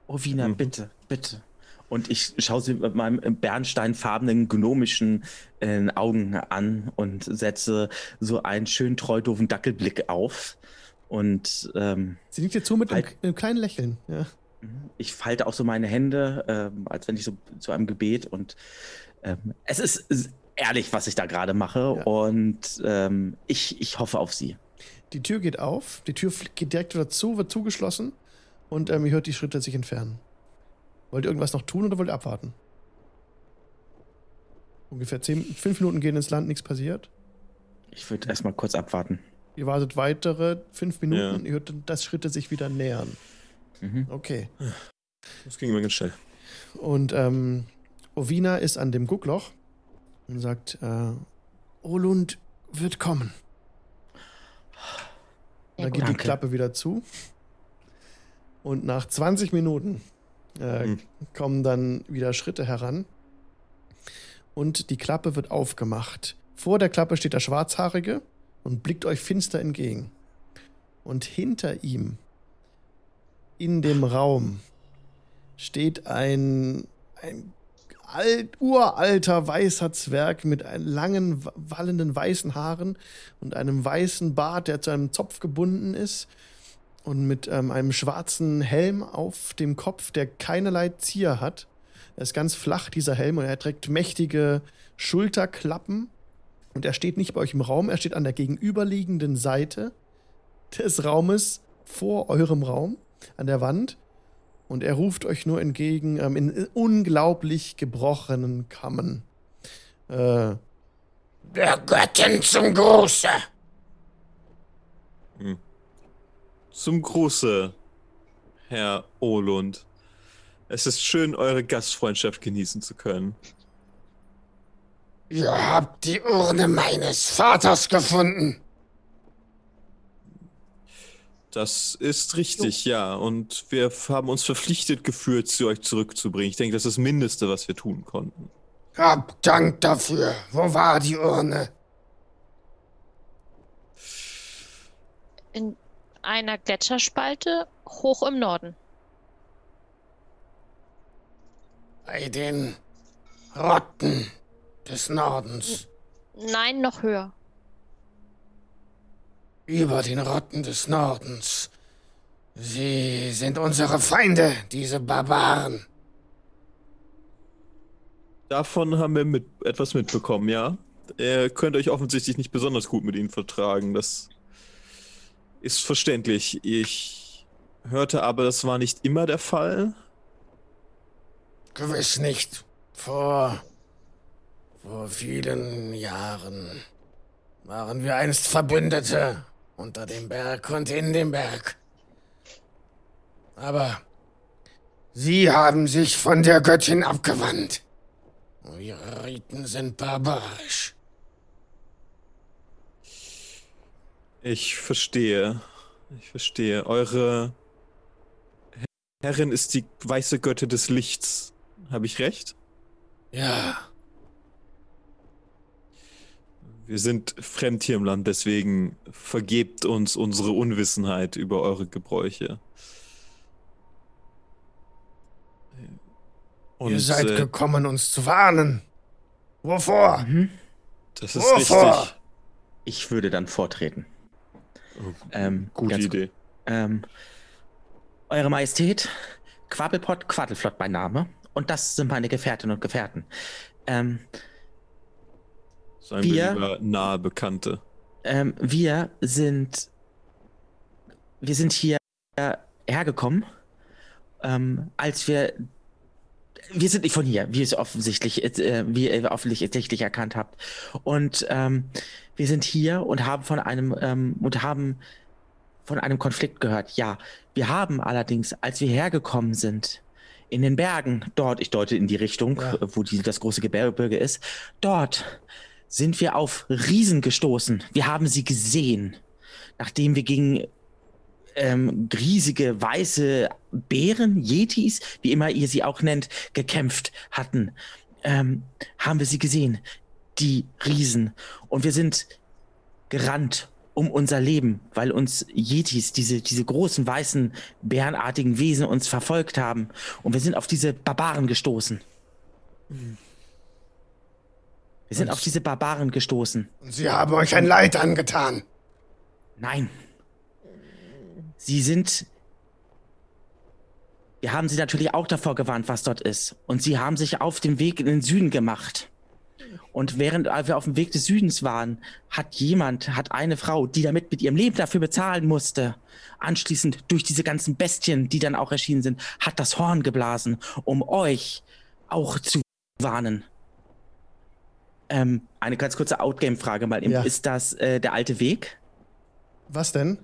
Oh, Wiener, hm. bitte, bitte. Und ich schaue sie mit meinem bernsteinfarbenen, gnomischen äh, Augen an und setze so einen schön treu doofen Dackelblick auf. Und ähm, sie liegt dir zu mit halt, einem, einem, kleinen Lächeln. Ja. Ich falte auch so meine Hände, ähm, als wenn ich so zu einem Gebet und ähm, es ist ehrlich, was ich da gerade mache ja. und ähm, ich, ich hoffe auf sie. Die Tür geht auf, die Tür geht direkt wieder zu, wird zugeschlossen und ähm, ihr hört die Schritte sich entfernen. Wollt ihr irgendwas noch tun oder wollt ihr abwarten? Ungefähr zehn, fünf Minuten gehen ins Land, nichts passiert. Ich würde erstmal kurz abwarten. Ihr wartet weitere fünf Minuten, ja. ihr hört, dass Schritte sich wieder nähern. Mhm. Okay. Das ging immer ganz schnell. Und ähm, Ovina ist an dem Guckloch und sagt, äh, Olund wird kommen. Da geht danke. die Klappe wieder zu. Und nach 20 Minuten äh, hm. kommen dann wieder Schritte heran. Und die Klappe wird aufgemacht. Vor der Klappe steht der Schwarzhaarige und blickt euch finster entgegen. Und hinter ihm, in dem Raum, steht ein, ein alt, uralter weißer Zwerg mit langen, wallenden weißen Haaren und einem weißen Bart, der zu einem Zopf gebunden ist und mit ähm, einem schwarzen Helm auf dem Kopf, der keinerlei Zier hat. Er ist ganz flach, dieser Helm, und er trägt mächtige Schulterklappen. Und er steht nicht bei euch im Raum, er steht an der gegenüberliegenden Seite des Raumes vor eurem Raum, an der Wand. Und er ruft euch nur entgegen ähm, in unglaublich gebrochenen Kammen. Äh, der Göttin zum Gruße. Hm. Zum Gruße, Herr Olund. Es ist schön, eure Gastfreundschaft genießen zu können. Ihr habt die Urne meines Vaters gefunden. Das ist richtig, jo. ja. Und wir haben uns verpflichtet gefühlt, sie euch zurückzubringen. Ich denke, das ist das Mindeste, was wir tun konnten. Hab Dank dafür. Wo war die Urne? In einer Gletscherspalte hoch im Norden. Bei den Rotten des Nordens. Nein, noch höher. Über den Rotten des Nordens. Sie sind unsere Feinde, diese Barbaren. Davon haben wir mit, etwas mitbekommen, ja. Ihr könnt euch offensichtlich nicht besonders gut mit ihnen vertragen. Das ist verständlich. Ich hörte aber, das war nicht immer der Fall. Gewiss nicht. Vor. vor vielen Jahren waren wir einst Verbündete unter dem Berg und in dem Berg. Aber sie haben sich von der Göttin abgewandt. Ihre Riten sind barbarisch. Ich verstehe. Ich verstehe. Eure Herrin ist die weiße Göttin des Lichts. Habe ich recht? Ja. Wir sind fremd hier im Land, deswegen vergebt uns unsere Unwissenheit über eure Gebräuche. Und, Ihr seid äh, gekommen, uns zu warnen. Wovor? Mhm. Das ist Wovor? richtig. Ich würde dann vortreten. Oh, ähm, gute Idee. Ähm, Eure Majestät, Quabbelpott Quaddelflott bei Name. Und das sind meine Gefährtinnen und Gefährten. Ähm, Seien wir, wir nahe Bekannte. Ähm, wir sind. Wir sind hier hergekommen, ähm, als wir. Wir sind nicht von hier, wie es offensichtlich, äh, wie ihr offensichtlich erkannt habt. Und ähm, wir sind hier und haben von einem ähm, und haben von einem Konflikt gehört. Ja, wir haben allerdings, als wir hergekommen sind, in den Bergen, dort, ich deute in die Richtung, ja. wo die, das große Gebirge ist, dort sind wir auf Riesen gestoßen. Wir haben sie gesehen. Nachdem wir gegen ähm, riesige weiße Bären, Yetis, wie immer ihr sie auch nennt, gekämpft hatten, ähm, haben wir sie gesehen. Die Riesen. Und wir sind gerannt um unser Leben, weil uns Yetis, diese, diese großen weißen bärenartigen Wesen uns verfolgt haben. Und wir sind auf diese Barbaren gestoßen. Wir sind und auf diese Barbaren gestoßen. Und sie haben euch ein Leid angetan. Nein. Sie sind. Wir haben sie natürlich auch davor gewarnt, was dort ist. Und sie haben sich auf den Weg in den Süden gemacht. Und während wir auf dem Weg des Südens waren, hat jemand, hat eine Frau, die damit mit ihrem Leben dafür bezahlen musste, anschließend durch diese ganzen Bestien, die dann auch erschienen sind, hat das Horn geblasen, um euch auch zu warnen. Ähm, eine ganz kurze Outgame-Frage mal. Ja. Ist das äh, der alte Weg? Was denn?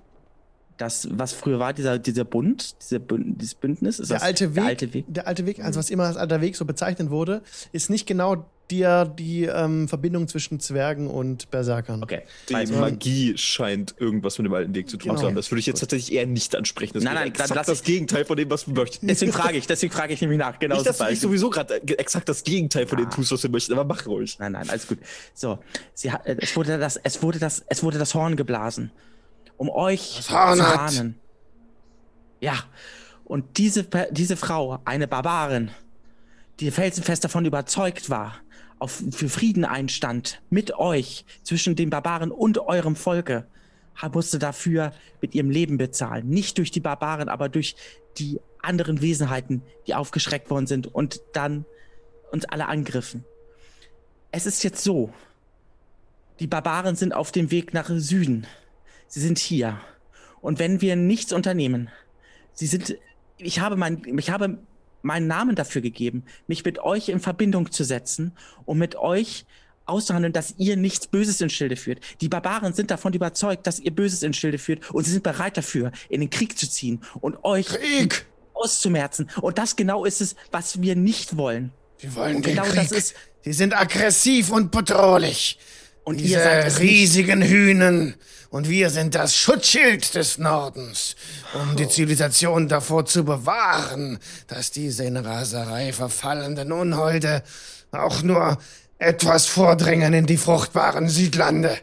das, was früher war, dieser, dieser Bund, dieser Bünd, dieses Bündnis? Ist der, alte Weg, der alte Weg? Der alte Weg, also was immer als alter Weg so bezeichnet wurde, ist nicht genau die, die ähm, Verbindung zwischen Zwergen und Berserkern. Okay. Die also, Magie scheint irgendwas mit dem alten Weg zu tun genau. zu haben. Das würde ich jetzt tatsächlich eher nicht ansprechen. Das nein, nein, exakt das, das Gegenteil von dem, was wir möchten. Deswegen [LAUGHS] frage ich, deswegen frage ich nämlich nach. Genau nicht, dass ich sowieso gerade exakt das Gegenteil von ah. dem tust, was wir möchten, aber mach ruhig. Nein, nein, alles gut. So, sie, äh, es, wurde das, es, wurde das, es wurde das Horn geblasen, um euch zu warnen. Ja, und diese, diese Frau, eine Barbarin, die felsenfest davon überzeugt war, auf, für Frieden einstand, mit euch, zwischen den Barbaren und eurem Volke, musste dafür mit ihrem Leben bezahlen. Nicht durch die Barbaren, aber durch die anderen Wesenheiten, die aufgeschreckt worden sind und dann uns alle angriffen. Es ist jetzt so, die Barbaren sind auf dem Weg nach Süden. Sie sind hier. Und wenn wir nichts unternehmen, sie sind, ich habe mein, ich habe meinen Namen dafür gegeben, mich mit euch in Verbindung zu setzen und mit euch auszuhandeln, dass ihr nichts Böses in Schilde führt. Die Barbaren sind davon überzeugt, dass ihr Böses in Schilde führt und sie sind bereit dafür, in den Krieg zu ziehen und euch Krieg! auszumerzen. Und das genau ist es, was wir nicht wollen. Sie wollen und den genau Krieg. das ist. Sie sind aggressiv und bedrohlich. Und Diese ihr seid riesigen. Hühnen. Und wir sind das Schutzschild des Nordens, um die Zivilisation davor zu bewahren, dass diese in Raserei verfallenden Unholde auch nur etwas vordringen in die fruchtbaren Südlande.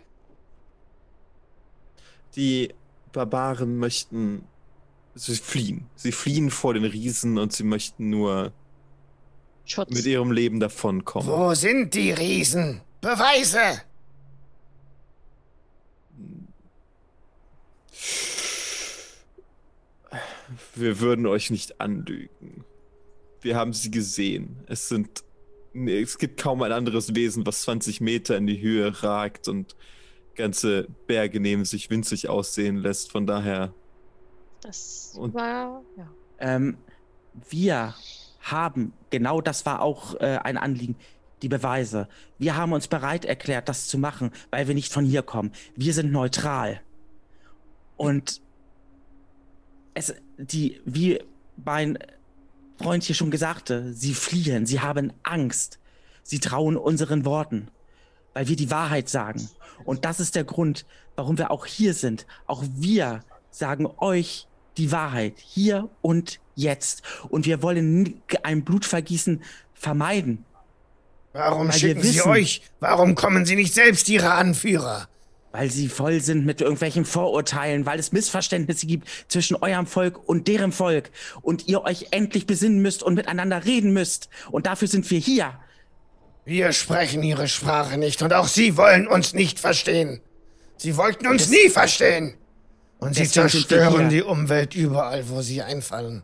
Die Barbaren möchten sie fliehen. Sie fliehen vor den Riesen und sie möchten nur Schutz. mit ihrem Leben davonkommen. Wo sind die Riesen? Beweise! Wir würden euch nicht anlügen. Wir haben sie gesehen. Es sind. Es gibt kaum ein anderes Wesen, was 20 Meter in die Höhe ragt und ganze Berge neben sich winzig aussehen lässt. Von daher. Das war. Ja. Ähm, wir haben, genau das war auch äh, ein Anliegen, die Beweise. Wir haben uns bereit erklärt, das zu machen, weil wir nicht von hier kommen. Wir sind neutral. Und es, die, wie mein Freund hier schon gesagte, sie fliehen, sie haben Angst. Sie trauen unseren Worten, weil wir die Wahrheit sagen. Und das ist der Grund, warum wir auch hier sind. Auch wir sagen euch die Wahrheit, hier und jetzt. Und wir wollen ein Blutvergießen vermeiden. Warum schicken wissen, Sie euch? Warum kommen Sie nicht selbst, Ihre Anführer? Weil sie voll sind mit irgendwelchen Vorurteilen, weil es Missverständnisse gibt zwischen eurem Volk und deren Volk und ihr euch endlich besinnen müsst und miteinander reden müsst. Und dafür sind wir hier. Wir sprechen ihre Sprache nicht und auch sie wollen uns nicht verstehen. Sie wollten uns das, nie verstehen. Und sie zerstören die Umwelt überall, wo sie einfallen.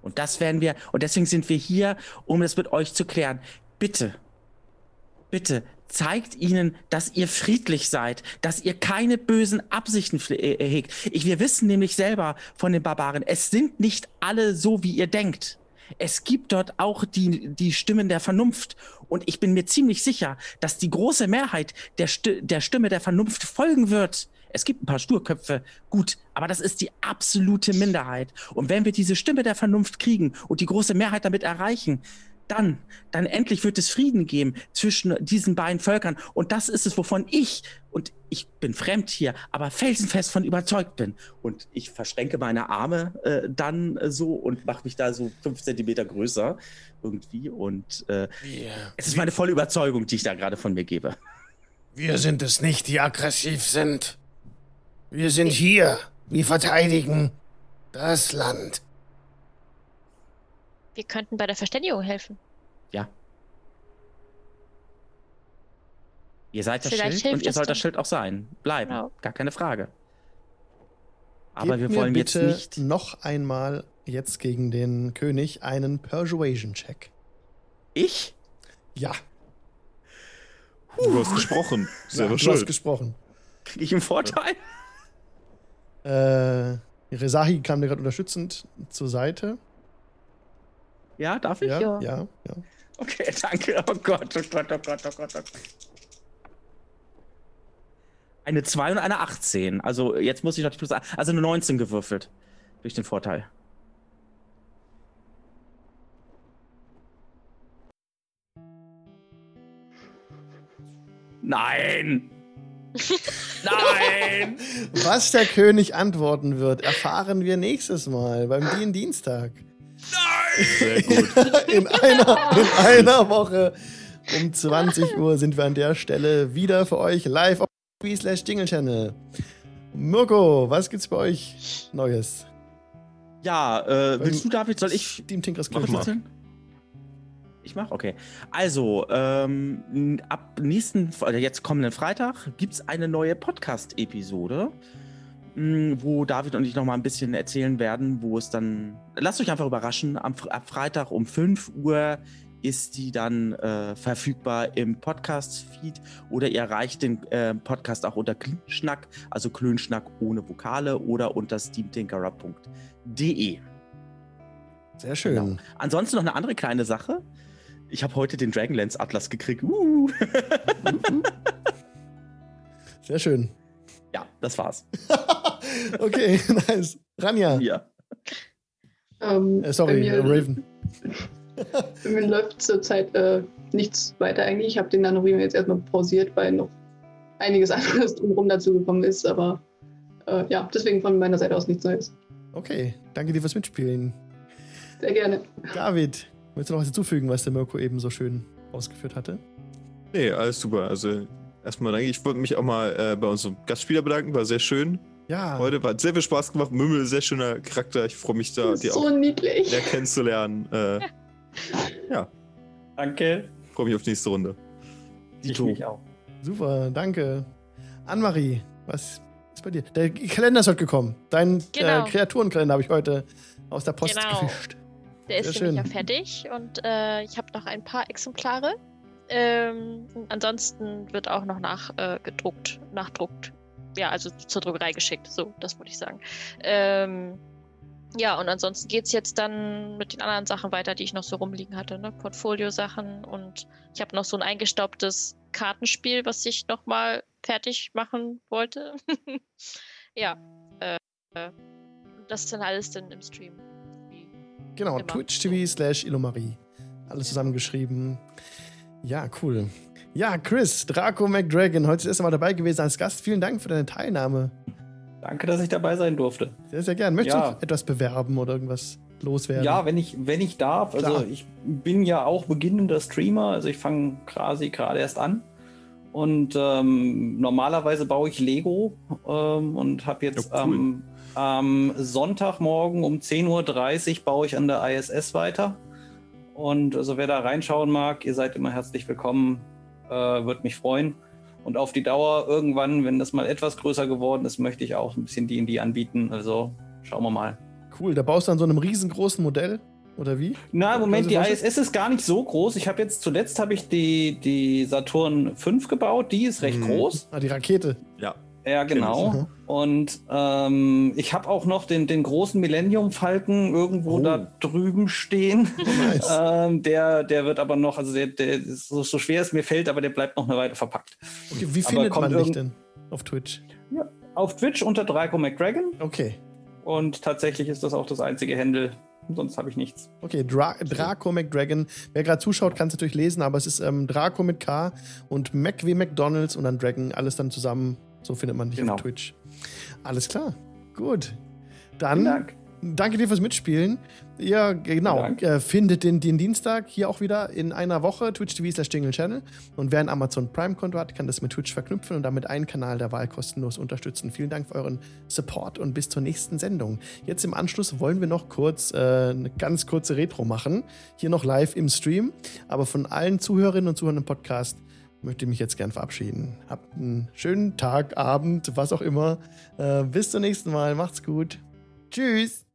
Und das werden wir, und deswegen sind wir hier, um das mit euch zu klären. Bitte, bitte zeigt ihnen, dass ihr friedlich seid, dass ihr keine bösen Absichten äh, hegt. Ich, wir wissen nämlich selber von den Barbaren, es sind nicht alle so, wie ihr denkt. Es gibt dort auch die, die Stimmen der Vernunft. Und ich bin mir ziemlich sicher, dass die große Mehrheit der, Sti der Stimme der Vernunft folgen wird. Es gibt ein paar Sturköpfe, gut, aber das ist die absolute Minderheit. Und wenn wir diese Stimme der Vernunft kriegen und die große Mehrheit damit erreichen, dann, dann endlich wird es Frieden geben zwischen diesen beiden Völkern. Und das ist es, wovon ich, und ich bin fremd hier, aber felsenfest von überzeugt bin. Und ich verschränke meine Arme äh, dann äh, so und mache mich da so fünf Zentimeter größer irgendwie. Und äh, yeah. es ist meine volle Überzeugung, die ich da gerade von mir gebe. Wir sind es nicht, die aggressiv sind. Wir sind hier. Wir verteidigen das Land. Wir könnten bei der Verständigung helfen. Ja. Ihr seid das Vielleicht Schild und ihr sollt das Schild auch sein. Bleiben. Genau. Gar keine Frage. Aber Gib wir wollen jetzt nicht. Noch einmal jetzt gegen den König einen Persuasion-Check. Ich? Ja. Du hast gesprochen. Selber ja, du hast gesprochen. Kriege ich einen Vorteil? Äh, Rezahi kam dir gerade unterstützend zur Seite. Ja, darf ich? Ja, ja, ja. ja. Okay, [LAUGHS] danke. Oh Gott, oh Gott, oh Gott, oh Gott, oh Gott. Eine 2 und eine 18. Also jetzt muss ich noch die plus Also eine 19 gewürfelt. Durch den Vorteil. Nein! [LAUGHS] Nein! Was der König antworten wird, erfahren wir nächstes Mal beim Dien Dienstag. Nein! Sehr gut. [LAUGHS] In einer, in einer Woche um 20 Uhr sind wir an der Stelle wieder für euch live auf slash Jingle Channel. Mirko, was gibt's bei euch Neues? Ja, äh, willst du, David? Soll ich Team Tinkers Club machen? Ich mach? Okay. Also, ähm, ab nächsten, oder jetzt kommenden Freitag gibt es eine neue Podcast-Episode. Hm, wo David und ich noch mal ein bisschen erzählen werden, wo es dann. Lasst euch einfach überraschen. Am, ab Freitag um 5 Uhr ist die dann äh, verfügbar im Podcast-Feed oder ihr erreicht den äh, Podcast auch unter Klönschnack, also Klönschnack ohne Vokale oder unter steamtinkerer.de. Sehr schön. Genau. Ansonsten noch eine andere kleine Sache. Ich habe heute den Dragonlance Atlas gekriegt. Uh. [LAUGHS] Sehr schön. Ja, das war's. [LAUGHS] okay, [LAUGHS] nice. Ranja. Ja. Ähm, äh, sorry, mir, Raven. [LAUGHS] bei mir läuft zurzeit äh, nichts weiter eigentlich. Ich habe den Nanorium jetzt erstmal pausiert, weil noch einiges anderes drumherum dazu gekommen ist. Aber äh, ja, deswegen von meiner Seite aus nichts Neues. Okay, danke dir fürs Mitspielen. Sehr gerne. David, willst du noch was hinzufügen, was der Mirko eben so schön ausgeführt hatte? Nee, alles super. Also erstmal danke. Ich wollte mich auch mal äh, bei unserem Gastspieler bedanken, war sehr schön. Ja. Heute hat sehr viel Spaß gemacht. Mümmel, sehr schöner Charakter. Ich freue mich da, dir so auch niedlich. mehr kennenzulernen. Äh, ja. Danke. Freue mich auf die nächste Runde. Die ich mich auch. Super, danke. Annemarie, was ist bei dir? Der Kalender ist heute gekommen. Dein äh, genau. äh, Kreaturenkalender habe ich heute aus der Post genau. gefischt. Der ist nämlich ja fertig und äh, ich habe noch ein paar Exemplare. Ähm, ansonsten wird auch noch nachgedruckt, äh, nachdruckt. Ja, also zur Druckerei geschickt. So, das wollte ich sagen. Ähm, ja, und ansonsten geht es jetzt dann mit den anderen Sachen weiter, die ich noch so rumliegen hatte. Ne? Portfolio-Sachen und ich habe noch so ein eingestaubtes Kartenspiel, was ich nochmal fertig machen wollte. [LAUGHS] ja, äh, das ist dann alles dann im Stream. Genau, Twitch TV slash Ilomarie. Alles zusammengeschrieben. Ja, cool. Ja, Chris, Draco McDragon, heute das erste Mal dabei gewesen als Gast. Vielen Dank für deine Teilnahme. Danke, dass ich dabei sein durfte. Sehr, sehr gern. Möchtest ja. du etwas bewerben oder irgendwas loswerden? Ja, wenn ich, wenn ich darf. Also Klar. ich bin ja auch beginnender Streamer, also ich fange quasi gerade erst an. Und ähm, normalerweise baue ich Lego ähm, und habe jetzt am ja, cool. ähm, Sonntagmorgen um 10.30 Uhr baue ich an der ISS weiter. Und also wer da reinschauen mag, ihr seid immer herzlich willkommen. Äh, Würde mich freuen. Und auf die Dauer irgendwann, wenn das mal etwas größer geworden ist, möchte ich auch ein bisschen D&D anbieten. Also schauen wir mal. Cool, da baust du an so einem riesengroßen Modell oder wie? Na, im Moment, die ISS ist gar nicht so groß. Ich habe jetzt zuletzt habe ich die, die Saturn 5 gebaut, die ist recht mhm. groß. Ah, die Rakete. Ja. Ja, genau. Mhm. Und ähm, ich habe auch noch den, den großen Millennium Falken irgendwo oh. da drüben stehen. [LAUGHS] Nice. ähm, der, der wird aber noch, also der, der so, so schwer es mir fällt, aber der bleibt noch eine Weile verpackt. Okay, wie findet man dich denn auf Twitch? Ja, auf Twitch unter Draco McDragon. Okay. Und tatsächlich ist das auch das einzige Handle, sonst habe ich nichts. Okay, Dra Draco McDragon. Wer gerade zuschaut, kann es natürlich lesen, aber es ist ähm, Draco mit K und Mac wie McDonalds und dann Dragon, alles dann zusammen. So findet man dich genau. auf Twitch. Alles klar. Gut. Dann Dank. danke dir fürs Mitspielen. Ja, genau. Äh, findet den, den Dienstag hier auch wieder in einer Woche Twitch TV slash Jingle Channel. Und wer ein Amazon Prime-Konto hat, kann das mit Twitch verknüpfen und damit einen Kanal der Wahl kostenlos unterstützen. Vielen Dank für euren Support und bis zur nächsten Sendung. Jetzt im Anschluss wollen wir noch kurz äh, eine ganz kurze Retro machen. Hier noch live im Stream. Aber von allen Zuhörerinnen und Zuhörern im Podcast möchte ich mich jetzt gern verabschieden. Habt einen schönen Tag, Abend, was auch immer. Äh, bis zum nächsten Mal. Macht's gut. Tschüss.